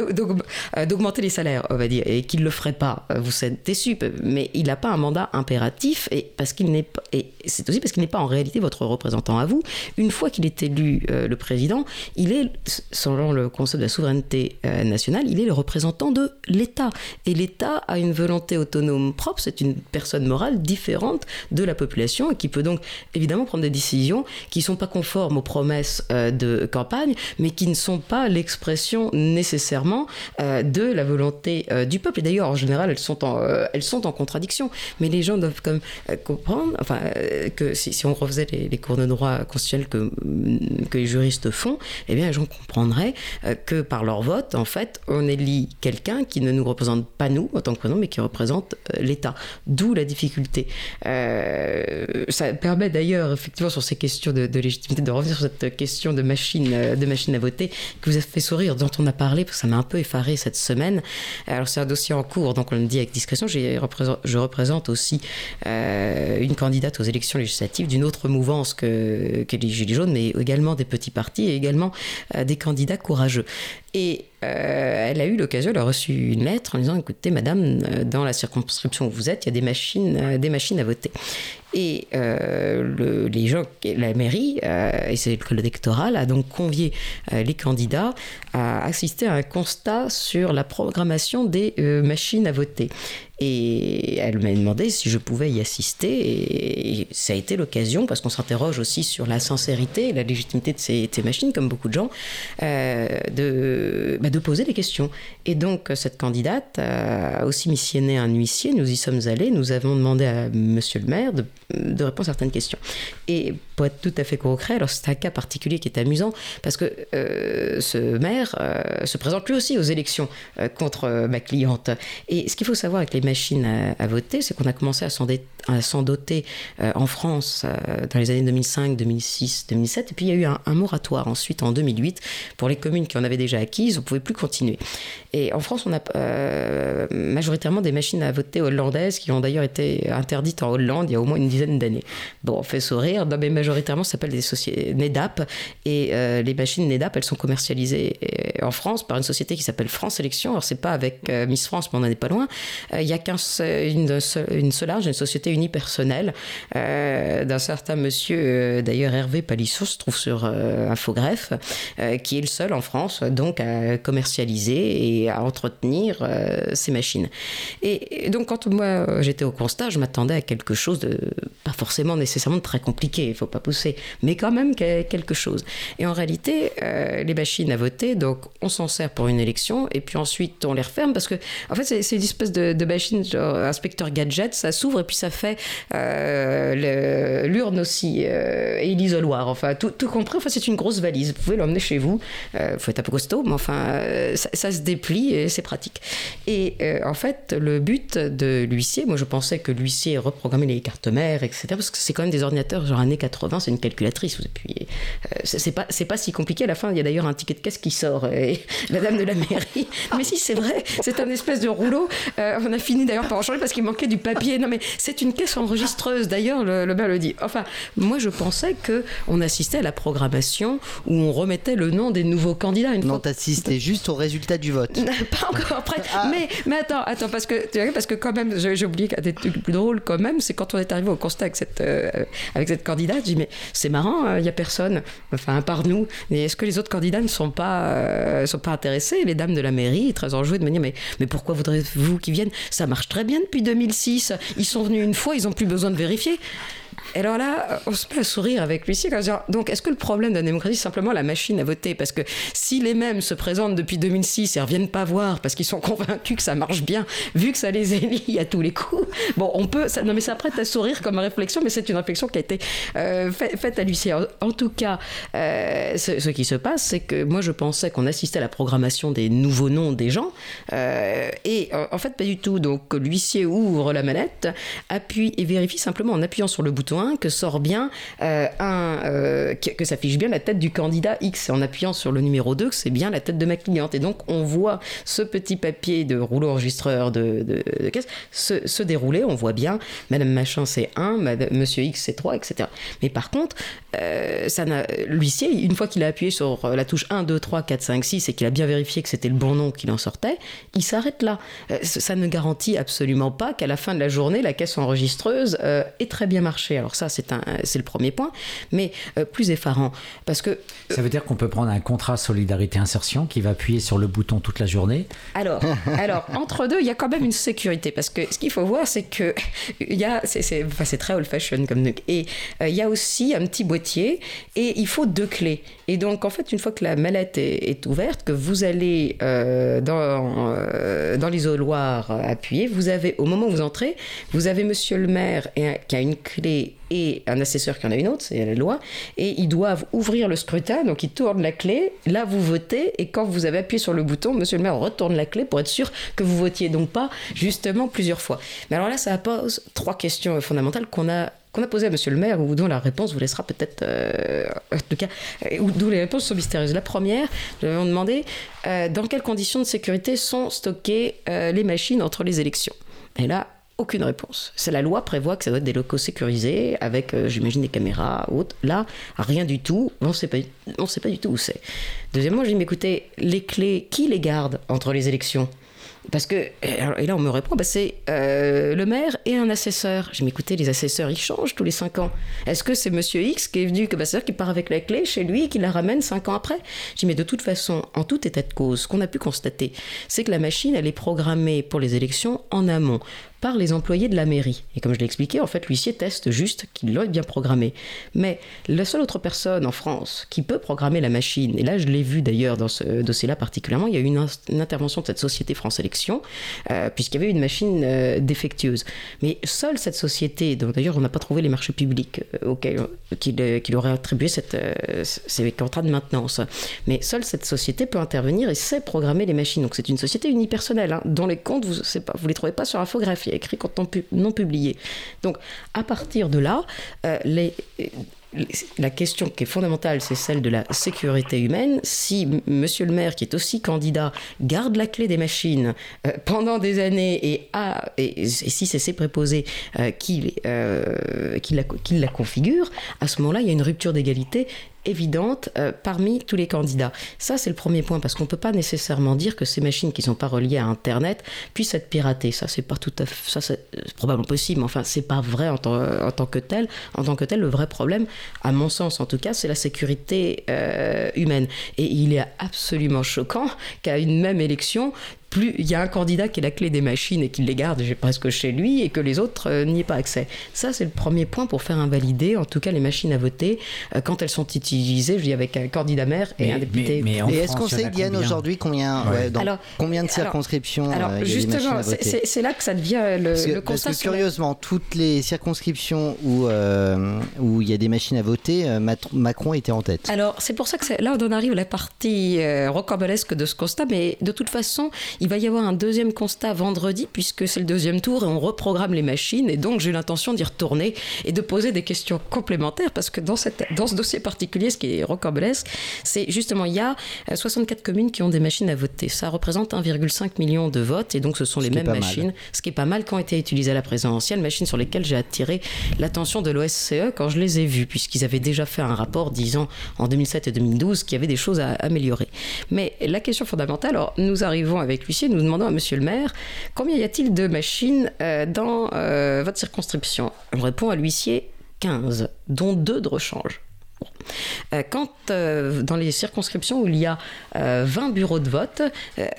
euh, d'augmenter les salaires, on va dire, et qu'il ne le ferait pas. Euh, vous êtes déçu, mais il n'a pas un mandat impératif, et parce qu'il n'est et c'est aussi parce qu'il n'est pas en réalité votre représentant à vous. Une fois qu'il est élu le président, il est, selon le concept de la souveraineté nationale, il est le représentant de l'État. Et l'État a une volonté autonome propre, c'est une personne morale différente de la population, et qui peut donc évidemment prendre des décisions qui ne sont pas conformes aux promesses de campagne, mais qui ne sont pas l'expression nécessairement euh, de la volonté euh, du peuple. Et d'ailleurs, en général, elles sont en, euh, elles sont en contradiction. Mais les gens doivent quand même comprendre, enfin, que si, on refaisait les, cours de droit constitutionnel que, que les juristes font, eh bien, les gens comprendraient que par leur vote, en fait, on élit quelqu'un qui ne nous représente pas nous en tant que président, mais qui représente l'État. D'où la difficulté. ça permet d'ailleurs, effectivement, sur ces questions de, légitimité, de revenir sur cette question de machine, euh, de machine à voter qui vous a fait sourire, dont on a parlé, parce que ça m'a un peu effaré cette semaine. Alors, c'est un dossier en cours, donc on le dit avec discrétion. Je représente aussi euh, une candidate aux élections législatives d'une autre mouvance que, les Gilets jaunes, mais également des petits partis et également euh, des candidats courageux. Et elle a eu l'occasion, elle a reçu une lettre en disant écoutez, madame, dans la circonscription où vous êtes, il y a des machines, des machines à voter. Et le, les gens, la mairie, et c'est le électoral, a donc convié les candidats à assister à un constat sur la programmation des machines à voter. Et elle m'a demandé si je pouvais y assister. Et ça a été l'occasion, parce qu'on s'interroge aussi sur la sincérité et la légitimité de ces, machines, comme beaucoup de gens, euh, de, bah, de poser des questions. Et donc, cette candidate a aussi missionné un huissier. Nous y sommes allés. Nous avons demandé à monsieur le maire de, répondre à certaines questions. Et pour être tout à fait concret, alors c'est un cas particulier qui est amusant, parce que euh, ce maire euh, se présente lui aussi aux élections contre ma cliente. Et ce qu'il faut savoir avec les machines à, voter, c'est qu'on a commencé à s'en doter euh, en France euh, dans les années 2005, 2006, 2007. Et puis il y a eu un, moratoire ensuite en 2008 pour les communes qui en avaient déjà acquises, on ne pouvait plus continuer. Et en France, on a euh, majoritairement des machines à voter hollandaises qui ont d'ailleurs été interdites en Hollande il y a au moins une dizaine d'années. Bon, on fait sourire, mais majoritairement, ça s'appelle des sociétés NEDAP. Et les machines NEDAP, elles sont commercialisées en France par une société qui s'appelle France Élection. Alors, c'est pas avec Miss France, mais on n'en est pas loin. Il y a une, une Solarge, une société unipersonnelle euh, d'un certain monsieur, euh, d'ailleurs Hervé Palisson, se trouve sur euh, Infogreffe, qui est le seul en France donc à commercialiser et à entretenir ces machines. Et, donc quand moi j'étais au constat, je m'attendais à quelque chose de pas forcément nécessairement très compliqué, il faut pas pousser, mais quand même quelque chose. Et en réalité, les machines à voter, donc on s'en sert pour une élection et puis ensuite on les referme parce que en fait c'est une espèce de, machine inspecteur gadget, ça s'ouvre et puis ça euh, l'urne aussi euh, et l'isoloir. Enfin, tout, compris. Enfin, c'est une grosse valise. Vous pouvez l'emmener chez vous. Il euh, faut être un peu costaud, mais enfin, ça, se déplie et c'est pratique. Et en fait, le but de l'huissier, moi je pensais que l'huissier reprogrammait les cartes mères, etc. Parce que c'est quand même des ordinateurs genre années 80, c'est une calculatrice. Et puis, c'est pas, pas si compliqué. À la fin, il y a d'ailleurs un ticket de caisse qui sort. Et Madame de la mairie. Mais si, c'est vrai, c'est un espèce de rouleau. on a fini d'ailleurs par en changer parce qu'il manquait du papier. Non, mais c'est une caisse enregistreuse. D'ailleurs, le, le maire le dit. Enfin, moi, je pensais que on assistait à la programmation où on remettait le nom des nouveaux candidats. Une non, t'assistais juste au résultat du vote. Pas encore après. Ah. Mais, mais attends, attends, parce que, parce que quand même, j'ai oublié des trucs plus drôles quand même, c'est quand on est arrivé au constat avec cette, euh, avec cette candidate, je dis, mais c'est marrant, hein, il n'y a personne, enfin, par nous. Mais est-ce que les autres candidats ne sont pas, euh, sont pas intéressés? Les dames de la mairie, très enjouées de me dire, mais, mais pourquoi voudrez-vous qu'ils viennent? Ça marche très bien depuis 2006. Ils sont venus une fois, ils n'ont plus besoin de vérifier. Et alors là, on se met à sourire avec l'huissier. Donc, est-ce que le problème de la démocratie, c'est simplement la machine à voter? Parce que si les mêmes se présentent depuis 2006 et reviennent pas voir parce qu'ils sont convaincus que ça marche bien, vu que ça les élit à tous les coups, bon, on peut. Non, mais ça prête à sourire comme réflexion, mais c'est une réflexion qui a été euh, faite à l'huissier. En, tout cas, euh, ce, qui se passe, c'est que moi, je pensais qu'on assistait à la programmation des nouveaux noms des gens. Euh, et en fait, pas du tout. Donc, l'huissier ouvre la manette, appuie et vérifie simplement en appuyant sur le bouton 1 que sort bien que, que s'affiche bien la tête du candidat X. En appuyant sur le numéro 2, que c'est bien la tête de ma cliente. Et donc, on voit ce petit papier de rouleau enregistreur de, caisse se, se, dérouler. On voit bien Madame Machin, c'est 1, Monsieur X, c'est 3, etc. Mais par contre, euh, l'huissier, une fois qu'il a appuyé sur la touche 1, 2, 3, 4, 5, 6 et qu'il a bien vérifié que c'était le bon nom qu'il en sortait, il s'arrête là. Euh, ça ne garantit absolument pas qu'à la fin de la journée, la caisse enregistreuse euh, ait très bien marché. Alors ça, c'est le premier point. Mais plus effarant, parce que... Ça veut dire qu'on peut prendre un contrat solidarité insertion qui va appuyer sur le bouton toute la journée? Alors, alors entre deux, il y a quand même une sécurité, parce que ce qu'il faut voir, c'est que y a, c'est enfin, très old-fashioned comme et il y a aussi un petit boîtier et il faut deux clés. Et donc, en fait, une fois que la mallette est, ouverte, que vous allez euh, dans, euh, dans l'isoloir appuyer, vous avez, au moment où vous entrez, vous avez monsieur le maire qui a une clé et un assesseur qui en a une autre, c'est la loi, et ils doivent ouvrir le scrutin, donc ils tournent la clé, là vous votez, et quand vous avez appuyé sur le bouton, monsieur le maire retourne la clé pour être sûr que vous votiez donc pas justement plusieurs fois. Mais alors là, ça pose trois questions fondamentales qu'on a qu'on a posé à Monsieur le maire, ou dont la réponse vous laissera peut-être, euh, en tout cas, euh, d'où les réponses sont mystérieuses. La première, nous avons demandé euh, dans quelles conditions de sécurité sont stockées les machines entre les élections. Et là, aucune réponse. C'est la loi prévoit que ça doit être des locaux sécurisés avec, j'imagine, des caméras ou autres. Là, rien du tout. On ne sait pas, sait pas du tout où c'est. Deuxièmement, j'ai dit, mais écoutez, les clés, qui les garde entre les élections? Parce que, et là on me répond, bah c'est euh, le maire et un assesseur. J'ai m'écouté, les assesseurs ils changent tous les 5 ans. Est-ce que c'est monsieur X qui est venu comme assesseur qui part avec la clé chez lui et qui la ramène 5 ans après? J'ai mais de toute façon, en tout état de cause, ce qu'on a pu constater, c'est que la machine elle est programmée pour les élections en amont par les employés de la mairie. Et comme je l'ai expliqué, en fait, l'huissier teste juste qu'il l'a bien programmé. Mais la seule autre personne en France qui peut programmer la machine, et là je l'ai vu d'ailleurs dans ce dossier-là particulièrement, il y a eu une, intervention de cette société France Élection, euh, puisqu'il y avait une machine euh, défectueuse. Mais seule cette société, d'ailleurs on n'a pas trouvé les marchés publics euh, auxquels qu'il aurait attribué cette, ces contrats de maintenance, mais seule cette société peut intervenir et sait programmer les machines. Donc c'est une société unipersonnelle, hein, dont les comptes, vous ne les trouvez pas sur infographie écrit non publié. Donc, à partir de là, euh, la question qui est fondamentale, c'est celle de la sécurité humaine. Si Monsieur le maire, qui est aussi candidat, garde la clé des machines euh, pendant des années et, si c'est ses préposés euh, qui la configurent, à ce moment-là, il y a une rupture d'égalité évidente euh, parmi tous les candidats. Ça, c'est le premier point, parce qu'on ne peut pas nécessairement dire que ces machines qui ne sont pas reliées à Internet puissent être piratées. Ça, c'est pas tout à fait, ça, c'est probablement possible, mais enfin, c'est pas vrai en tant, en tant, que tel. En tant que tel, le vrai problème, à mon sens en tout cas, c'est la sécurité euh, humaine. Et il est absolument choquant qu'à une même élection, plus il y a un candidat qui est la clé des machines et qui les garde presque chez lui et que les autres euh, n'y aient pas accès. Ça, c'est le premier point pour faire invalider, en tout cas, les machines à voter euh, quand elles sont utilisées, je dis avec un candidat maire et un député. Mais, est-ce qu'on sait, Diane, aujourd'hui, combien, dans combien de circonscriptions alors, euh, justement, c'est là que ça devient le, parce que, constat. Parce que curieusement, toutes les circonscriptions où, où il y a des machines à voter, Macron était en tête. Alors, c'est pour ça que là, on en arrive à la partie rocambolesque de ce constat, mais de toute façon, il va y avoir un deuxième constat vendredi, puisque c'est le deuxième tour et on reprogramme les machines. Et donc, j'ai l'intention d'y retourner et de poser des questions complémentaires, parce que dans, cette, dans ce dossier particulier, ce qui est rocambolesque, c'est justement, il y a 64 euh, communes qui ont des machines à voter. Ça représente 1,5 million de votes, et donc ce sont les mêmes machines, ce qui est pas mal, qui ont été utilisées à la présidentielle, machines sur lesquelles j'ai attiré l'attention de l'OSCE quand je les ai vues, puisqu'ils avaient déjà fait un rapport disant en 2007 et 2012 qu'il y avait des choses à améliorer. Mais la question fondamentale, alors nous arrivons avec lui nous demandons à monsieur le maire combien y a-t-il de machines euh, dans euh, votre circonscription? On répond à l'huissier 15, dont 2 de rechange. Euh, quand dans les circonscriptions où il y a 20 bureaux de vote,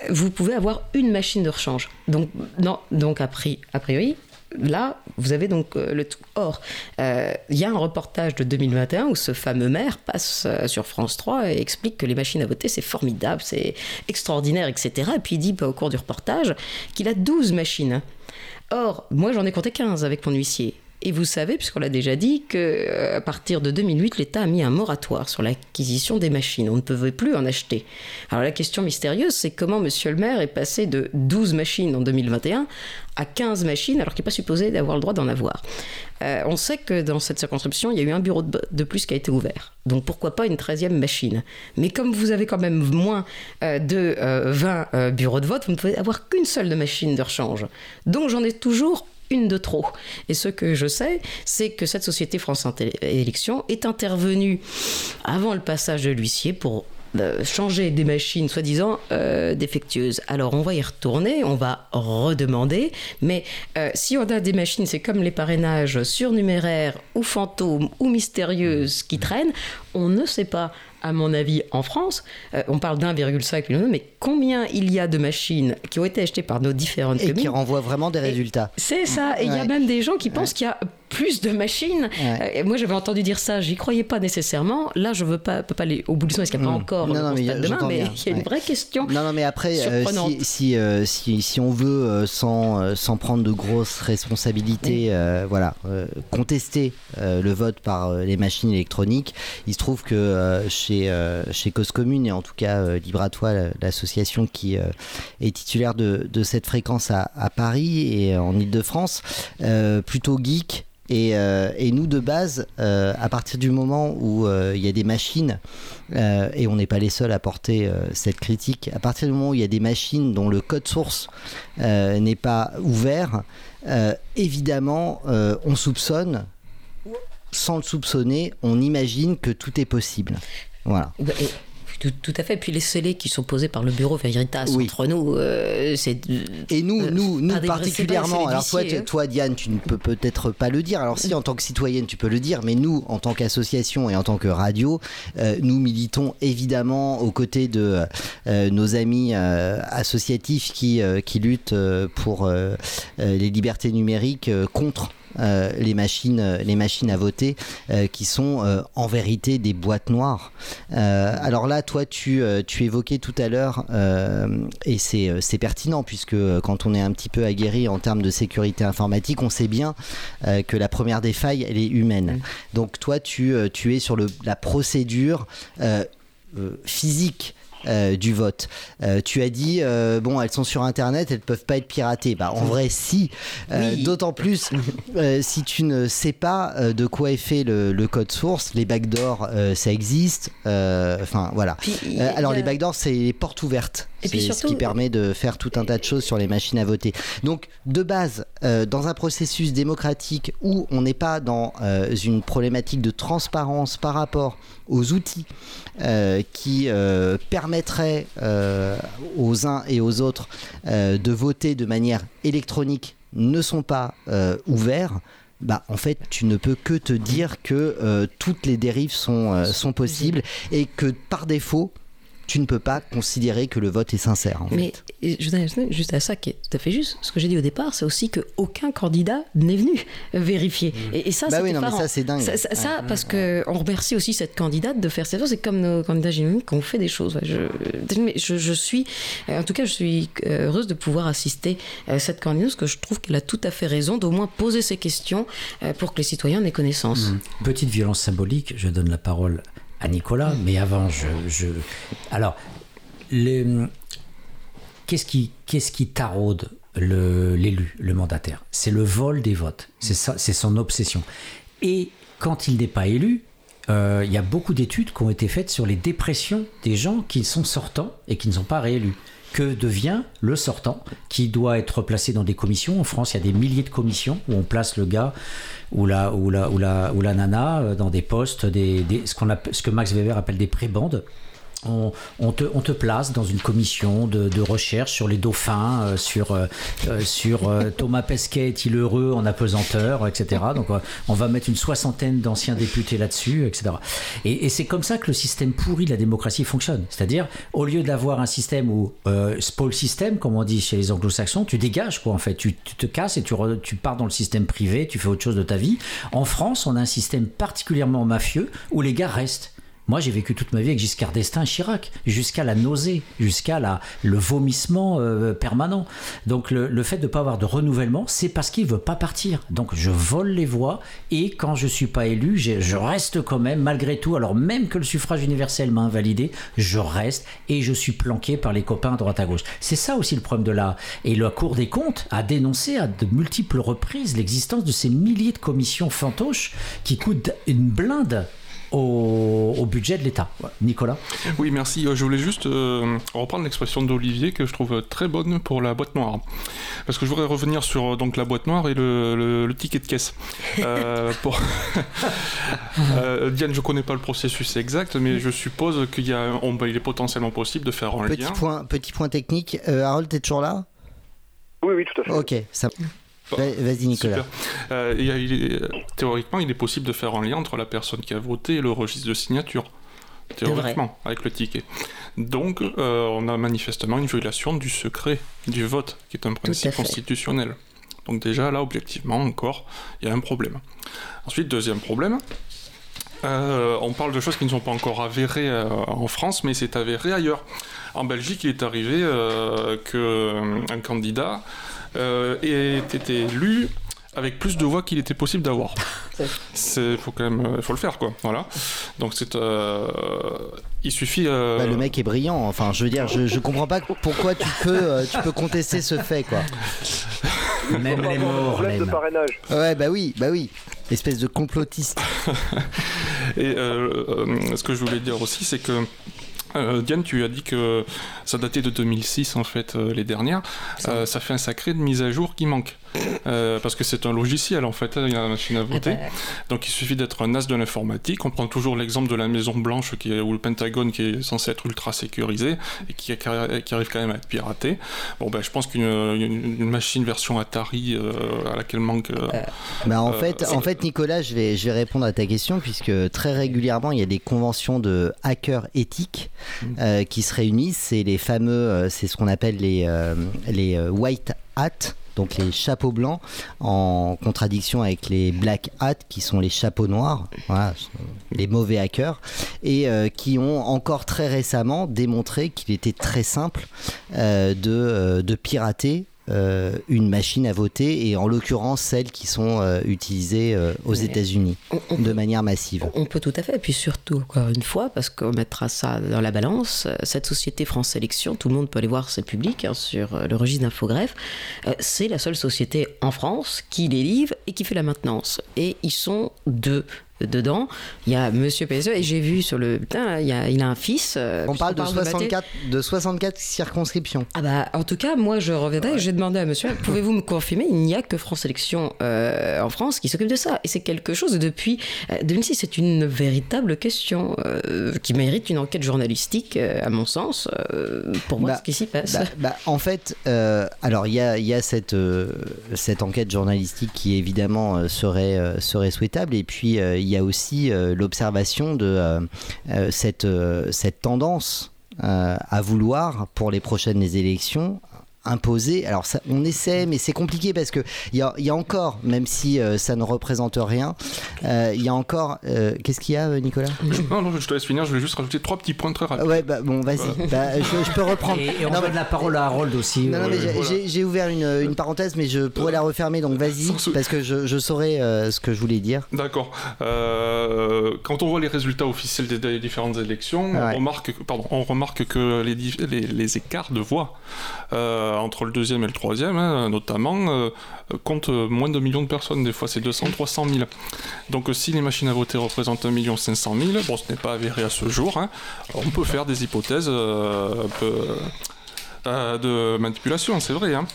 vous pouvez avoir une machine de rechange. Donc, non, donc a, priori, là, vous avez donc euh, le tout. Or, euh, il y a un reportage de 2021 où ce fameux maire passe euh, sur France 3 et explique que les machines à voter, c'est formidable, c'est extraordinaire, etc. Et puis il dit bah, au cours du reportage qu'il a 12 machines. Or, moi j'en ai compté 15 avec mon huissier. Et vous savez, puisqu'on l'a déjà dit, qu'à partir de 2008, l'État a mis un moratoire sur l'acquisition des machines. On ne pouvait plus en acheter. Alors la question mystérieuse, c'est comment Monsieur le maire est passé de 12 machines en 2021 à 15 machines alors qu'il n'est pas supposé d'avoir le droit d'en avoir. Euh, on sait que dans cette circonscription, il y a eu un bureau de, plus qui a été ouvert. Donc pourquoi pas une 13e machine? Mais comme vous avez quand même moins euh, de 20 euh, bureaux de vote, vous ne pouvez avoir qu'une seule de machine de rechange. Donc j'en ai toujours une de trop. Et ce que je sais, c'est que cette société France Élections est intervenue avant le passage de l'huissier pour euh, changer des machines soi-disant euh, défectueuses. Alors on va y retourner, on va redemander, mais euh, si on a des machines, c'est comme les parrainages surnuméraires ou fantômes ou mystérieuses qui traînent, on ne sait pas à mon avis, en France, euh, on parle d'1,5 million, mais combien il y a de machines qui ont été achetées par nos différentes et communes qui renvoient vraiment des résultats. C'est ça. Et il y a même des gens qui pensent qu'il y a plus de machines. Euh, moi, j'avais entendu dire ça. J'y croyais pas nécessairement. Là, je veux pas, peux pas aller au bout du sens. Est-ce qu'il n'y a pas hmm. encore non, non, mais, demain, mais il y a une vraie question. Non, non, mais après, euh, si, si, si, on veut, sans, sans prendre de grosses responsabilités, voilà, contester le vote par les machines électroniques, il se trouve que chez euh, chez, Cause Commune et en tout cas euh, Libre à toi, l'association qui euh, est titulaire de, cette fréquence à, Paris et en Ile-de-France, plutôt geek. Et, nous, de base, à partir du moment où il y a des machines, et on n'est pas les seuls à porter cette critique, à partir du moment où il y a des machines dont le code source n'est pas ouvert, évidemment, on soupçonne sans le soupçonner, on imagine que tout est possible. Voilà. Tout, à fait. Puis les scellés qui sont posés par le bureau Veritas entre nous, euh, c'est. Et nous, euh, nous, nous particulièrement. Alors toi, toi, Diane, tu ne peux peut-être pas le dire. Alors si, en tant que citoyenne, tu peux le dire, mais nous, en tant qu'association et en tant que radio, euh, nous militons évidemment aux côtés de nos amis associatifs qui qui luttent pour les libertés numériques contre euh, les, machines, euh, les machines à voter euh, qui sont en vérité des boîtes noires. alors là, toi, tu, tu évoquais tout à l'heure, et c'est pertinent, puisque quand on est un petit peu aguerri en termes de sécurité informatique, on sait bien que la première des failles, elle est humaine. Donc toi, tu, tu es sur le, la procédure physique euh, du vote. Euh, tu as dit, euh, bon, elles sont sur Internet, elles ne peuvent pas être piratées. Bah, en vrai, si. D'autant plus si tu ne sais pas de quoi est fait le, code source. Les backdoors, ça existe. Enfin, voilà. alors, les backdoors, c'est les portes ouvertes. Ce qui permet de faire tout un tas de choses sur les machines à voter. Donc, de base, dans un processus démocratique où on n'est pas dans une problématique de transparence par rapport aux outils qui permettent permettrait euh, aux uns et aux autres euh, de voter de manière électronique ne sont pas euh, ouverts, bah, en fait, tu ne peux que te dire que toutes les dérives sont, sont possibles et que par défaut, tu ne peux pas considérer que le vote est sincère. Mais je juste à ça qui est tout à fait juste. Ce que j'ai dit au départ, c'est aussi qu'aucun candidat n'est venu vérifier. Mmh. Et, ça, bah oui, ça c'est dingue. Ça, parce que on remercie aussi cette candidate de faire cette chose. C'est comme nos candidats génériques qui ont fait des choses. Je, je, suis, en tout cas, je suis heureuse de pouvoir assister à cette candidate parce que je trouve qu'elle a tout à fait raison d'au moins poser ces questions euh, pour que les citoyens en aient connaissance. Mmh. Petite violence symbolique. Je donne la parole à Nicolas, mais avant, je. Alors, qu'est-ce qui, qu'est-ce qui taraude l'élu, le, mandataire? C'est le vol des votes. C'est, ça, c'est son obsession. Et quand il n'est pas élu, euh, il y a beaucoup d'études qui ont été faites sur les dépressions des gens qui sont sortants et qui ne sont pas réélus que devient le sortant qui doit être placé dans des commissions. En France, il y a des milliers de commissions où on place le gars ou la, ou la, ou la, ou la nana euh, dans des postes, des, ce, qu'on ce que Max Weber appelle des prébandes. On, te, place dans une commission de, recherche sur les dauphins, euh, sur, euh, euh, Thomas Pesquet est-il heureux en apesanteur, etc. Donc on va mettre une soixantaine d'anciens députés là-dessus, etc. Et, c'est comme ça que le système pourri de la démocratie fonctionne. C'est-à-dire, au lieu d'avoir un système où, spoil system, comme on dit chez les anglo-saxons, tu dégages, quoi, en fait. Tu, te casses et tu pars dans le système privé, tu fais autre chose de ta vie. En France, on a un système particulièrement mafieux où les gars restent. Moi, j'ai vécu toute ma vie avec Giscard d'Estaing Chirac, jusqu'à la nausée, jusqu'à la, le vomissement euh, permanent. Donc, le, fait de ne pas avoir de renouvellement, c'est parce qu'il ne veut pas partir. Donc, je vole les voix et quand je ne suis pas élu, je reste quand même, malgré tout, alors même que le suffrage universel m'a invalidé, je reste et je suis planqué par les copains à droite à gauche. C'est ça aussi le problème de la. Et la Cour des comptes a dénoncé à de multiples reprises l'existence de ces milliers de commissions fantoches qui coûtent une blinde au, budget de l'État. Nicolas Oui, merci. Euh, je voulais juste euh, reprendre l'expression d'Olivier que je trouve très bonne pour la boîte noire. Parce que je voudrais revenir sur euh, donc, la boîte noire et le, ticket de caisse. pour... Diane, je ne connais pas le processus exact, mais je suppose qu'il y a, on, il est potentiellement possible de faire un petit lien. Point, petit point technique. Harold, tu es toujours là? Oui, oui, tout à fait. Ok, ça... Vas-y Nicolas. Euh, théoriquement, il est possible de faire un lien entre la personne qui a voté et le registre de signature. Théoriquement, avec le ticket. Donc, euh, on a manifestement une violation du secret du vote, qui est un principe constitutionnel. Donc déjà, là, objectivement, encore, il y a un problème. Ensuite, deuxième problème, euh, on parle de choses qui ne sont pas encore avérées en France, mais c'est avéré ailleurs. En Belgique, il est arrivé qu'un candidat euh, et été élu avec plus de voix qu'il était possible d'avoir. Il faut quand même, euh, faut le faire quoi. Voilà. Donc c'est, euh, il suffit. Bah, le mec est brillant. Enfin, je veux dire, je, je comprends pas pourquoi tu peux, tu peux contester ce fait quoi. Même les morts. de parrainage. Ouais, bah oui, bah oui. Espèce de complotiste. Et ce que je voulais dire aussi, c'est que euh, Diane, tu as dit que ça datait de 2006 en fait, euh, les dernières. Euh, ça fait un sacré de mise à jour qui manque. Parce que c'est un logiciel en fait, hein, il y a la machine à voter. Donc il suffit d'être un as de l'informatique. On prend toujours l'exemple de la Maison Blanche qui est, ou le Pentagone qui est censé être ultra sécurisé et qui, arrive quand même à être piraté. Bon ben je pense qu'une machine version Atari à laquelle manque. Bah, en, fait, en fait, Nicolas, je vais, je vais répondre à ta question puisque très régulièrement il y a des conventions de hackers éthiques euh, qui se réunissent. C'est les fameux, euh, c'est ce qu'on appelle les, euh, les white hats donc les chapeaux blancs, en contradiction avec les black hats qui sont les chapeaux noirs, les mauvais hackers, et qui ont encore très récemment démontré qu'il était très simple de, de, pirater euh, une machine à voter et en l'occurrence celles qui sont euh, utilisées euh, aux États-Unis de manière massive. On peut tout à fait, et puis surtout encore une fois, parce qu'on mettra ça dans la balance, cette société France Sélection, tout le monde peut aller voir, c'est public hein, sur le registre d'Infogreffe, c'est la seule société en France qui les livre et qui fait la maintenance. Et ils sont deux dedans. Il y a Monsieur PSE et j'ai vu sur le putain, il, a, il a un fils. Euh, on parle, de, 64, de, 64 circonscriptions. Ah bah, en tout cas, moi je reviendrai. J'ai demandé à Monsieur, pouvez-vous me confirmer Il n'y a que France Sélection euh, en France qui s'occupe de ça et c'est quelque chose depuis 2006. Euh, c'est une véritable question qui mérite une enquête journalistique, à mon sens, pour voir bah, ce qui s'y passe. Bah, bah, en fait, alors il y a, y a cette cette enquête journalistique qui évidemment serait serait souhaitable et puis il y a aussi euh, l'observation de euh, euh, cette, cette tendance à vouloir, pour les prochaines élections, imposer. Alors ça, on essaie, mais c'est compliqué parce que il y a, y a, encore, même si euh, ça ne représente rien, euh, il y a encore. Euh, qu'est-ce qu'il y a, Nicolas? Non, non, je te laisse finir. Je vais juste rajouter trois petits points très rapides. Ouais, bah, bon, vas-y. Bah, je, peux reprendre. Et, on non, donne la parole à Harold aussi. Non, non mais j'ai ouvert une, une, parenthèse, mais je pourrais la refermer. Donc vas-y, parce que je, je saurai ce que je voulais dire. D'accord. quand on voit les résultats officiels des, différentes élections, on remarque, pardon, on remarque que les, les, les écarts de voix euh, entre le deuxième et le troisième, hein, notamment, euh, compte moins de millions de personnes. Des fois, c'est 200, 300 000. Donc, si les machines à voter représentent 1 500 000, bon, ce n'est pas avéré à ce jour, hein, on peut faire des hypothèses euh, de manipulation, c'est vrai. Hein.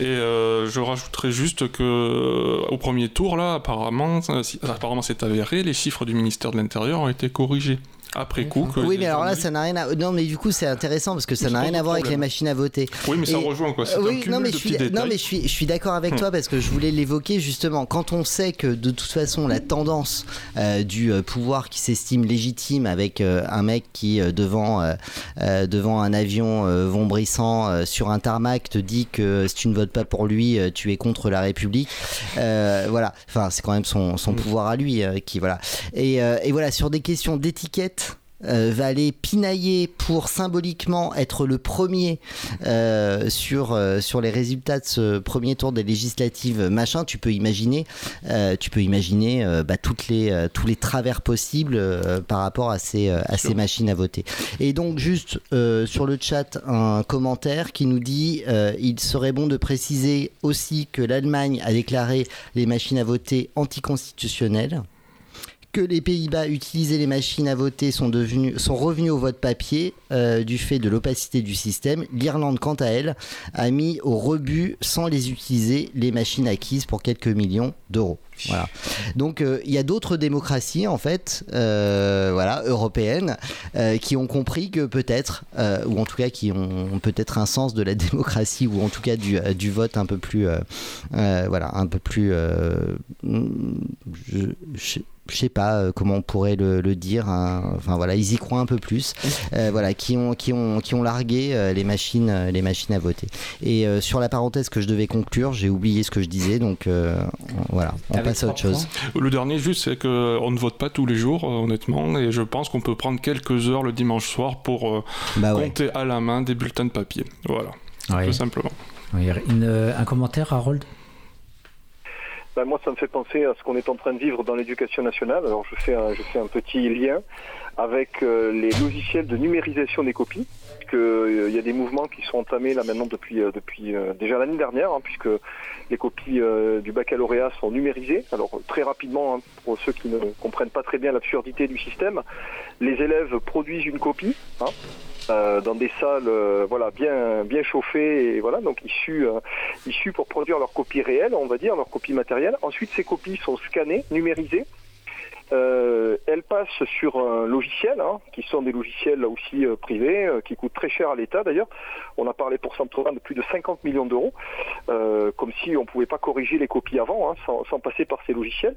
Et je rajouterai juste que au premier tour, là, apparemment, apparemment c'est avéré, les chiffres du ministère de l'Intérieur ont été corrigés. Après coup. Que Oui, mais alors là, ça n'a rien à. Non, mais du coup, c'est intéressant parce que ça n'a rien à voir avec les machines à voter. Oui, mais ça Et- rejoint quoi. C'est Oui, non mais, de je suis, non mais je suis, je suis d'accord avec toi parce que je voulais l'évoquer justement. Quand on sait que de toute façon la tendance euh, du euh, pouvoir qui s'estime légitime avec euh, un mec qui euh, devant devant un avion vombrissant sur un tarmac te dit que si tu ne votes pas pour lui, tu es contre la République. Voilà. Enfin, c'est quand même son, son pouvoir à lui qui voilà. Et, et voilà sur des questions d'étiquette. Euh, va aller pinailler pour symboliquement être le premier euh, sur, euh, sur les résultats de ce premier tour des législatives machin. Tu peux imaginer tu peux imaginer bah, toutes les, tous les travers possibles par rapport à ces, à ces machines à voter. Et donc juste sur le chat un commentaire qui nous dit il serait bon de préciser aussi que l'Allemagne a déclaré les machines à voter anticonstitutionnelles que les Pays-Bas utilisaient les machines à voter sont, devenus, sont revenus au vote papier euh, du fait de l'opacité du système. L'Irlande, quant à elle, a mis au rebut, sans les utiliser, les machines acquises pour quelques millions d'euros. Voilà. Donc euh, il y a d'autres démocraties en fait, euh, voilà, européennes, qui ont compris que peut-être, ou en tout cas qui ont peut-être un sens de la démocratie, ou en tout cas du, vote un peu plus, voilà, un peu plus, je sais pas euh, comment on pourrait le, le dire. hein. Enfin voilà, ils y croient un peu plus. Euh, voilà, qui ont qui ont qui ont largué euh, les machines les machines à voter. Et euh, sur la parenthèse que je devais conclure, j'ai oublié ce que je disais. Donc euh, voilà, on Avec passe à autre chose. Le dernier, juste, c'est qu'on ne vote pas tous les jours, honnêtement, et je pense qu'on peut prendre quelques heures le dimanche soir pour euh, Bah ouais. compter à la main des bulletins de papier. Voilà, Oui. tout simplement. Oui, une, euh, un commentaire, Harold? Ben, moi, ça me fait penser à ce qu'on est en train de vivre dans l'éducation nationale. Alors, je fais un, je fais un petit lien avec euh, les logiciels de numérisation des copies. Puisque, euh, y a des mouvements qui sont entamés là maintenant depuis, euh, depuis euh, déjà l'année dernière, hein, puisque les copies du baccalauréat sont numérisées. Alors très rapidement, hein, pour ceux qui ne comprennent pas très bien l'absurdité du système, les élèves produisent une copie. hein, euh, dans des salles euh, voilà bien bien chauffées et voilà donc issues euh, issues pour produire leur copie réelle on va dire leur copie matérielle ensuite ces copies sont scannées numérisées euh, elles passent sur un logiciel, hein, qui sont des logiciels là aussi euh, privés, qui coûtent très cher à l'État d'ailleurs. On a parlé pour Centroin de plus de 50 millions d'euros, comme si on pouvait pas corriger les copies avant, hein, sans, sans passer par ces logiciels.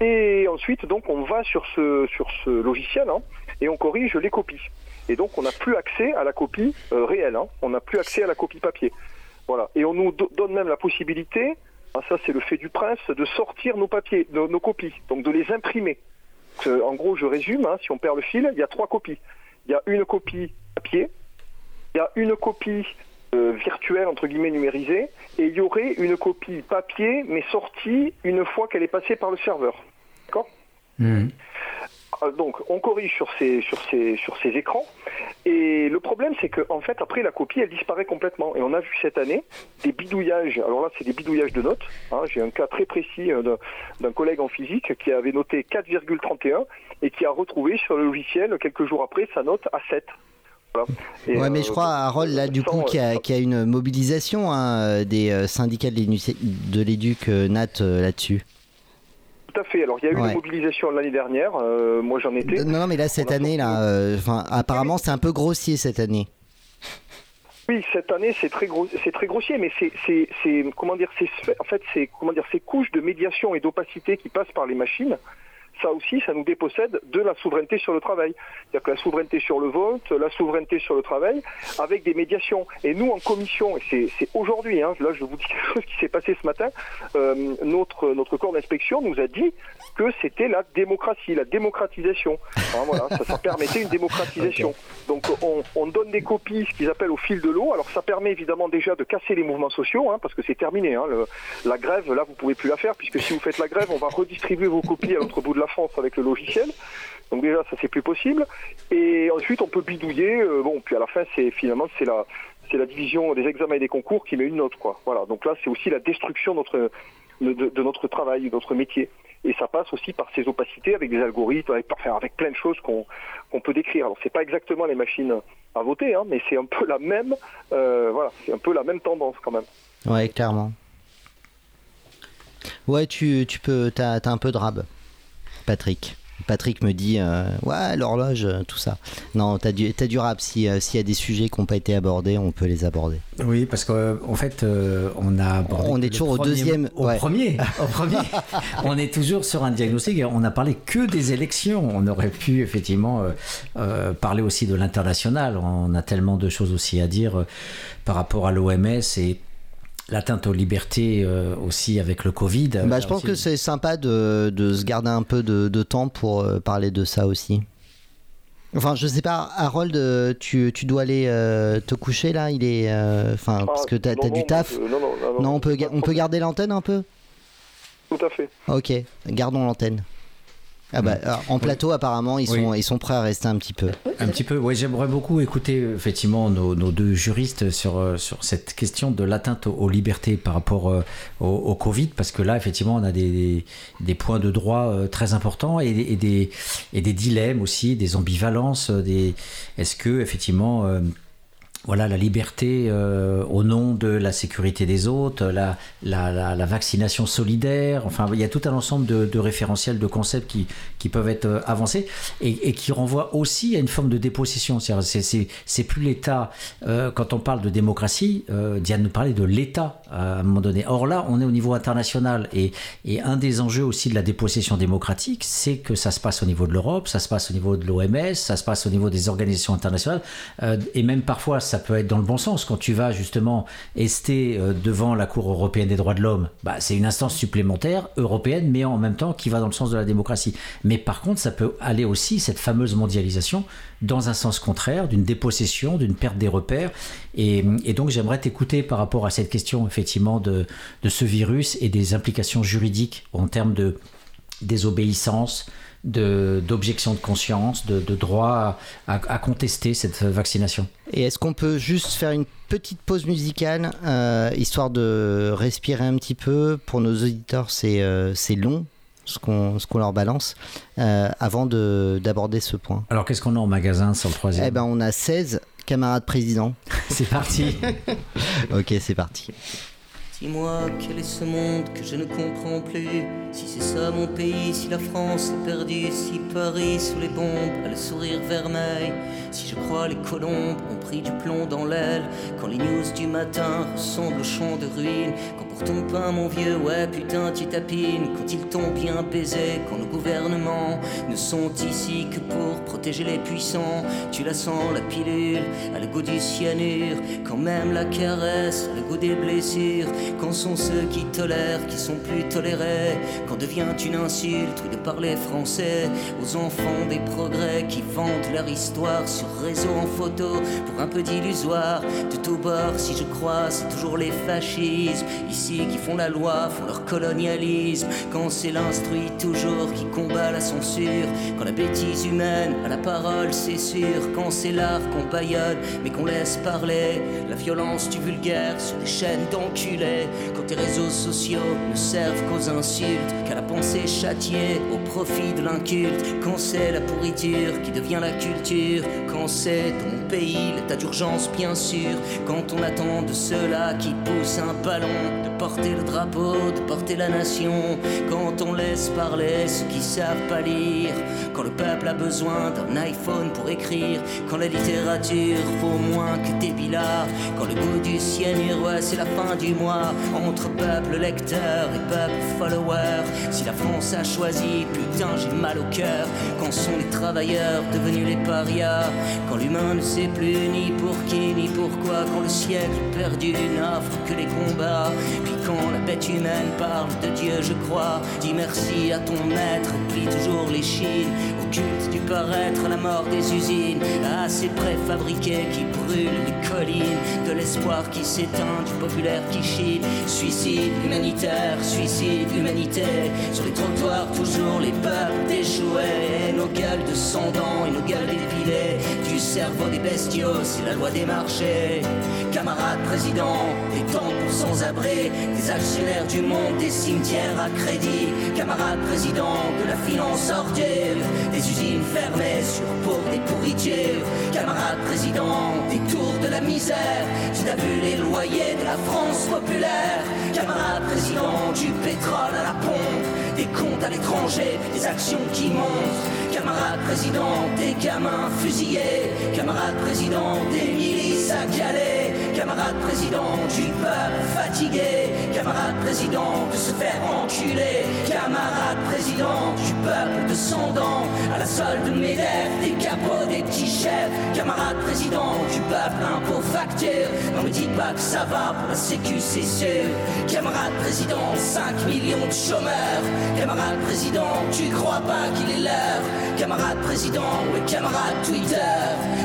Et ensuite, donc, on va sur ce sur ce logiciel hein, et on corrige les copies. Et donc, on n'a plus accès à la copie euh, réelle. hein. On n'a plus accès à la copie papier. Voilà. Et on nous do- donne même la possibilité ah, ça, c'est le fait du prince de sortir nos papiers, nos, copies, donc de les imprimer. En gros, je résume, hein, si on perd le fil, il y a trois copies. Il y a une copie papier, il y a une copie euh, virtuelle, entre guillemets, numérisée, et il y aurait une copie papier, mais sortie une fois qu'elle est passée par le serveur. D'accord? Mhm. Euh, donc, on corrige sur ces, sur ces, sur ces écrans. Et le problème, c'est qu'en en fait, après, la copie, elle disparaît complètement. Et on a vu cette année des bidouillages. Alors là, c'est des bidouillages de notes. hein. J'ai un cas très précis euh, d'un- collègue en physique qui avait noté 4,31 et qui a retrouvé sur le logiciel, quelques jours après, sa note à 7. Voilà. Et, Ouais, mais euh, je crois, Harold, là, du coup, qu'il y, y a une mobilisation hein, des syndicats de euh, Nat là-dessus. Tout à fait. Alors, il y a eu Ouais. une mobilisation l'année dernière. euh, moi, j'en étais. Non, non, mais là, cette année, là, euh, apparemment, c'est un peu grossier cette année. Oui, cette année c'est très gros, c'est très grossier, mais c'est, c'est, c'est comment dire, c'est en fait c'est comment dire, ces couches de médiation et d'opacité qui passent par les machines. Ça aussi, ça nous dépossède de la souveraineté sur le travail. C'est-à-dire que la souveraineté sur le vote, la souveraineté sur le travail, avec des médiations. Et nous, en commission, et c'est, aujourd'hui, hein, là je vous dis quelque chose qui s'est passé ce matin, euh, notre, notre corps d'inspection nous a dit que c'était la démocratie, la démocratisation. Hein, voilà, ça, ça permettait une démocratisation. Donc on, on donne des copies, ce qu'ils appellent au fil de l'eau. Alors ça permet évidemment déjà de casser les mouvements sociaux, hein, parce que c'est terminé. Hein, le- la grève, là, vous pouvez plus la faire, puisque si vous faites la grève, on va redistribuer vos copies à l'autre bout de la France avec le logiciel. Donc déjà, ça c'est plus possible. Et ensuite, on peut bidouiller. euh, bon, puis à la fin, c'est finalement c'est la c'est la division des examens et des concours qui met une note, quoi. Voilà. Donc là, c'est aussi la destruction de notre de, notre travail, de notre métier. Et ça passe aussi par ces opacités avec des algorithmes, avec, plein de choses qu'on qu'on peut décrire. Alors c'est pas exactement les machines à voter, hein, mais c'est un peu la même, euh, voilà, c'est un peu la même tendance quand même. Ouais, clairement. Ouais, tu, tu peux, t'as, t'as un peu de rab, Patrick. Patrick me dit euh, ouais l'horloge, euh, tout ça. Non, t'as du, t'as du rap. Si, euh, s'il y a des sujets qui n'ont pas été abordés, on peut les aborder. Oui, parce qu'en en fait, on a abordé On est toujours au deuxième, Au ouais. premier, au premier. on est toujours sur un diagnostic. On n'a parlé que des élections. On aurait pu effectivement parler aussi de l'international. On a tellement de choses aussi à dire par rapport à l'OMS et l'atteinte aux libertés euh, aussi avec le Covid. Bah, je pense que c'est sympa de, de se garder un peu de, de temps pour euh, parler de ça aussi. Enfin, je sais pas, Harold, euh, tu, tu dois aller euh, te coucher là Il est. euh, Enfin, parce que t'as, Ah, non, t'as du taf. non, non, non, Non, on peut, on peut garder l'antenne un peu? Tout à fait. Ok, gardons l'antenne. Ah bah, alors, en plateau, apparemment, ils Oui. sont, ils sont prêts à rester un petit peu. Un petit peu, oui, j'aimerais beaucoup écouter effectivement nos, nos deux juristes sur, euh, sur cette question de l'atteinte aux, libertés par rapport euh, au, au Covid, parce que là, effectivement, on a des, des points de droit euh, très importants et, et des, et des dilemmes aussi, des ambivalences. Des, Est-ce que, effectivement, euh, voilà, la liberté euh, au nom de la sécurité des autres, la, la, la, vaccination solidaire, enfin, il y a tout un ensemble de référentiels, de concepts qui, qui peuvent être euh, avancés et, qui renvoient aussi à une forme de dépossession. C'est, plus l'État, euh, quand on parle de démocratie, euh, Diane nous parlait de l'État à un moment donné. Or là, on est au niveau international et, un des enjeux aussi de la dépossession démocratique, c'est que ça se passe au niveau de l'Europe, ça se passe au niveau de l'OMS, ça se passe au niveau des organisations internationales euh, et même parfois ça peut être dans le bon sens. Quand tu vas justement ester euh, devant la Cour européenne des droits de l'homme, bah, c'est une instance supplémentaire européenne, mais en même temps qui va dans le sens de la démocratie. Mais par contre, ça peut aller aussi, cette fameuse mondialisation, dans un sens contraire, d'une dépossession, d'une perte des repères. Et, donc j'aimerais t'écouter par rapport à cette question effectivement de, ce virus et des implications juridiques en termes de désobéissance, d'objection de, conscience, de, droit à, contester cette vaccination. Et est-ce qu'on peut juste faire une petite pause musicale, euh, histoire de respirer un petit peu? Pour nos auditeurs, c'est euh, long, ce qu'on ce qu'on leur balance, euh, avant de- d'aborder ce point. Alors qu'est-ce qu'on a en magasin sur le troisième Eh ben, on a 16 camarades présidents. C'est parti Ok, c'est parti. Dis-moi quel est ce monde que je ne comprends plus? Si c'est ça mon pays, si la France est perdue Si Paris sous les bombes a le sourire vermeil Si je crois les colombes ont pris du plomb dans l'aile Quand les news du matin ressemblent au champ de ruines Quand pour ton pain mon vieux, ouais putain tu tapines. Quand ils t'ont bien baisé, quand nos gouvernements Ne sont ici que pour protéger les puissants Tu la sens la pilule, à le goût du cyanure. Quand même la caresse, le goût des blessures. Quand sont ceux qui tolèrent, qui sont plus tolérés. Quand devient une insulte, de parler français. Aux enfants des progrès qui vantent leur histoire Sur réseau en photo, pour un peu d'illusoire. De tous bords, si je crois, c'est toujours les fascismes Ici qui font la loi, font leur colonialisme. Quand c'est l'instruit toujours qui combat la censure. Quand la bêtise humaine a la parole, c'est sûr. Quand c'est l'art qu'on paillonne, mais qu'on laisse parler. La violence du vulgaire sur des chaînes d'enculés. Quand tes réseaux sociaux ne servent qu'aux insultes, qu'à la pensée châtiée au profit de l'inculte, quand c'est la pourriture qui devient la culture, quand c'est ton pays l'état d'urgence bien sûr, quand on attend de ceux-là qui poussent un ballon, porter le drapeau, de porter la nation, quand on laisse parler ceux qui savent pas lire, quand le peuple a besoin d'un iPhone pour écrire, quand la littérature vaut moins que tes billards, quand le goût du cyanure, ouais, c'est la fin du mois entre peuple lecteur et peuple follower. Si la France a choisi, putain, j'ai mal au cœur. Quand sont les travailleurs devenus les parias Quand l'humain ne sait plus ni pour qui ni pourquoi. Quand le siècle perdu n'offre que les combats. Puis quand la bête humaine parle de Dieu, je crois. Dis merci à ton maître, plie toujours les chines. Du paraître, la mort des usines. À ces préfabriqués qui brûlent les collines. De l'espoir qui s'éteint, du populaire qui chine. Suicide humanitaire, suicide humanité. Sur les trottoirs, toujours les peuples. Et nos gueules de sang et nos gueules dépilées. Du cerveau des bestiaux, c'est la loi des marchés. Camarades présidents, des temples sans-abri. Des actionnaires du monde, des cimetières à crédit. Camarades présidents de la finance ordure. Des usines fermées sur pour des pourritures. Camarades présidents des tours de la misère. Tu n'as vu les loyers de la France populaire. Camarades présidents du pétrole à la pompe. Des comptes à l'étranger des actions qui montent. Camarade président, des gamins fusillés. Camarade président, des milices à Calais. Camarade président du peuple fatigué. Camarade président de se faire enculer. Camarade président du peuple descendant. À la solde lèvres, des capots, des petits chefs. Camarade président du peuple impôt facture. Non me dites pas que ça va pour la sécu, c'est sûr. Camarade président, 5 millions de chômeurs. Camarade président, tu crois pas qu'il est l'heure Camarade président, ouais camarade Twitter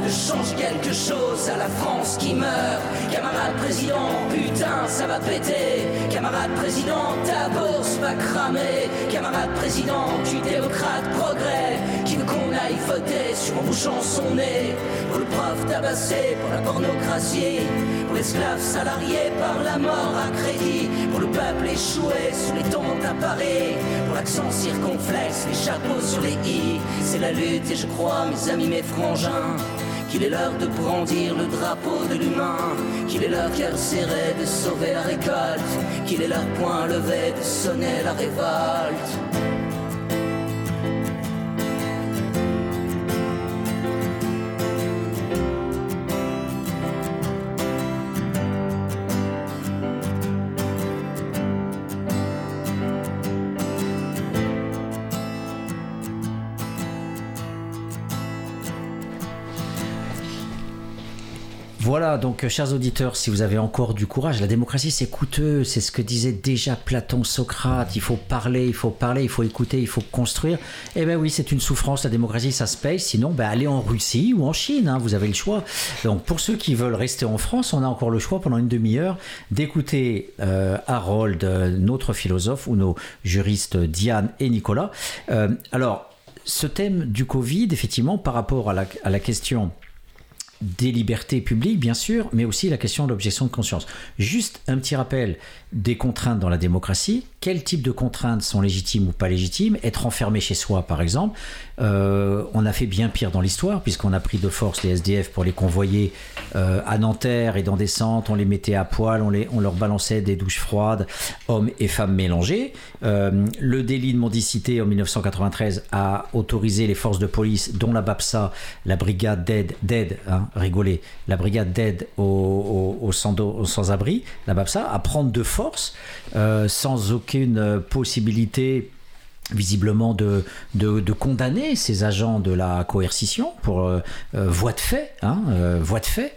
De changer quelque chose à la France qui meurt Camarade président, putain ça va péter. Camarade président, ta bourse va cramer. Camarade président, tu démocrate progrès Qui veut qu'on aille voter sur en bouchant son nez Pour le prof tabassé, pour la pornocratie Pour l'esclave salarié par la mort à crédit Pour le peuple échoué sous les tentes à Paris Pour l'accent circonflexe, les chapeaux sur les i. C'est la lutte et je crois mes amis, mes frangins qu'il est l'heure de brandir le drapeau de l'humain, qu'il est leur cœur de sauver la récolte, qu'il est leur poing levé de sonner la révolte. Voilà, donc euh, chers auditeurs, si vous avez encore du courage, la démocratie c'est coûteux, c'est ce que disait déjà Platon, Socrate, il faut parler, il faut parler, il faut écouter, il faut construire. Eh bien oui, c'est une souffrance, la démocratie ça se paye, sinon ben, allez en Russie ou en Chine, hein, vous avez le choix. Donc pour ceux qui veulent rester en France, on a encore le choix pendant une demi-heure d'écouter euh, Harold, euh, notre philosophe, ou nos juristes Diane et Nicolas. Alors, ce thème du Covid, effectivement, par rapport à la question des libertés publiques, bien sûr, mais aussi la question de l'objection de conscience. Juste un petit rappel des contraintes dans la démocratie. Quel type de contraintes sont légitimes ou pas légitimes? Être enfermé chez soi, par exemple. Euh, on a fait bien pire dans l'histoire, puisqu'on a pris de force les SDF pour les convoyer euh, à Nanterre et dans des centres. On les mettait à poil, on, les, on leur balançait des douches froides, hommes et femmes mélangés. Euh, le délit de mendicité en 1993 a autorisé les forces de police, dont la BAPSA, la brigade d'aide, d'aide, hein, rigoler, la brigade d'aide aux, aux, aux sans-abri, la BAPSA, à prendre de force, euh, sans aucune possibilité visiblement de, de, condamner ces agents de la coercition pour euh, euh, voie de fait, hein, euh, voie de fait,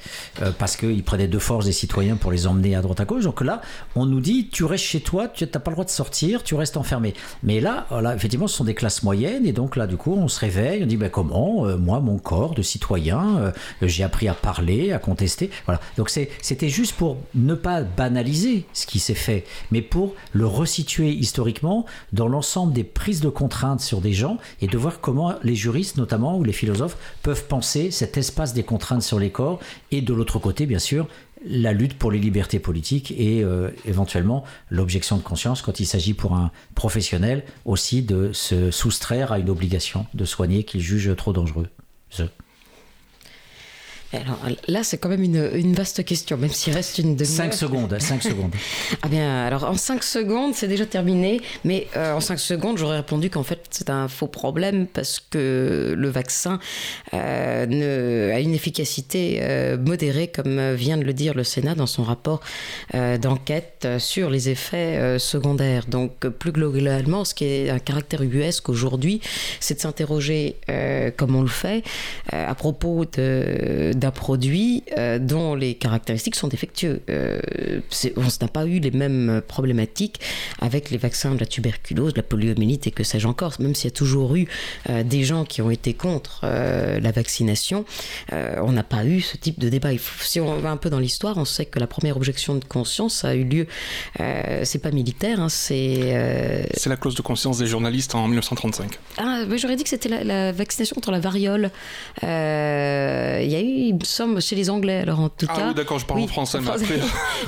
parce qu'ils prenaient de force des citoyens pour les emmener à droite à gauche. Donc là, on nous dit, tu restes chez toi, tu n'as pas le droit de sortir, tu restes enfermé. Mais là, là, effectivement, ce sont des classes moyennes, et donc là, du coup, on se réveille, on dit, ben, comment, moi, mon corps de citoyen, j'ai appris à parler, à contester. Voilà. Donc c'était juste pour ne pas banaliser ce qui s'est fait, mais pour le resituer historiquement dans l'ensemble des prise de contraintes sur des gens et de voir comment les juristes notamment ou les philosophes peuvent penser cet espace des contraintes sur les corps et de l'autre côté bien sûr la lutte pour les libertés politiques et euh, éventuellement l'objection de conscience quand il s'agit pour un professionnel aussi de se soustraire à une obligation de soigner qu'il juge trop dangereux. Je... Alors là, c'est quand même une, une, vaste question, même s'il reste une demi-heure. 5 secondes, 5 secondes. ah bien, alors en 5 secondes, c'est déjà terminé, mais euh, en 5 secondes, j'aurais répondu qu'en fait, c'est un faux problème parce que le vaccin euh, ne, a une efficacité euh, modérée, comme vient de le dire le Sénat dans son rapport d'enquête sur les effets secondaires. Donc, plus globalement, ce qui est un caractère ubuesque aujourd'hui, c'est de s'interroger, comme on le fait, à propos de d'un produit euh, dont les caractéristiques sont défectueux. Euh, on n'a pas eu les mêmes problématiques avec les vaccins de la tuberculose, de la poliomyélite et que sais-je encore, même s'il y a toujours eu euh, des gens qui ont été contre euh, la vaccination, euh, on n'a pas eu ce type de débat. Faut, si on va un peu dans l'histoire, on sait que la première objection de conscience a eu lieu, euh, c'est pas militaire, hein, c'est... c'est la clause de conscience des journalistes en 1935. Ah, j'aurais dit que c'était la, la, vaccination contre la variole. Il y a eu il me semble, chez les Anglais, alors en tout ah, cas. oui, d'accord, je parle en français, mais après.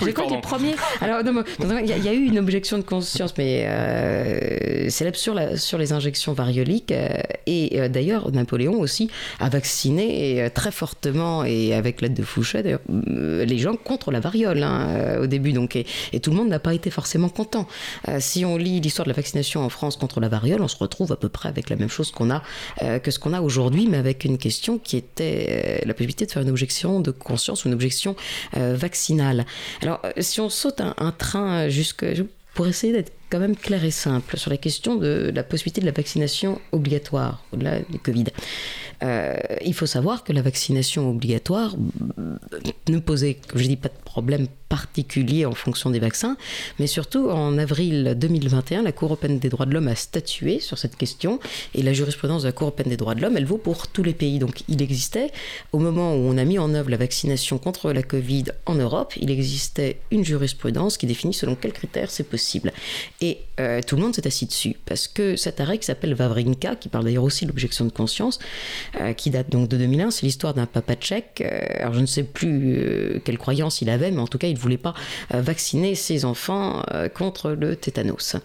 je crois que les premiers. Alors, il y, a eu une objection de conscience, mais euh, célèbre sur, la, sur les injections varioliques. Euh, et euh, d'ailleurs, Napoléon aussi a vacciné euh, très fortement, et avec l'aide de Fouché, d'ailleurs, les gens contre la variole hein, au début. Donc, et, et tout le monde n'a pas été forcément content. si on lit l'histoire de la vaccination en France contre la variole, on se retrouve à peu près avec la même chose qu'on a, que ce qu'on a aujourd'hui, mais avec une question qui était la possibilité de faire une objection de conscience ou une objection vaccinale. Alors, si on saute un, train jusque pour essayer d'être quand même clair et simple sur la question de la possibilité de la vaccination obligatoire au-delà du Covid. Euh, il faut savoir que la vaccination obligatoire ne posait, comme je dis, pas de problème particulier en fonction des vaccins, mais surtout en avril 2021, la Cour européenne des droits de l'homme a statué sur cette question et la jurisprudence de la Cour européenne des droits de l'homme, elle vaut pour tous les pays. Donc il existait, au moment où on a mis en œuvre la vaccination contre la Covid en Europe, il existait une jurisprudence qui définit selon quels critères c'est possible. Et euh, tout le monde s'est assis dessus, parce que cet arrêt qui s'appelle Vavrinka, qui parle d'ailleurs aussi de l'objection de conscience, euh, qui date donc de 2001, c'est l'histoire d'un papa tchèque. Euh, alors je ne sais plus quelle croyance il avait, mais en tout cas il ne voulait pas vacciner ses enfants contre le tétanos.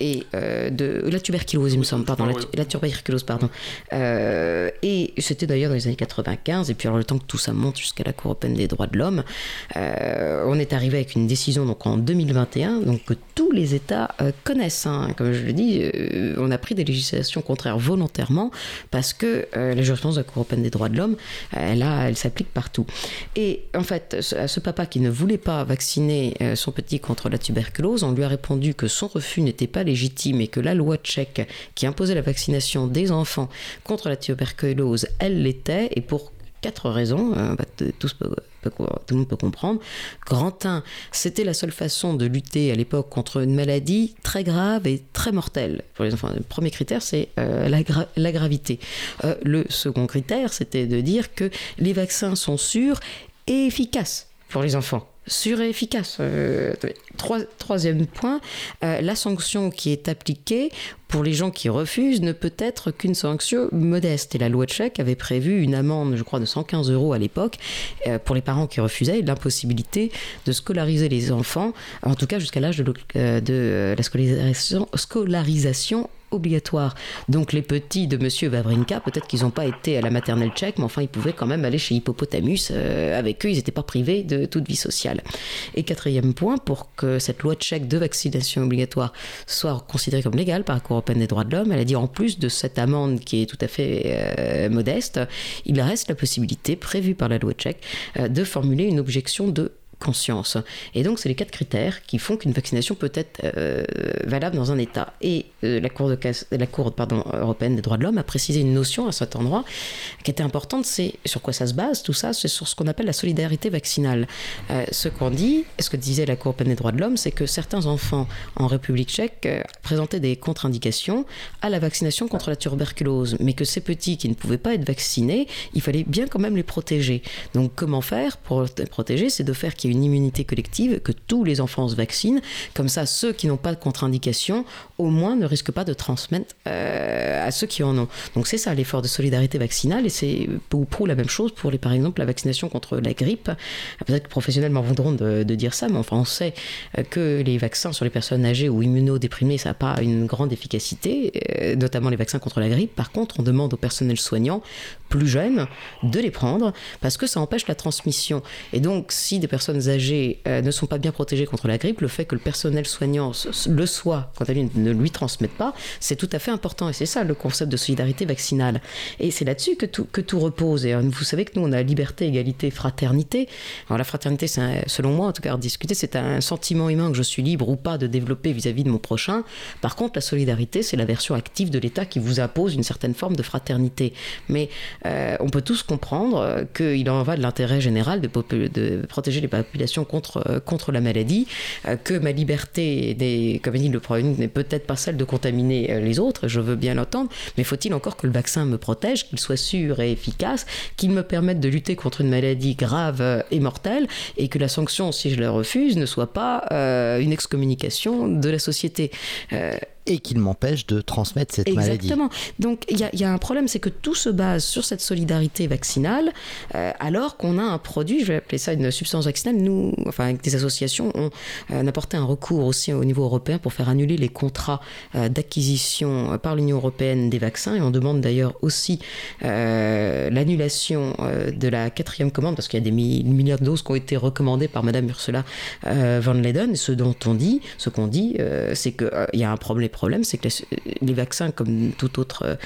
et de la tuberculose, il me semble, pardon, la, tuberculose, pardon. et c'était d'ailleurs dans les années 95, et puis alors le temps que tout ça monte jusqu'à la Cour européenne des droits de l'homme, on est arrivé avec une décision donc en 2021, donc que tous les États connaissent. Hein. Comme je le dis, on a pris des législations contraires volontairement parce que euh, la jurisprudence de la Cour européenne des droits de l'homme, elle, elle s'applique partout. Et en fait, à ce papa qui ne voulait pas vacciner euh, son petit contre la tuberculose, on lui a répondu que son refus n'était pas légitime et que la loi tchèque qui imposait la vaccination des enfants contre la tuberculose, elle l'était, et pour quatre raisons, euh, bah, tout le monde peut comprendre. Grand 1, c'était la seule façon de lutter à l'époque contre une maladie très grave et très mortelle pour les enfants. Le premier critère, c'est euh, la, gravité. Le second critère, c'était de dire que les vaccins sont sûrs et efficaces pour les enfants sûr et efficace. Euh, troisième point, euh, la sanction qui est appliquée pour les gens qui refusent ne peut être qu'une sanction modeste. Et la loi tchèque avait prévu une amende, je crois, de 115 euros à l'époque euh, pour les parents qui refusaient et l'impossibilité de scolariser les enfants, en tout cas jusqu'à l'âge de, de, la scolarisation, scolarisation obligatoire. Donc les petits de Monsieur Vavrinka, peut-être qu'ils n'ont pas été à la maternelle tchèque, mais enfin ils pouvaient quand même aller chez Hippopotamus. Euh, avec eux, ils n'étaient pas privés de toute vie sociale. Et quatrième point, pour que cette loi tchèque de vaccination obligatoire soit considérée comme légale par la Cour européenne des droits de l'homme, elle a dit en plus de cette amende qui est tout à fait euh, modeste, il reste la possibilité prévue par la loi tchèque euh, de formuler une objection de conscience. Et donc, c'est les quatre critères qui font qu'une vaccination peut être euh, valable dans un État. Et euh, la Cour, de, la Cour européenne des droits de l'homme a précisé une notion à cet endroit qui était importante, c'est sur quoi ça se base, tout ça, c'est sur ce qu'on appelle la solidarité vaccinale. Euh, ce qu'on dit, ce que disait la Cour européenne des droits de l'homme, c'est que certains enfants en République tchèque présentaient des contre-indications à la vaccination contre la tuberculose, mais que ces petits qui ne pouvaient pas être vaccinés, il fallait bien quand même les protéger. Donc, comment faire pour les protéger? C'est de faire qu'il une immunité collective, que tous les enfants se vaccinent. Comme ça, ceux qui n'ont pas de contre-indication, au moins ne risquent pas de transmettre euh, à ceux qui en ont. Donc c'est ça l'effort de solidarité vaccinale et c'est pour, pour la même chose pour les, par exemple la vaccination contre la grippe. Peut-être que professionnellement voudront de, dire ça, mais enfin on sait euh, que les vaccins sur les personnes âgées ou immunodéprimées, ça n'a pas une grande efficacité, euh, notamment les vaccins contre la grippe. Par contre, on demande au personnel soignant plus jeunes de les prendre parce que ça empêche la transmission. Et donc, si des personnes âgées ne sont pas bien protégées contre la grippe, le fait que le personnel soignant le soit quand elle ne lui transmette pas, c'est tout à fait important. Et c'est ça le concept de solidarité vaccinale. Et c'est là-dessus que tout, que tout repose. Et euh, vous savez que nous, on a liberté, égalité, fraternité. Alors la fraternité, c'est selon moi, en tout cas, discuter, c'est un sentiment humain que je suis libre ou pas de développer vis-à-vis de mon prochain. Par contre, la solidarité, c'est la version active de l'État qui vous impose une certaine forme de fraternité. Mais euh, on peut tous comprendre qu'il en va de l'intérêt général de, protéger les population contre, euh, contre la maladie, euh, que ma liberté, des, comme dit le Premier n'est peut-être pas celle de contaminer euh, les autres, je veux bien l'entendre, mais faut-il encore que le vaccin me protège, qu'il soit sûr et efficace, qu'il me permette de lutter contre une maladie grave et mortelle, et que la sanction, si je la refuse, ne soit pas une excommunication de la société. Et qu'il m'empêche de transmettre cette maladie. Exactement. Donc il y, a un problème, c'est que tout se base sur cette solidarité vaccinale, euh, alors qu'on a un produit, je vais appeler ça une substance vaccinale. Nous, enfin avec des associations, on, a apporté un recours aussi au niveau européen pour faire annuler les contrats euh, d'acquisition par l'Union européenne des vaccins, et on demande d'ailleurs aussi l'annulation de la quatrième commande, parce qu'il y a des milliards de doses qui ont été recommandées par Madame Ursula von Leyen. Ce dont on dit, ce qu'on dit, c'est qu'il y a un problème problème, c'est que les, vaccins, comme tout autre,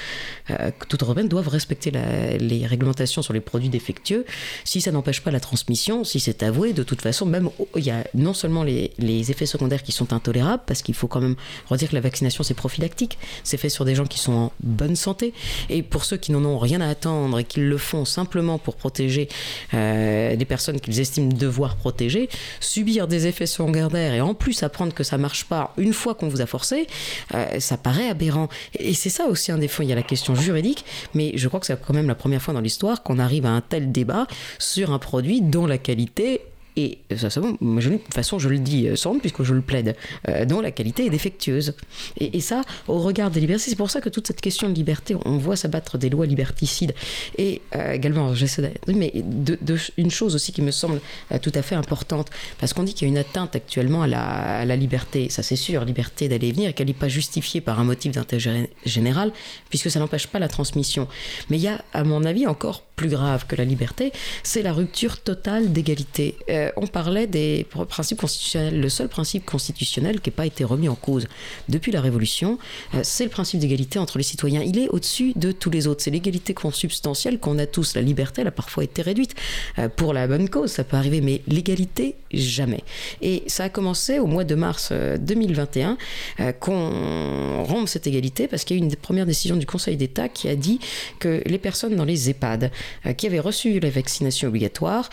euh, tout européen, doivent respecter les réglementations sur les produits défectueux. Si ça n'empêche pas la transmission, si c'est avoué, de toute façon, même il y a non seulement les, effets secondaires qui sont intolérables, parce qu'il faut quand même redire que la vaccination c'est prophylactique, c'est fait sur des gens qui sont en bonne santé, et pour ceux qui n'en ont rien à attendre et qui le font simplement pour protéger euh, des personnes qu'ils estiment devoir protéger, subir des effets secondaires et en plus apprendre que ça marche pas une fois qu'on vous a forcé, euh, ça paraît aberrant. Et c'est ça aussi un défaut. Il y a la question juridique, mais je crois que c'est quand même la première fois dans l'histoire qu'on arrive à un tel débat sur un produit dont la qualité et ça, ça bon, de toute façon, je le dis euh, sans puisque je le plaide, euh, dont la qualité est défectueuse. Et, ça, au regard des libertés, c'est pour ça que toute cette question de liberté, on voit s'abattre des lois liberticides. Et euh, également, j'essaie mais de, une chose aussi qui me semble tout à fait importante, parce qu'on dit qu'il y a une atteinte actuellement à la, liberté, ça c'est sûr, liberté d'aller et venir, et qu'elle n'est pas justifiée par un motif d'intérêt général, puisque ça n'empêche pas la transmission. Mais il y a, à mon avis, encore plus grave que la liberté, c'est la rupture totale d'égalité. Euh, on parlait des principes constitutionnels. Le seul principe constitutionnel qui n'a pas été remis en cause depuis la Révolution, euh, c'est le principe d'égalité entre les citoyens. Il est au-dessus de tous les autres. C'est l'égalité consubstantielle qu'on a tous. La liberté, elle a parfois été réduite euh, pour la bonne cause, ça peut arriver, mais l'égalité, jamais. Et ça a commencé au mois de mars 2021 qu'on rompe cette égalité parce qu'il y a eu une des premières décisions du Conseil d'État qui a dit que les personnes dans les EHPAD qui avaient reçu la vaccination obligatoire,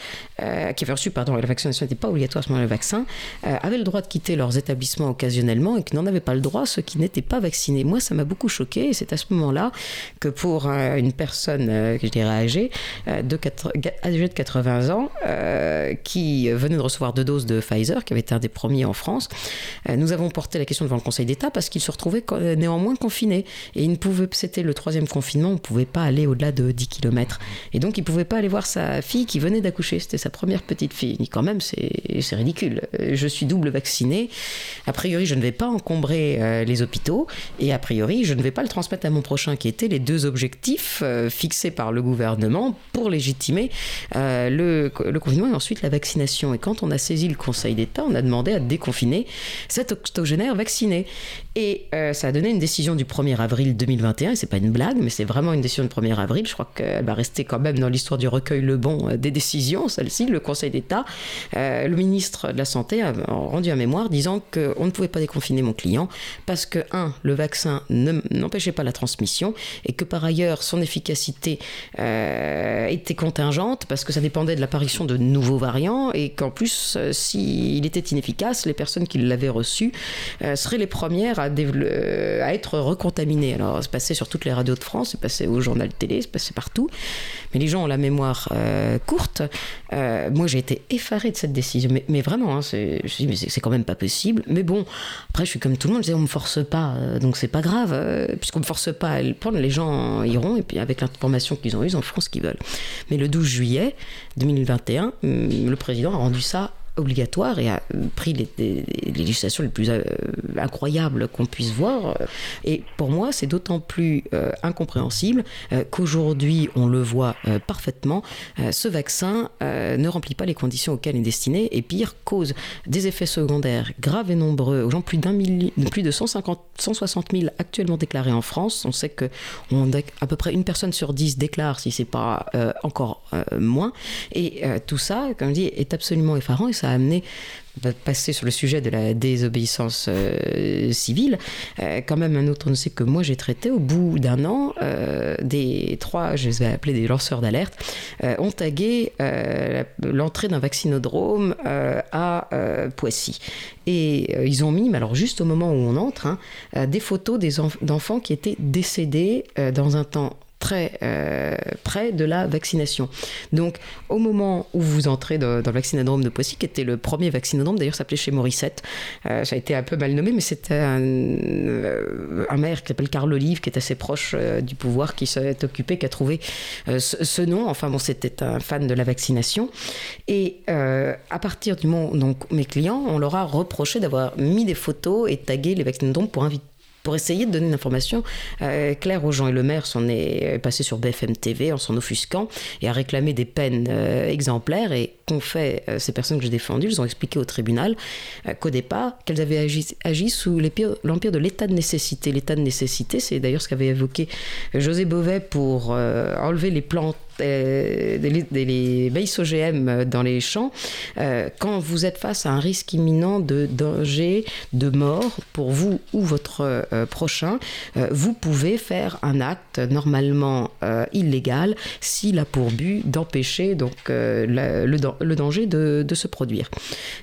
qui avaient reçu, pardon, la vaccination n'était pas obligatoire à le vaccin, euh, avaient le droit de quitter leurs établissements occasionnellement et qui n'en avaient pas le droit ceux qui n'étaient pas vaccinés. Moi, ça m'a beaucoup choqué et c'est à ce moment-là que pour euh, une personne, euh, que je dirais âgée, de, âgée de 80 ans, qui venait de recevoir deux doses de Pfizer, qui avait été un des premiers en France, nous avons porté la question devant le Conseil d'État parce qu'il se retrouvait néanmoins confiné et il ne pouvait, c'était le troisième confinement, on ne pouvait pas aller au-delà de 10 km. Et donc, il ne pouvait pas aller voir sa fille qui venait d'accoucher, c'était sa première petite fille quand même, c'est ridicule. Je suis double vacciné. A priori, je ne vais pas encombrer euh, les hôpitaux. Et a priori, je ne vais pas le transmettre à mon prochain, qui étaient les deux objectifs euh, fixés par le gouvernement pour légitimer euh, le, confinement et ensuite la vaccination. Et quand on a saisi le Conseil d'État, on a demandé à déconfiner cet octogénaire vacciné. Et ça a donné une décision du 1er avril 2021. Et c'est pas une blague, mais c'est vraiment une décision du 1er avril. Je crois qu'elle va rester quand même dans l'histoire du recueil Le Bon des décisions, celle-ci, le Conseil d'État euh, le ministre de la Santé a rendu un mémoire disant qu'on ne pouvait pas déconfiner mon client parce que, un, le vaccin n'empêchait pas la transmission et que par ailleurs son efficacité euh, était contingente parce que ça dépendait de l'apparition de nouveaux variants et qu'en plus, euh, s'il était inefficace, les personnes qui l'avaient reçu seraient les premières à être recontaminées. Alors, c'est passé sur toutes les radios de France, c'est passé au journal télé, c'est passé partout. Mais les gens ont la mémoire courte. moi, j'ai été effarée de cette décision. Mais, vraiment, hein, c'est, c'est quand même pas possible. Mais bon, après, je suis comme tout le monde, je dis, on me force pas, euh, donc c'est pas grave, euh, puisqu'on me force pas à le prendre, les gens iront, et puis avec l'information qu'ils ont eue, ils en feront ce qu'ils veulent. Mais le 12 juillet 2021, hum, le président a rendu ça obligatoire et a pris les, législations les plus euh, incroyables qu'on puisse voir. Et pour moi, c'est d'autant plus euh, incompréhensible euh, qu'aujourd'hui, on le voit parfaitement, ce vaccin ne remplit pas les conditions auxquelles il est destiné et pire, cause des effets secondaires graves et nombreux aux gens, plus, d'un plus de 150, 160 000 actuellement déclarés en France. On sait que on, à peu près une personne sur dix déclare, si c'est pas encore moins. Et tout ça, comme je dis, est absolument effarant a amené passer sur le sujet de la désobéissance euh, civile, euh, quand même un autre dossier que moi j'ai traité, au bout d'un an, euh, des trois, je les ai appelés des lanceurs d'alerte, ont tagué l'entrée d'un vaccinodrome à Poissy. Et ils ont mis, mais alors juste au moment où on entre, hein, des photos d'enfants qui étaient décédés dans un temps très euh, près de la vaccination. Donc, au moment où vous entrez dans, le vaccinodrome de Poissy, qui était le premier vaccinodrome, d'ailleurs, s'appelait chez Morissette, euh, ça a été un peu mal nommé, mais c'était un, euh, maire qui s'appelle Carl Olive, qui est assez proche du pouvoir, qui s'est occupé, qui a trouvé ce, nom. Enfin, bon, c'était un fan de la vaccination. Et à partir du moment, donc, mes clients, on leur a reproché d'avoir mis des photos et tagué les vaccinodromes pour inviter pour essayer de donner une information euh, claire aux gens. Et le maire s'en est passé sur BFM TV en s'en offusquant et a réclamé des peines euh, exemplaires. Et qu'ont fait euh, ces personnes que j'ai défendues Ils ont expliqué au tribunal qu'au départ, qu'elles avaient agi, agi sous l'empire de l'état de nécessité. L'état de nécessité, c'est d'ailleurs ce qu'avait évoqué José Beauvais pour enlever les plantes des, les OGM dans les champs, euh, quand vous êtes face à un risque imminent de danger, de mort pour vous ou votre euh, prochain, euh, vous pouvez faire un acte normalement illégal s'il a pour but d'empêcher donc le, danger de, de, se produire.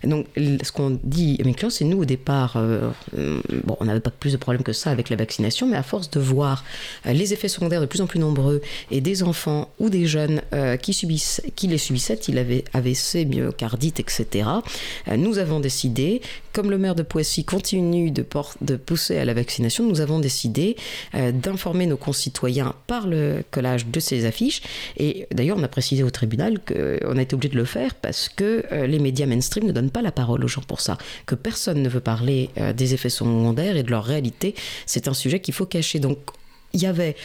Donc, ce qu'on dit à mes clients, c'est nous au départ, bon, on n'avait pas plus de problèmes que ça avec la vaccination, mais à force de voir les effets secondaires de plus en plus nombreux et des enfants ou des jeunes euh, qui, subissent, qui les subissaient, il avait AVC, myocardite, etc. Euh, nous avons décidé, comme le maire de Poissy continue de, pousser à la vaccination, nous avons décidé euh, d'informer nos concitoyens par le collage de ces affiches. Et d'ailleurs, on a précisé au tribunal qu'on a été obligé de le faire parce que les médias mainstream ne donnent pas la parole aux gens pour ça, que personne ne veut parler des effets secondaires et de leur réalité. C'est un sujet qu'il faut cacher. Donc, il y avait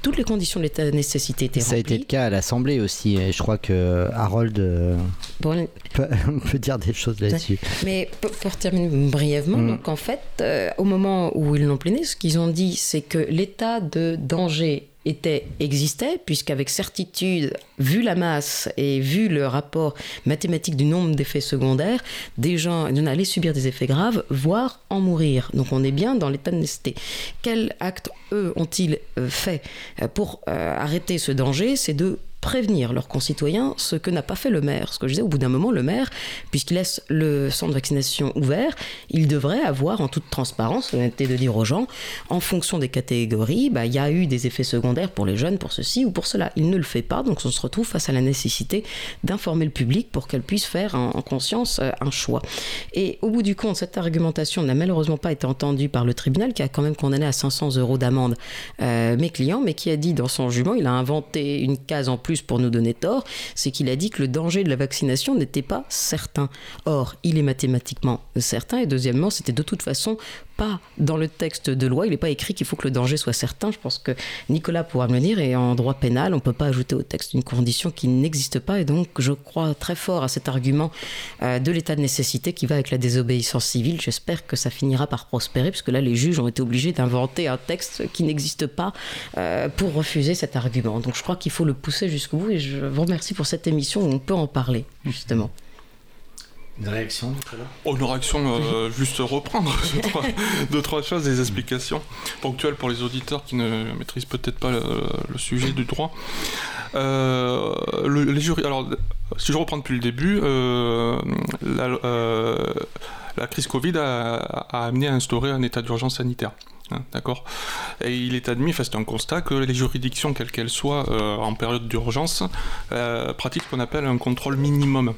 toutes les conditions de l'état de nécessité étaient Ça a été le cas à l'Assemblée aussi. Et je crois que Harold euh, peut, dire des choses là-dessus. Mais pour, terminer brièvement, mm. donc en fait, euh, au moment où ils l'ont pleiné, ce qu'ils ont dit, c'est que l'état de danger était, existait, puisqu'avec certitude, vu la masse et vu le rapport mathématique du nombre d'effets secondaires, des gens allaient subir des effets graves, voire en mourir. Donc on est bien dans l'état de nécessité. Quel acte, eux, ont-ils euh, fait euh, pour euh, arrêter ce danger? C'est de prévenir leurs concitoyens, ce que n'a pas fait le maire. Ce que je disais, au bout d'un moment, le maire, puisqu'il laisse le centre de vaccination ouvert, il devrait avoir en toute transparence l'honnêteté de dire aux gens, en fonction des catégories, bah, il y a eu des effets secondaires pour les jeunes, pour ceci ou pour cela. Il ne le fait pas, donc on se retrouve face à la nécessité d'informer le public pour qu'elle puisse faire en, conscience euh, un choix. Et au bout du compte, cette argumentation n'a malheureusement pas été entendue par le tribunal, qui a quand même condamné à 500 euros d'amende euh, mes clients, mais qui a dit dans son jugement, il a inventé une case en plus pour nous donner tort, c'est qu'il a dit que le danger de la vaccination n'était pas certain. Or, il est mathématiquement certain, et deuxièmement, c'était de toute façon pas dans le texte de loi, il n'est pas écrit qu'il faut que le danger soit certain. Je pense que Nicolas pourra me le dire, et en droit pénal, on ne peut pas ajouter au texte une condition qui n'existe pas, et donc je crois très fort à cet argument euh, de l'état de nécessité qui va avec la désobéissance civile. J'espère que ça finira par prospérer, puisque là, les juges ont été obligés d'inventer un texte qui n'existe pas euh, pour refuser cet argument. Donc je crois qu'il faut le pousser jusqu'au bout, et je vous remercie pour cette émission où on peut en parler, justement. Une réaction, Nicolas oh, Une réaction, euh, juste reprendre deux trois, choses, des explications ponctuelles pour les auditeurs qui ne maîtrisent peut-être pas le, sujet du droit. Euh, les jurys, alors, si je reprends depuis le début, euh, la, crise Covid a, amené à instaurer un état d'urgence sanitaire. Hein, d'accord? Et il est admis, enfin c'est un constat, que les juridictions, quelles qu'elles soient, en période d'urgence, pratiquent ce qu'on appelle un contrôle minimum.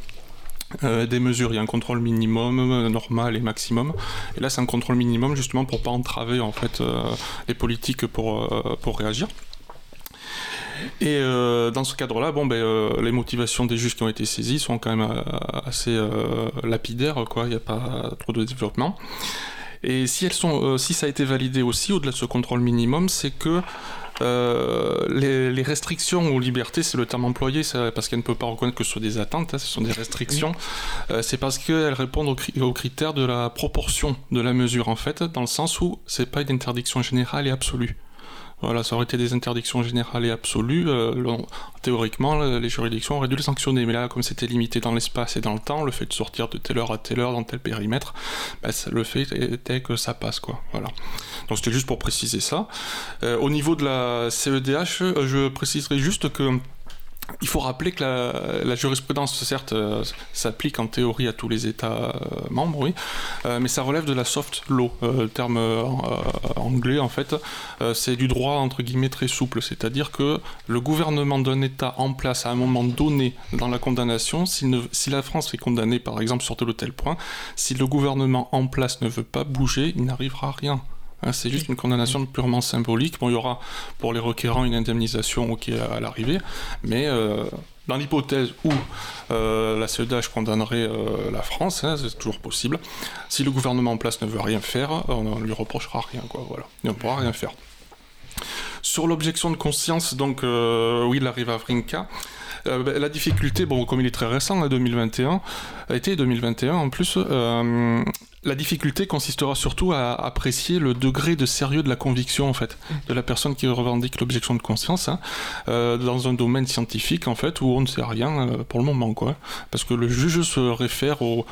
Euh, des mesures. Il y a un contrôle minimum, normal et maximum. Et là, c'est un contrôle minimum justement pour pas entraver en fait euh, les politiques pour, euh, pour réagir. Et dans ce cadre-là, bon, ben, les motivations des juges qui ont été saisis sont quand même assez lapidaires. Il n'y a pas trop de développement. Et si elles sont, si ça a été validé aussi au-delà de ce contrôle minimum, c'est que euh, les, restrictions aux libertés, c'est le terme employé, parce qu'elle ne peut pas reconnaître que ce sont des attentes, hein, ce sont des restrictions. Euh, c'est parce qu'elles répondent aux, critères de la proportion de la mesure, en fait, dans le sens où c'est pas une interdiction générale et absolue. Voilà, ça aurait été des interdictions générales et absolues. Euh, théoriquement, les juridictions auraient dû les sanctionner. Mais là, comme c'était limité dans l'espace et dans le temps, le fait de sortir de telle heure à telle heure dans tel périmètre, bah, le fait était que ça passe. Quoi. Voilà. Donc c'était juste pour préciser ça. Euh, au niveau de la CEDH, euh, je préciserai juste que il faut rappeler que la, jurisprudence, certes, euh, s'applique en théorie à tous les États euh, membres, oui, euh, mais ça relève de la soft law. le terme anglais, en fait, c'est du droit, entre guillemets, très souple. C'est-à-dire que le gouvernement d'un État en place à un moment donné dans la condamnation, si, si la France est condamnée, par exemple, sur tel ou tel point, si le gouvernement en place ne veut pas bouger, il n'arrivera rien. Hein, c'est juste une condamnation purement symbolique. Bon, il y aura pour les requérants une indemnisation ok à l'arrivée, mais euh, dans l'hypothèse où euh, la CEDH condamnerait euh, la France, hein, c'est toujours possible, si le gouvernement en place ne veut rien faire, on ne lui reprochera rien, quoi, voilà. Il ne pourra rien faire. Sur l'objection de conscience, donc, oui, il arrive à Vrinka. Ben, la difficulté, bon, comme il est très récent, 2021, a été 2021 en plus, la difficulté consistera surtout à apprécier le degré de sérieux de la conviction en fait de la personne qui revendique l'objection de conscience hein, euh, dans un domaine scientifique en fait où on ne sait rien euh, pour le moment quoi parce que le juge se réfère au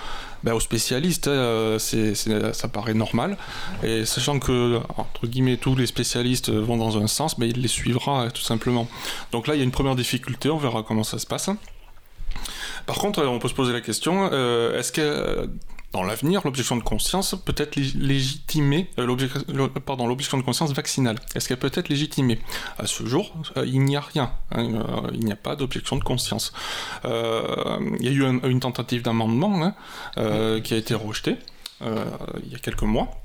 ben, aux spécialistes, hein, euh, ça paraît normal. Et sachant que, entre guillemets, tous les spécialistes vont dans un sens, mais ben, il les suivra tout simplement. Donc là, il y a une première difficulté, on verra comment ça se passe. Par contre, on peut se poser la question, est-ce que dans l'avenir, l'objection de conscience peut être légitimée, euh, l'objection de conscience vaccinale. Est-ce qu'elle peut être légitimée? À ce jour, euh, il n'y a rien. Hein, euh, il n'y a pas d'objection de conscience. il y a eu une tentative d'amendement hein, qui a été rejetée il y a quelques mois.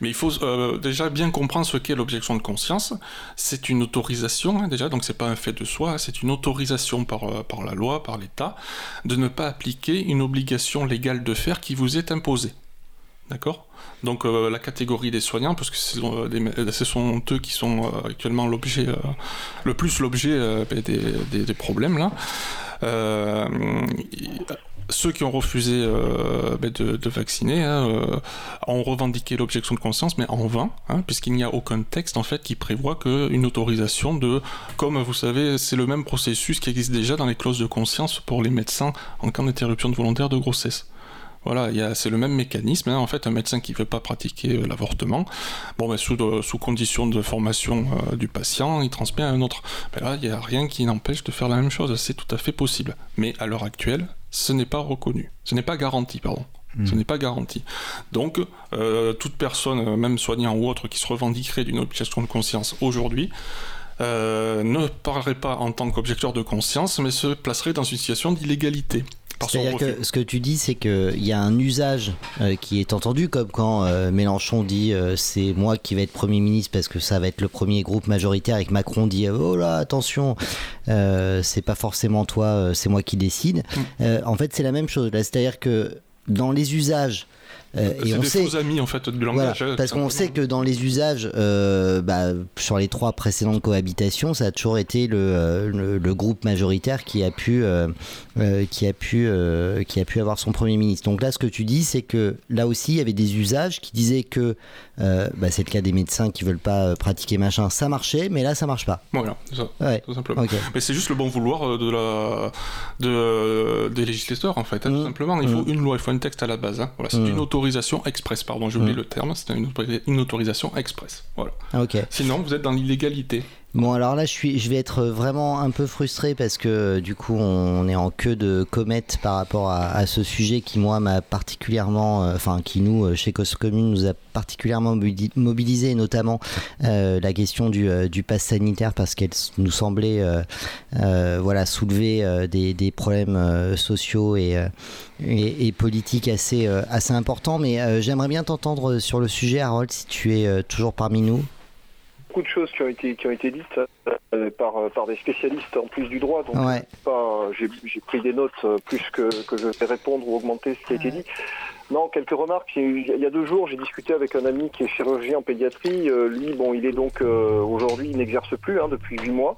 Mais il faut euh, déjà bien comprendre ce qu'est l'objection de conscience. C'est une autorisation, hein, déjà, donc c'est pas un fait de soi, c'est une autorisation par, euh, par la loi, par l'État, de ne pas appliquer une obligation légale de faire qui vous est imposée. D'accord? Donc euh, la catégorie des soignants, parce que ce sont, eux qui sont actuellement l'objet, le plus l'objet des, des, problèmes là ceux qui ont refusé euh, ben, de, vacciner hein, euh, ont revendiqué l'objection de conscience, mais en vain, hein, puisqu'il n'y a aucun texte en fait qui prévoit qu'une autorisation de, comme vous savez, c'est le même processus qui existe déjà dans les clauses de conscience pour les médecins en cas d'interruption volontaire de grossesse. Voilà, c'est le même mécanisme. Hein. En fait, un médecin qui ne veut pas pratiquer euh, l'avortement, bon, ben, sous, condition de formation du patient, il transmet à un autre. Là, il n'y a rien qui n'empêche de faire la même chose. C'est tout à fait possible. Mais à l'heure actuelle, ce n'est pas reconnu. Ce n'est pas garanti, pardon. Ce hmm. n'est pas garanti. Donc, euh, toute personne, euh, même soignant ou autre, qui se revendiquerait d'une objection de conscience aujourd'hui, euh, ne parlerait pas en tant qu'objecteur de conscience, mais se placerait dans une situation d'illégalité. C'est-à-dire que ce que tu dis, c'est qu'il y a un usage euh, qui est entendu, comme quand euh, Mélenchon dit euh, c'est moi qui vais être Premier ministre parce que ça va être le premier groupe majoritaire et que Macron dit oh là, attention, c'est pas forcément toi, c'est moi qui décide. Mm. en fait, c'est la même chose. C'est-à-dire que dans les usages euh, et on des sait, faux amis en fait du langage. Voilà, parce qu'on sait que dans les usages, euh, bah, sur les trois précédentes cohabitations, ça a toujours été le, le, groupe majoritaire qui a pu, qui a pu, qui a pu avoir son premier ministre. Donc là, ce que tu dis, c'est que là aussi, il y avait des usages qui disaient que bah, c'est le cas des médecins qui veulent pas pratiquer machin, ça marchait, mais là, ça marche pas. Voilà, ça, ouais. tout simplement. Mais c'est juste le bon vouloir de la, de, des législateurs en fait, hein, tout mmh. simplement. Il faut mmh. une loi, il faut un texte à la base. Hein. Voilà, c'est mmh. une autorisation express, pardon, j'ai oublié le terme, c'est une, autorisation express. Voilà. Ah, Sinon, vous êtes dans l'illégalité. Bon, alors là, je, suis, je vais être vraiment un peu frustré parce que du coup, on est en queue de comète par rapport à, ce sujet qui, moi, m'a particulièrement, euh, enfin, qui nous, euh, chez Cause nous a particulièrement mobilisé, notamment euh, la question du, du pass sanitaire parce qu'elle nous semblait, voilà, soulever des, des, problèmes sociaux et, et, et, politiques assez, assez importants. Mais j'aimerais bien t'entendre sur le sujet, Harold, si tu es toujours parmi nous de choses qui ont été, qui ont été dites euh, par, euh, par des spécialistes en plus du droit. Donc pas, j'ai, pris des notes euh, plus que, que je vais répondre ou augmenter ce qui a été dit. Non, quelques remarques. Il y a deux jours, j'ai discuté avec un ami qui est chirurgien en pédiatrie. lui, bon, il est donc aujourd'hui, il n'exerce plus hein, depuis huit mois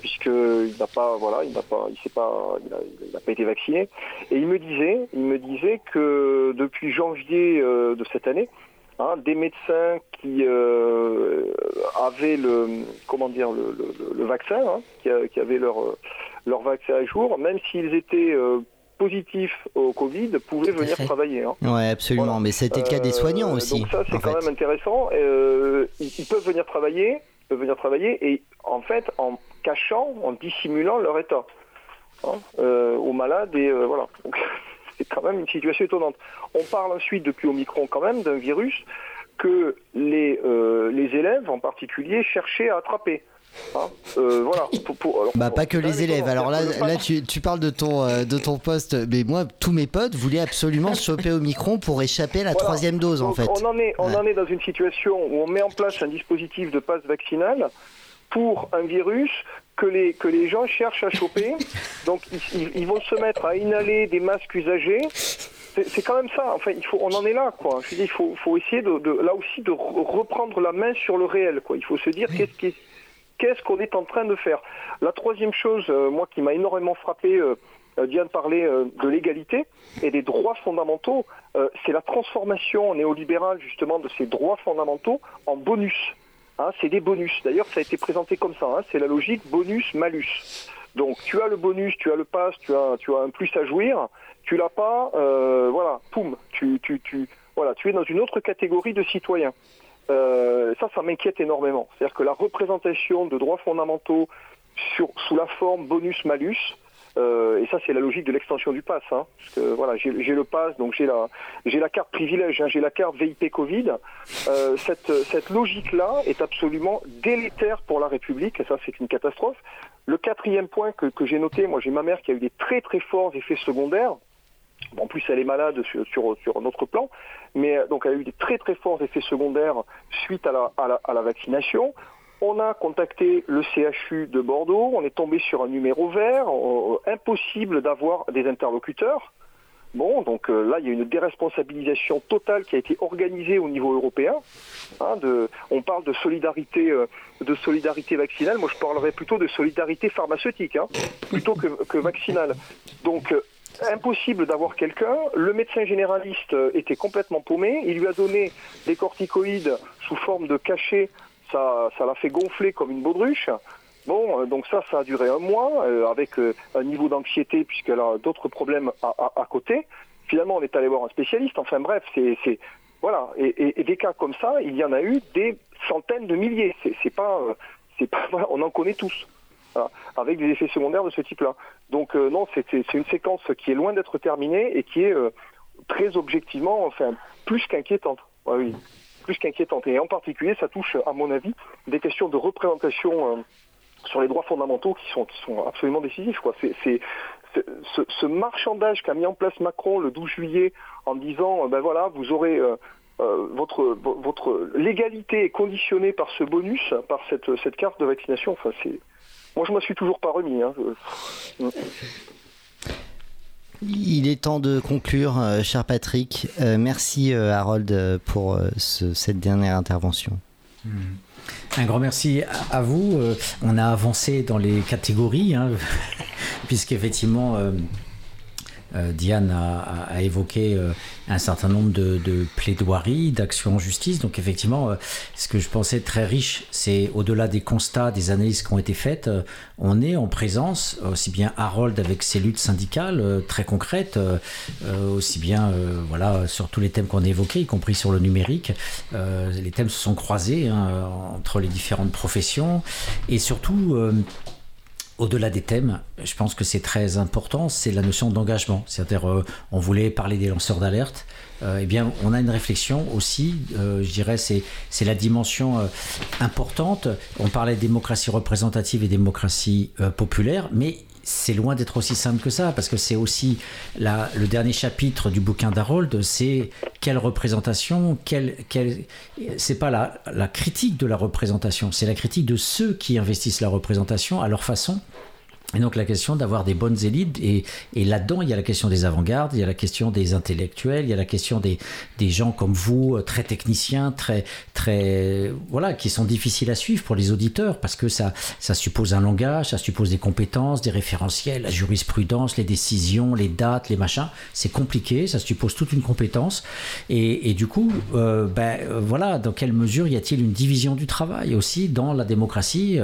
puisqu'il n'a pas, voilà, il n'a pas, il pas, il pas été vacciné. Et il me disait, il me disait que depuis janvier de cette année, Hein, des médecins qui euh, avaient le comment dire le, vaccin, hein, qui, avaient leur leur vaccin à jour, même s'ils étaient euh, positifs au Covid, pouvaient venir travailler. Hein. Oui, absolument. Mais c'était le cas des soignants euh, aussi. Donc ça, c'est quand même intéressant. ils, peuvent venir travailler. venir travailler et en fait en cachant, en dissimulant leur état hein, aux malades et voilà. c'est quand même une situation étonnante. On parle ensuite depuis Omicron quand même d'un virus que les, les élèves en particulier cherchaient à attraper. Hein, euh, voilà. bah pas que les élèves. Alors là, là tu, tu, parles de ton euh, de ton poste, mais moi tous mes potes voulaient absolument se choper au micron pour échapper à la troisième dose en fait. On en est on en est dans une situation où on met en place un dispositif de passe vaccinal pour un virus que les, que les gens cherchent à choper. Donc ils, ils vont se mettre à inhaler des masques usagés. C'est quand même ça. Enfin, il faut, on en est là, quoi. Je dis, il faut, faut essayer de, de, là aussi de reprendre la main sur le réel, quoi. Il faut se dire qu'est-ce qui est qu'est-ce qu'on est en train de faire? La troisième chose, euh, moi, qui m'a énormément frappé, euh, euh, Diane parlait de l'égalité et des droits fondamentaux, c'est la transformation néolibérale, justement, de ces droits fondamentaux en bonus. Hein, c'est des bonus. D'ailleurs, ça a été présenté comme ça. Hein, c'est la logique bonus-malus. Donc, tu as le bonus, tu as le pass, tu as, un plus à jouir. Tu l'as pas, voilà, poum, tu, es dans une autre catégorie de citoyens. Euh, ça, ça m'inquiète énormément. C'est-à-dire que la représentation de droits fondamentaux sous la forme bonus-malus, euh, et ça, c'est la logique de l'extension du pass. Hein, parce que voilà, j'ai le pass, donc j'ai la, carte privilège, hein, j'ai la carte VIP Covid. Euh, cette, logique-là est absolument délétère pour la République, et ça, c'est une catastrophe. Le quatrième point que, j'ai noté, moi, j'ai ma mère qui a eu des très très forts effets secondaires. En plus, elle est malade sur, sur, sur un autre plan, mais euh, donc elle a eu des très très forts effets secondaires suite à la, vaccination. On a contacté le CHU de Bordeaux, on est tombé sur un numéro vert, euh, impossible d'avoir des interlocuteurs. Bon, donc euh, là, il y a une déresponsabilisation totale qui a été organisée au niveau européen. Hein, on parle de solidarité, de solidarité vaccinale. Moi, je parlerais plutôt de solidarité pharmaceutique, hein, plutôt que, que vaccinale. Donc, impossible d'avoir quelqu'un. Le médecin généraliste était complètement paumé. Il lui a donné des corticoïdes sous forme de cachet. Ça, l'a fait gonfler comme une baudruche. Bon, euh, donc ça, ça a duré un mois euh, avec euh, un niveau d'anxiété puisqu'elle a d'autres problèmes à, côté. Finalement, on est allé voir un spécialiste. Enfin bref, c'est voilà. Et, des cas comme ça, il y en a eu des centaines de milliers. C'est pas, pas, on en connaît tous avec des effets secondaires de ce type-là. Donc non, c'est une séquence qui est loin d'être terminée et qui est très objectivement, enfin, plus qu'inquiétante. oui, plus qu'inquiétante. Et en particulier, ça touche, à mon avis, des questions de représentation euh, sur les droits fondamentaux qui sont, qui sont absolument décisifs. Quoi. C'est, ce, marchandage qu'a mis en place Macron le 12 juillet en disant, ben voilà, vous aurez... votre, votre légalité est conditionnée par ce bonus, par cette, cette carte de vaccination. Enfin, c'est, moi, je ne m'en suis toujours pas remis. Hein. Il est temps de conclure, euh, cher Patrick. Euh, merci euh, Harold pour cette dernière intervention. Hmm. Un grand merci à, vous. on a avancé dans les catégories, hein, puisqu'effectivement, euh, Diane a, évoqué euh, un certain nombre de, plaidoiries, d'actions en justice. Donc effectivement, euh, ce que je pensais très riche, c'est au-delà des constats, des analyses qui ont été faites, on est en présence, aussi bien Harold avec ses luttes syndicales très concrètes, aussi bien voilà, sur tous les thèmes qu'on a évoqués, y compris sur le numérique. les thèmes se sont croisés hein, entre les différentes professions et surtout au-delà des thèmes, je pense que c'est très important, c'est la notion d'engagement. C'est-à-dire, euh, on voulait parler des lanceurs d'alerte. Euh, eh bien, on a une réflexion aussi, euh, je dirais, c'est, la dimension importante. On parlait de démocratie représentative et démocratie populaire, mais c'est loin d'être aussi simple que ça, parce que c'est aussi le dernier chapitre du bouquin d'Harold, c'est quelle représentation, quelle, quelle, c'est pas la critique de la représentation, c'est la critique de ceux qui investissent la représentation à leur façon et donc la question d'avoir des bonnes élites, et, là-dedans, il y a la question des avant-gardes, il y a la question des intellectuels, il y a la question des, des gens comme vous, euh, très techniciens, très, très, voilà, qui sont difficiles à suivre pour les auditeurs, parce que ça, ça suppose un langage, ça suppose des compétences, des référentiels, la jurisprudence, les décisions, les dates, les machins. C'est compliqué, ça suppose toute une compétence. Et, et du coup, euh, ben, euh, voilà, dans quelle mesure y a-t-il une division du travail aussi dans la démocratie,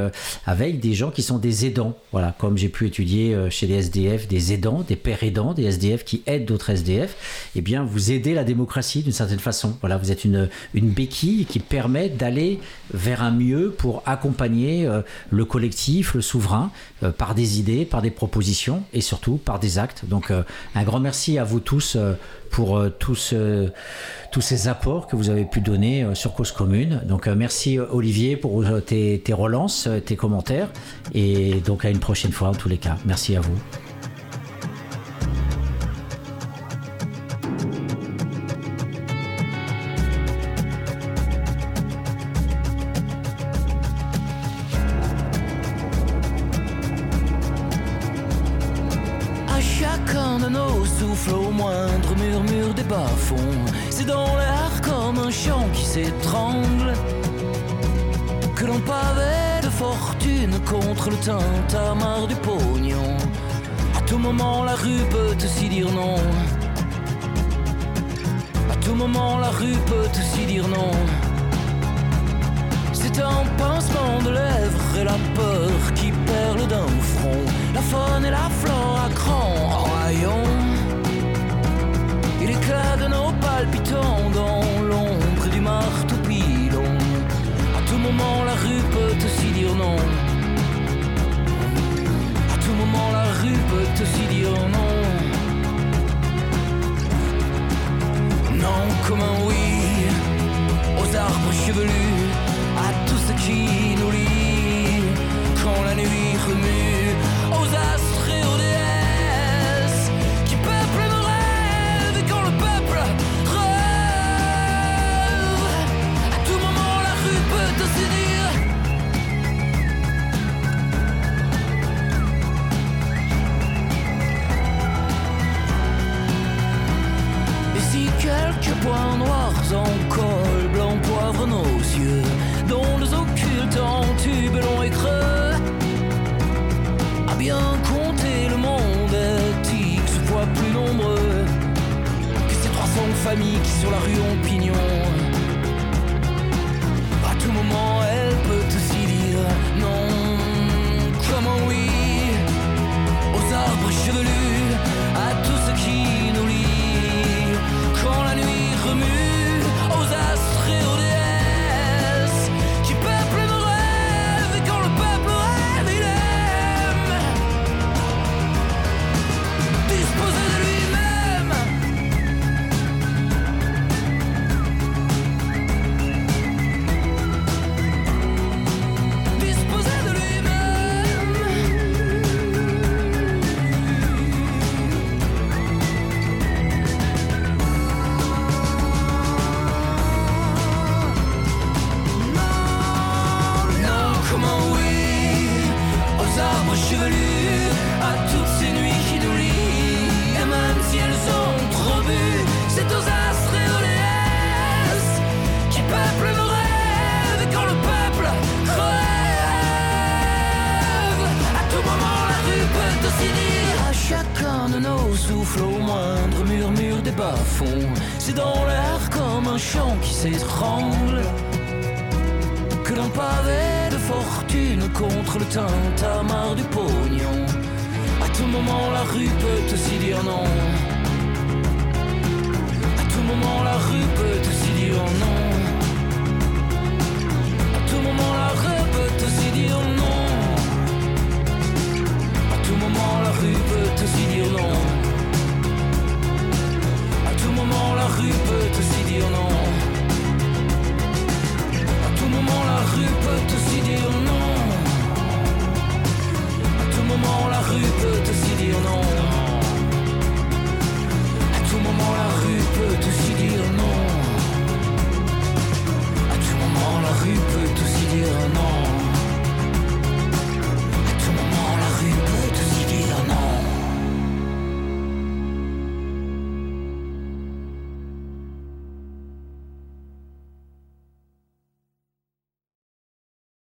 avec des gens qui sont des aidants, voilà, comme comme j'ai pu étudier euh, chez les SDF, des aidants, des pères aidants, des SDF qui aident d'autres SDF, eh bien, vous aidez la démocratie d'une certaine façon. Voilà, vous êtes une, une béquille qui permet d'aller vers un mieux pour accompagner euh, le collectif, le souverain, euh, par des idées, par des propositions et surtout par des actes. Donc, un grand merci à vous tous pour tout ce tous ces apports que vous avez pu donner euh, sur Cause Commune. Donc euh, merci euh, Olivier pour tes, tes relances, tes commentaires et donc à une prochaine fois en tous les cas. Merci à vous.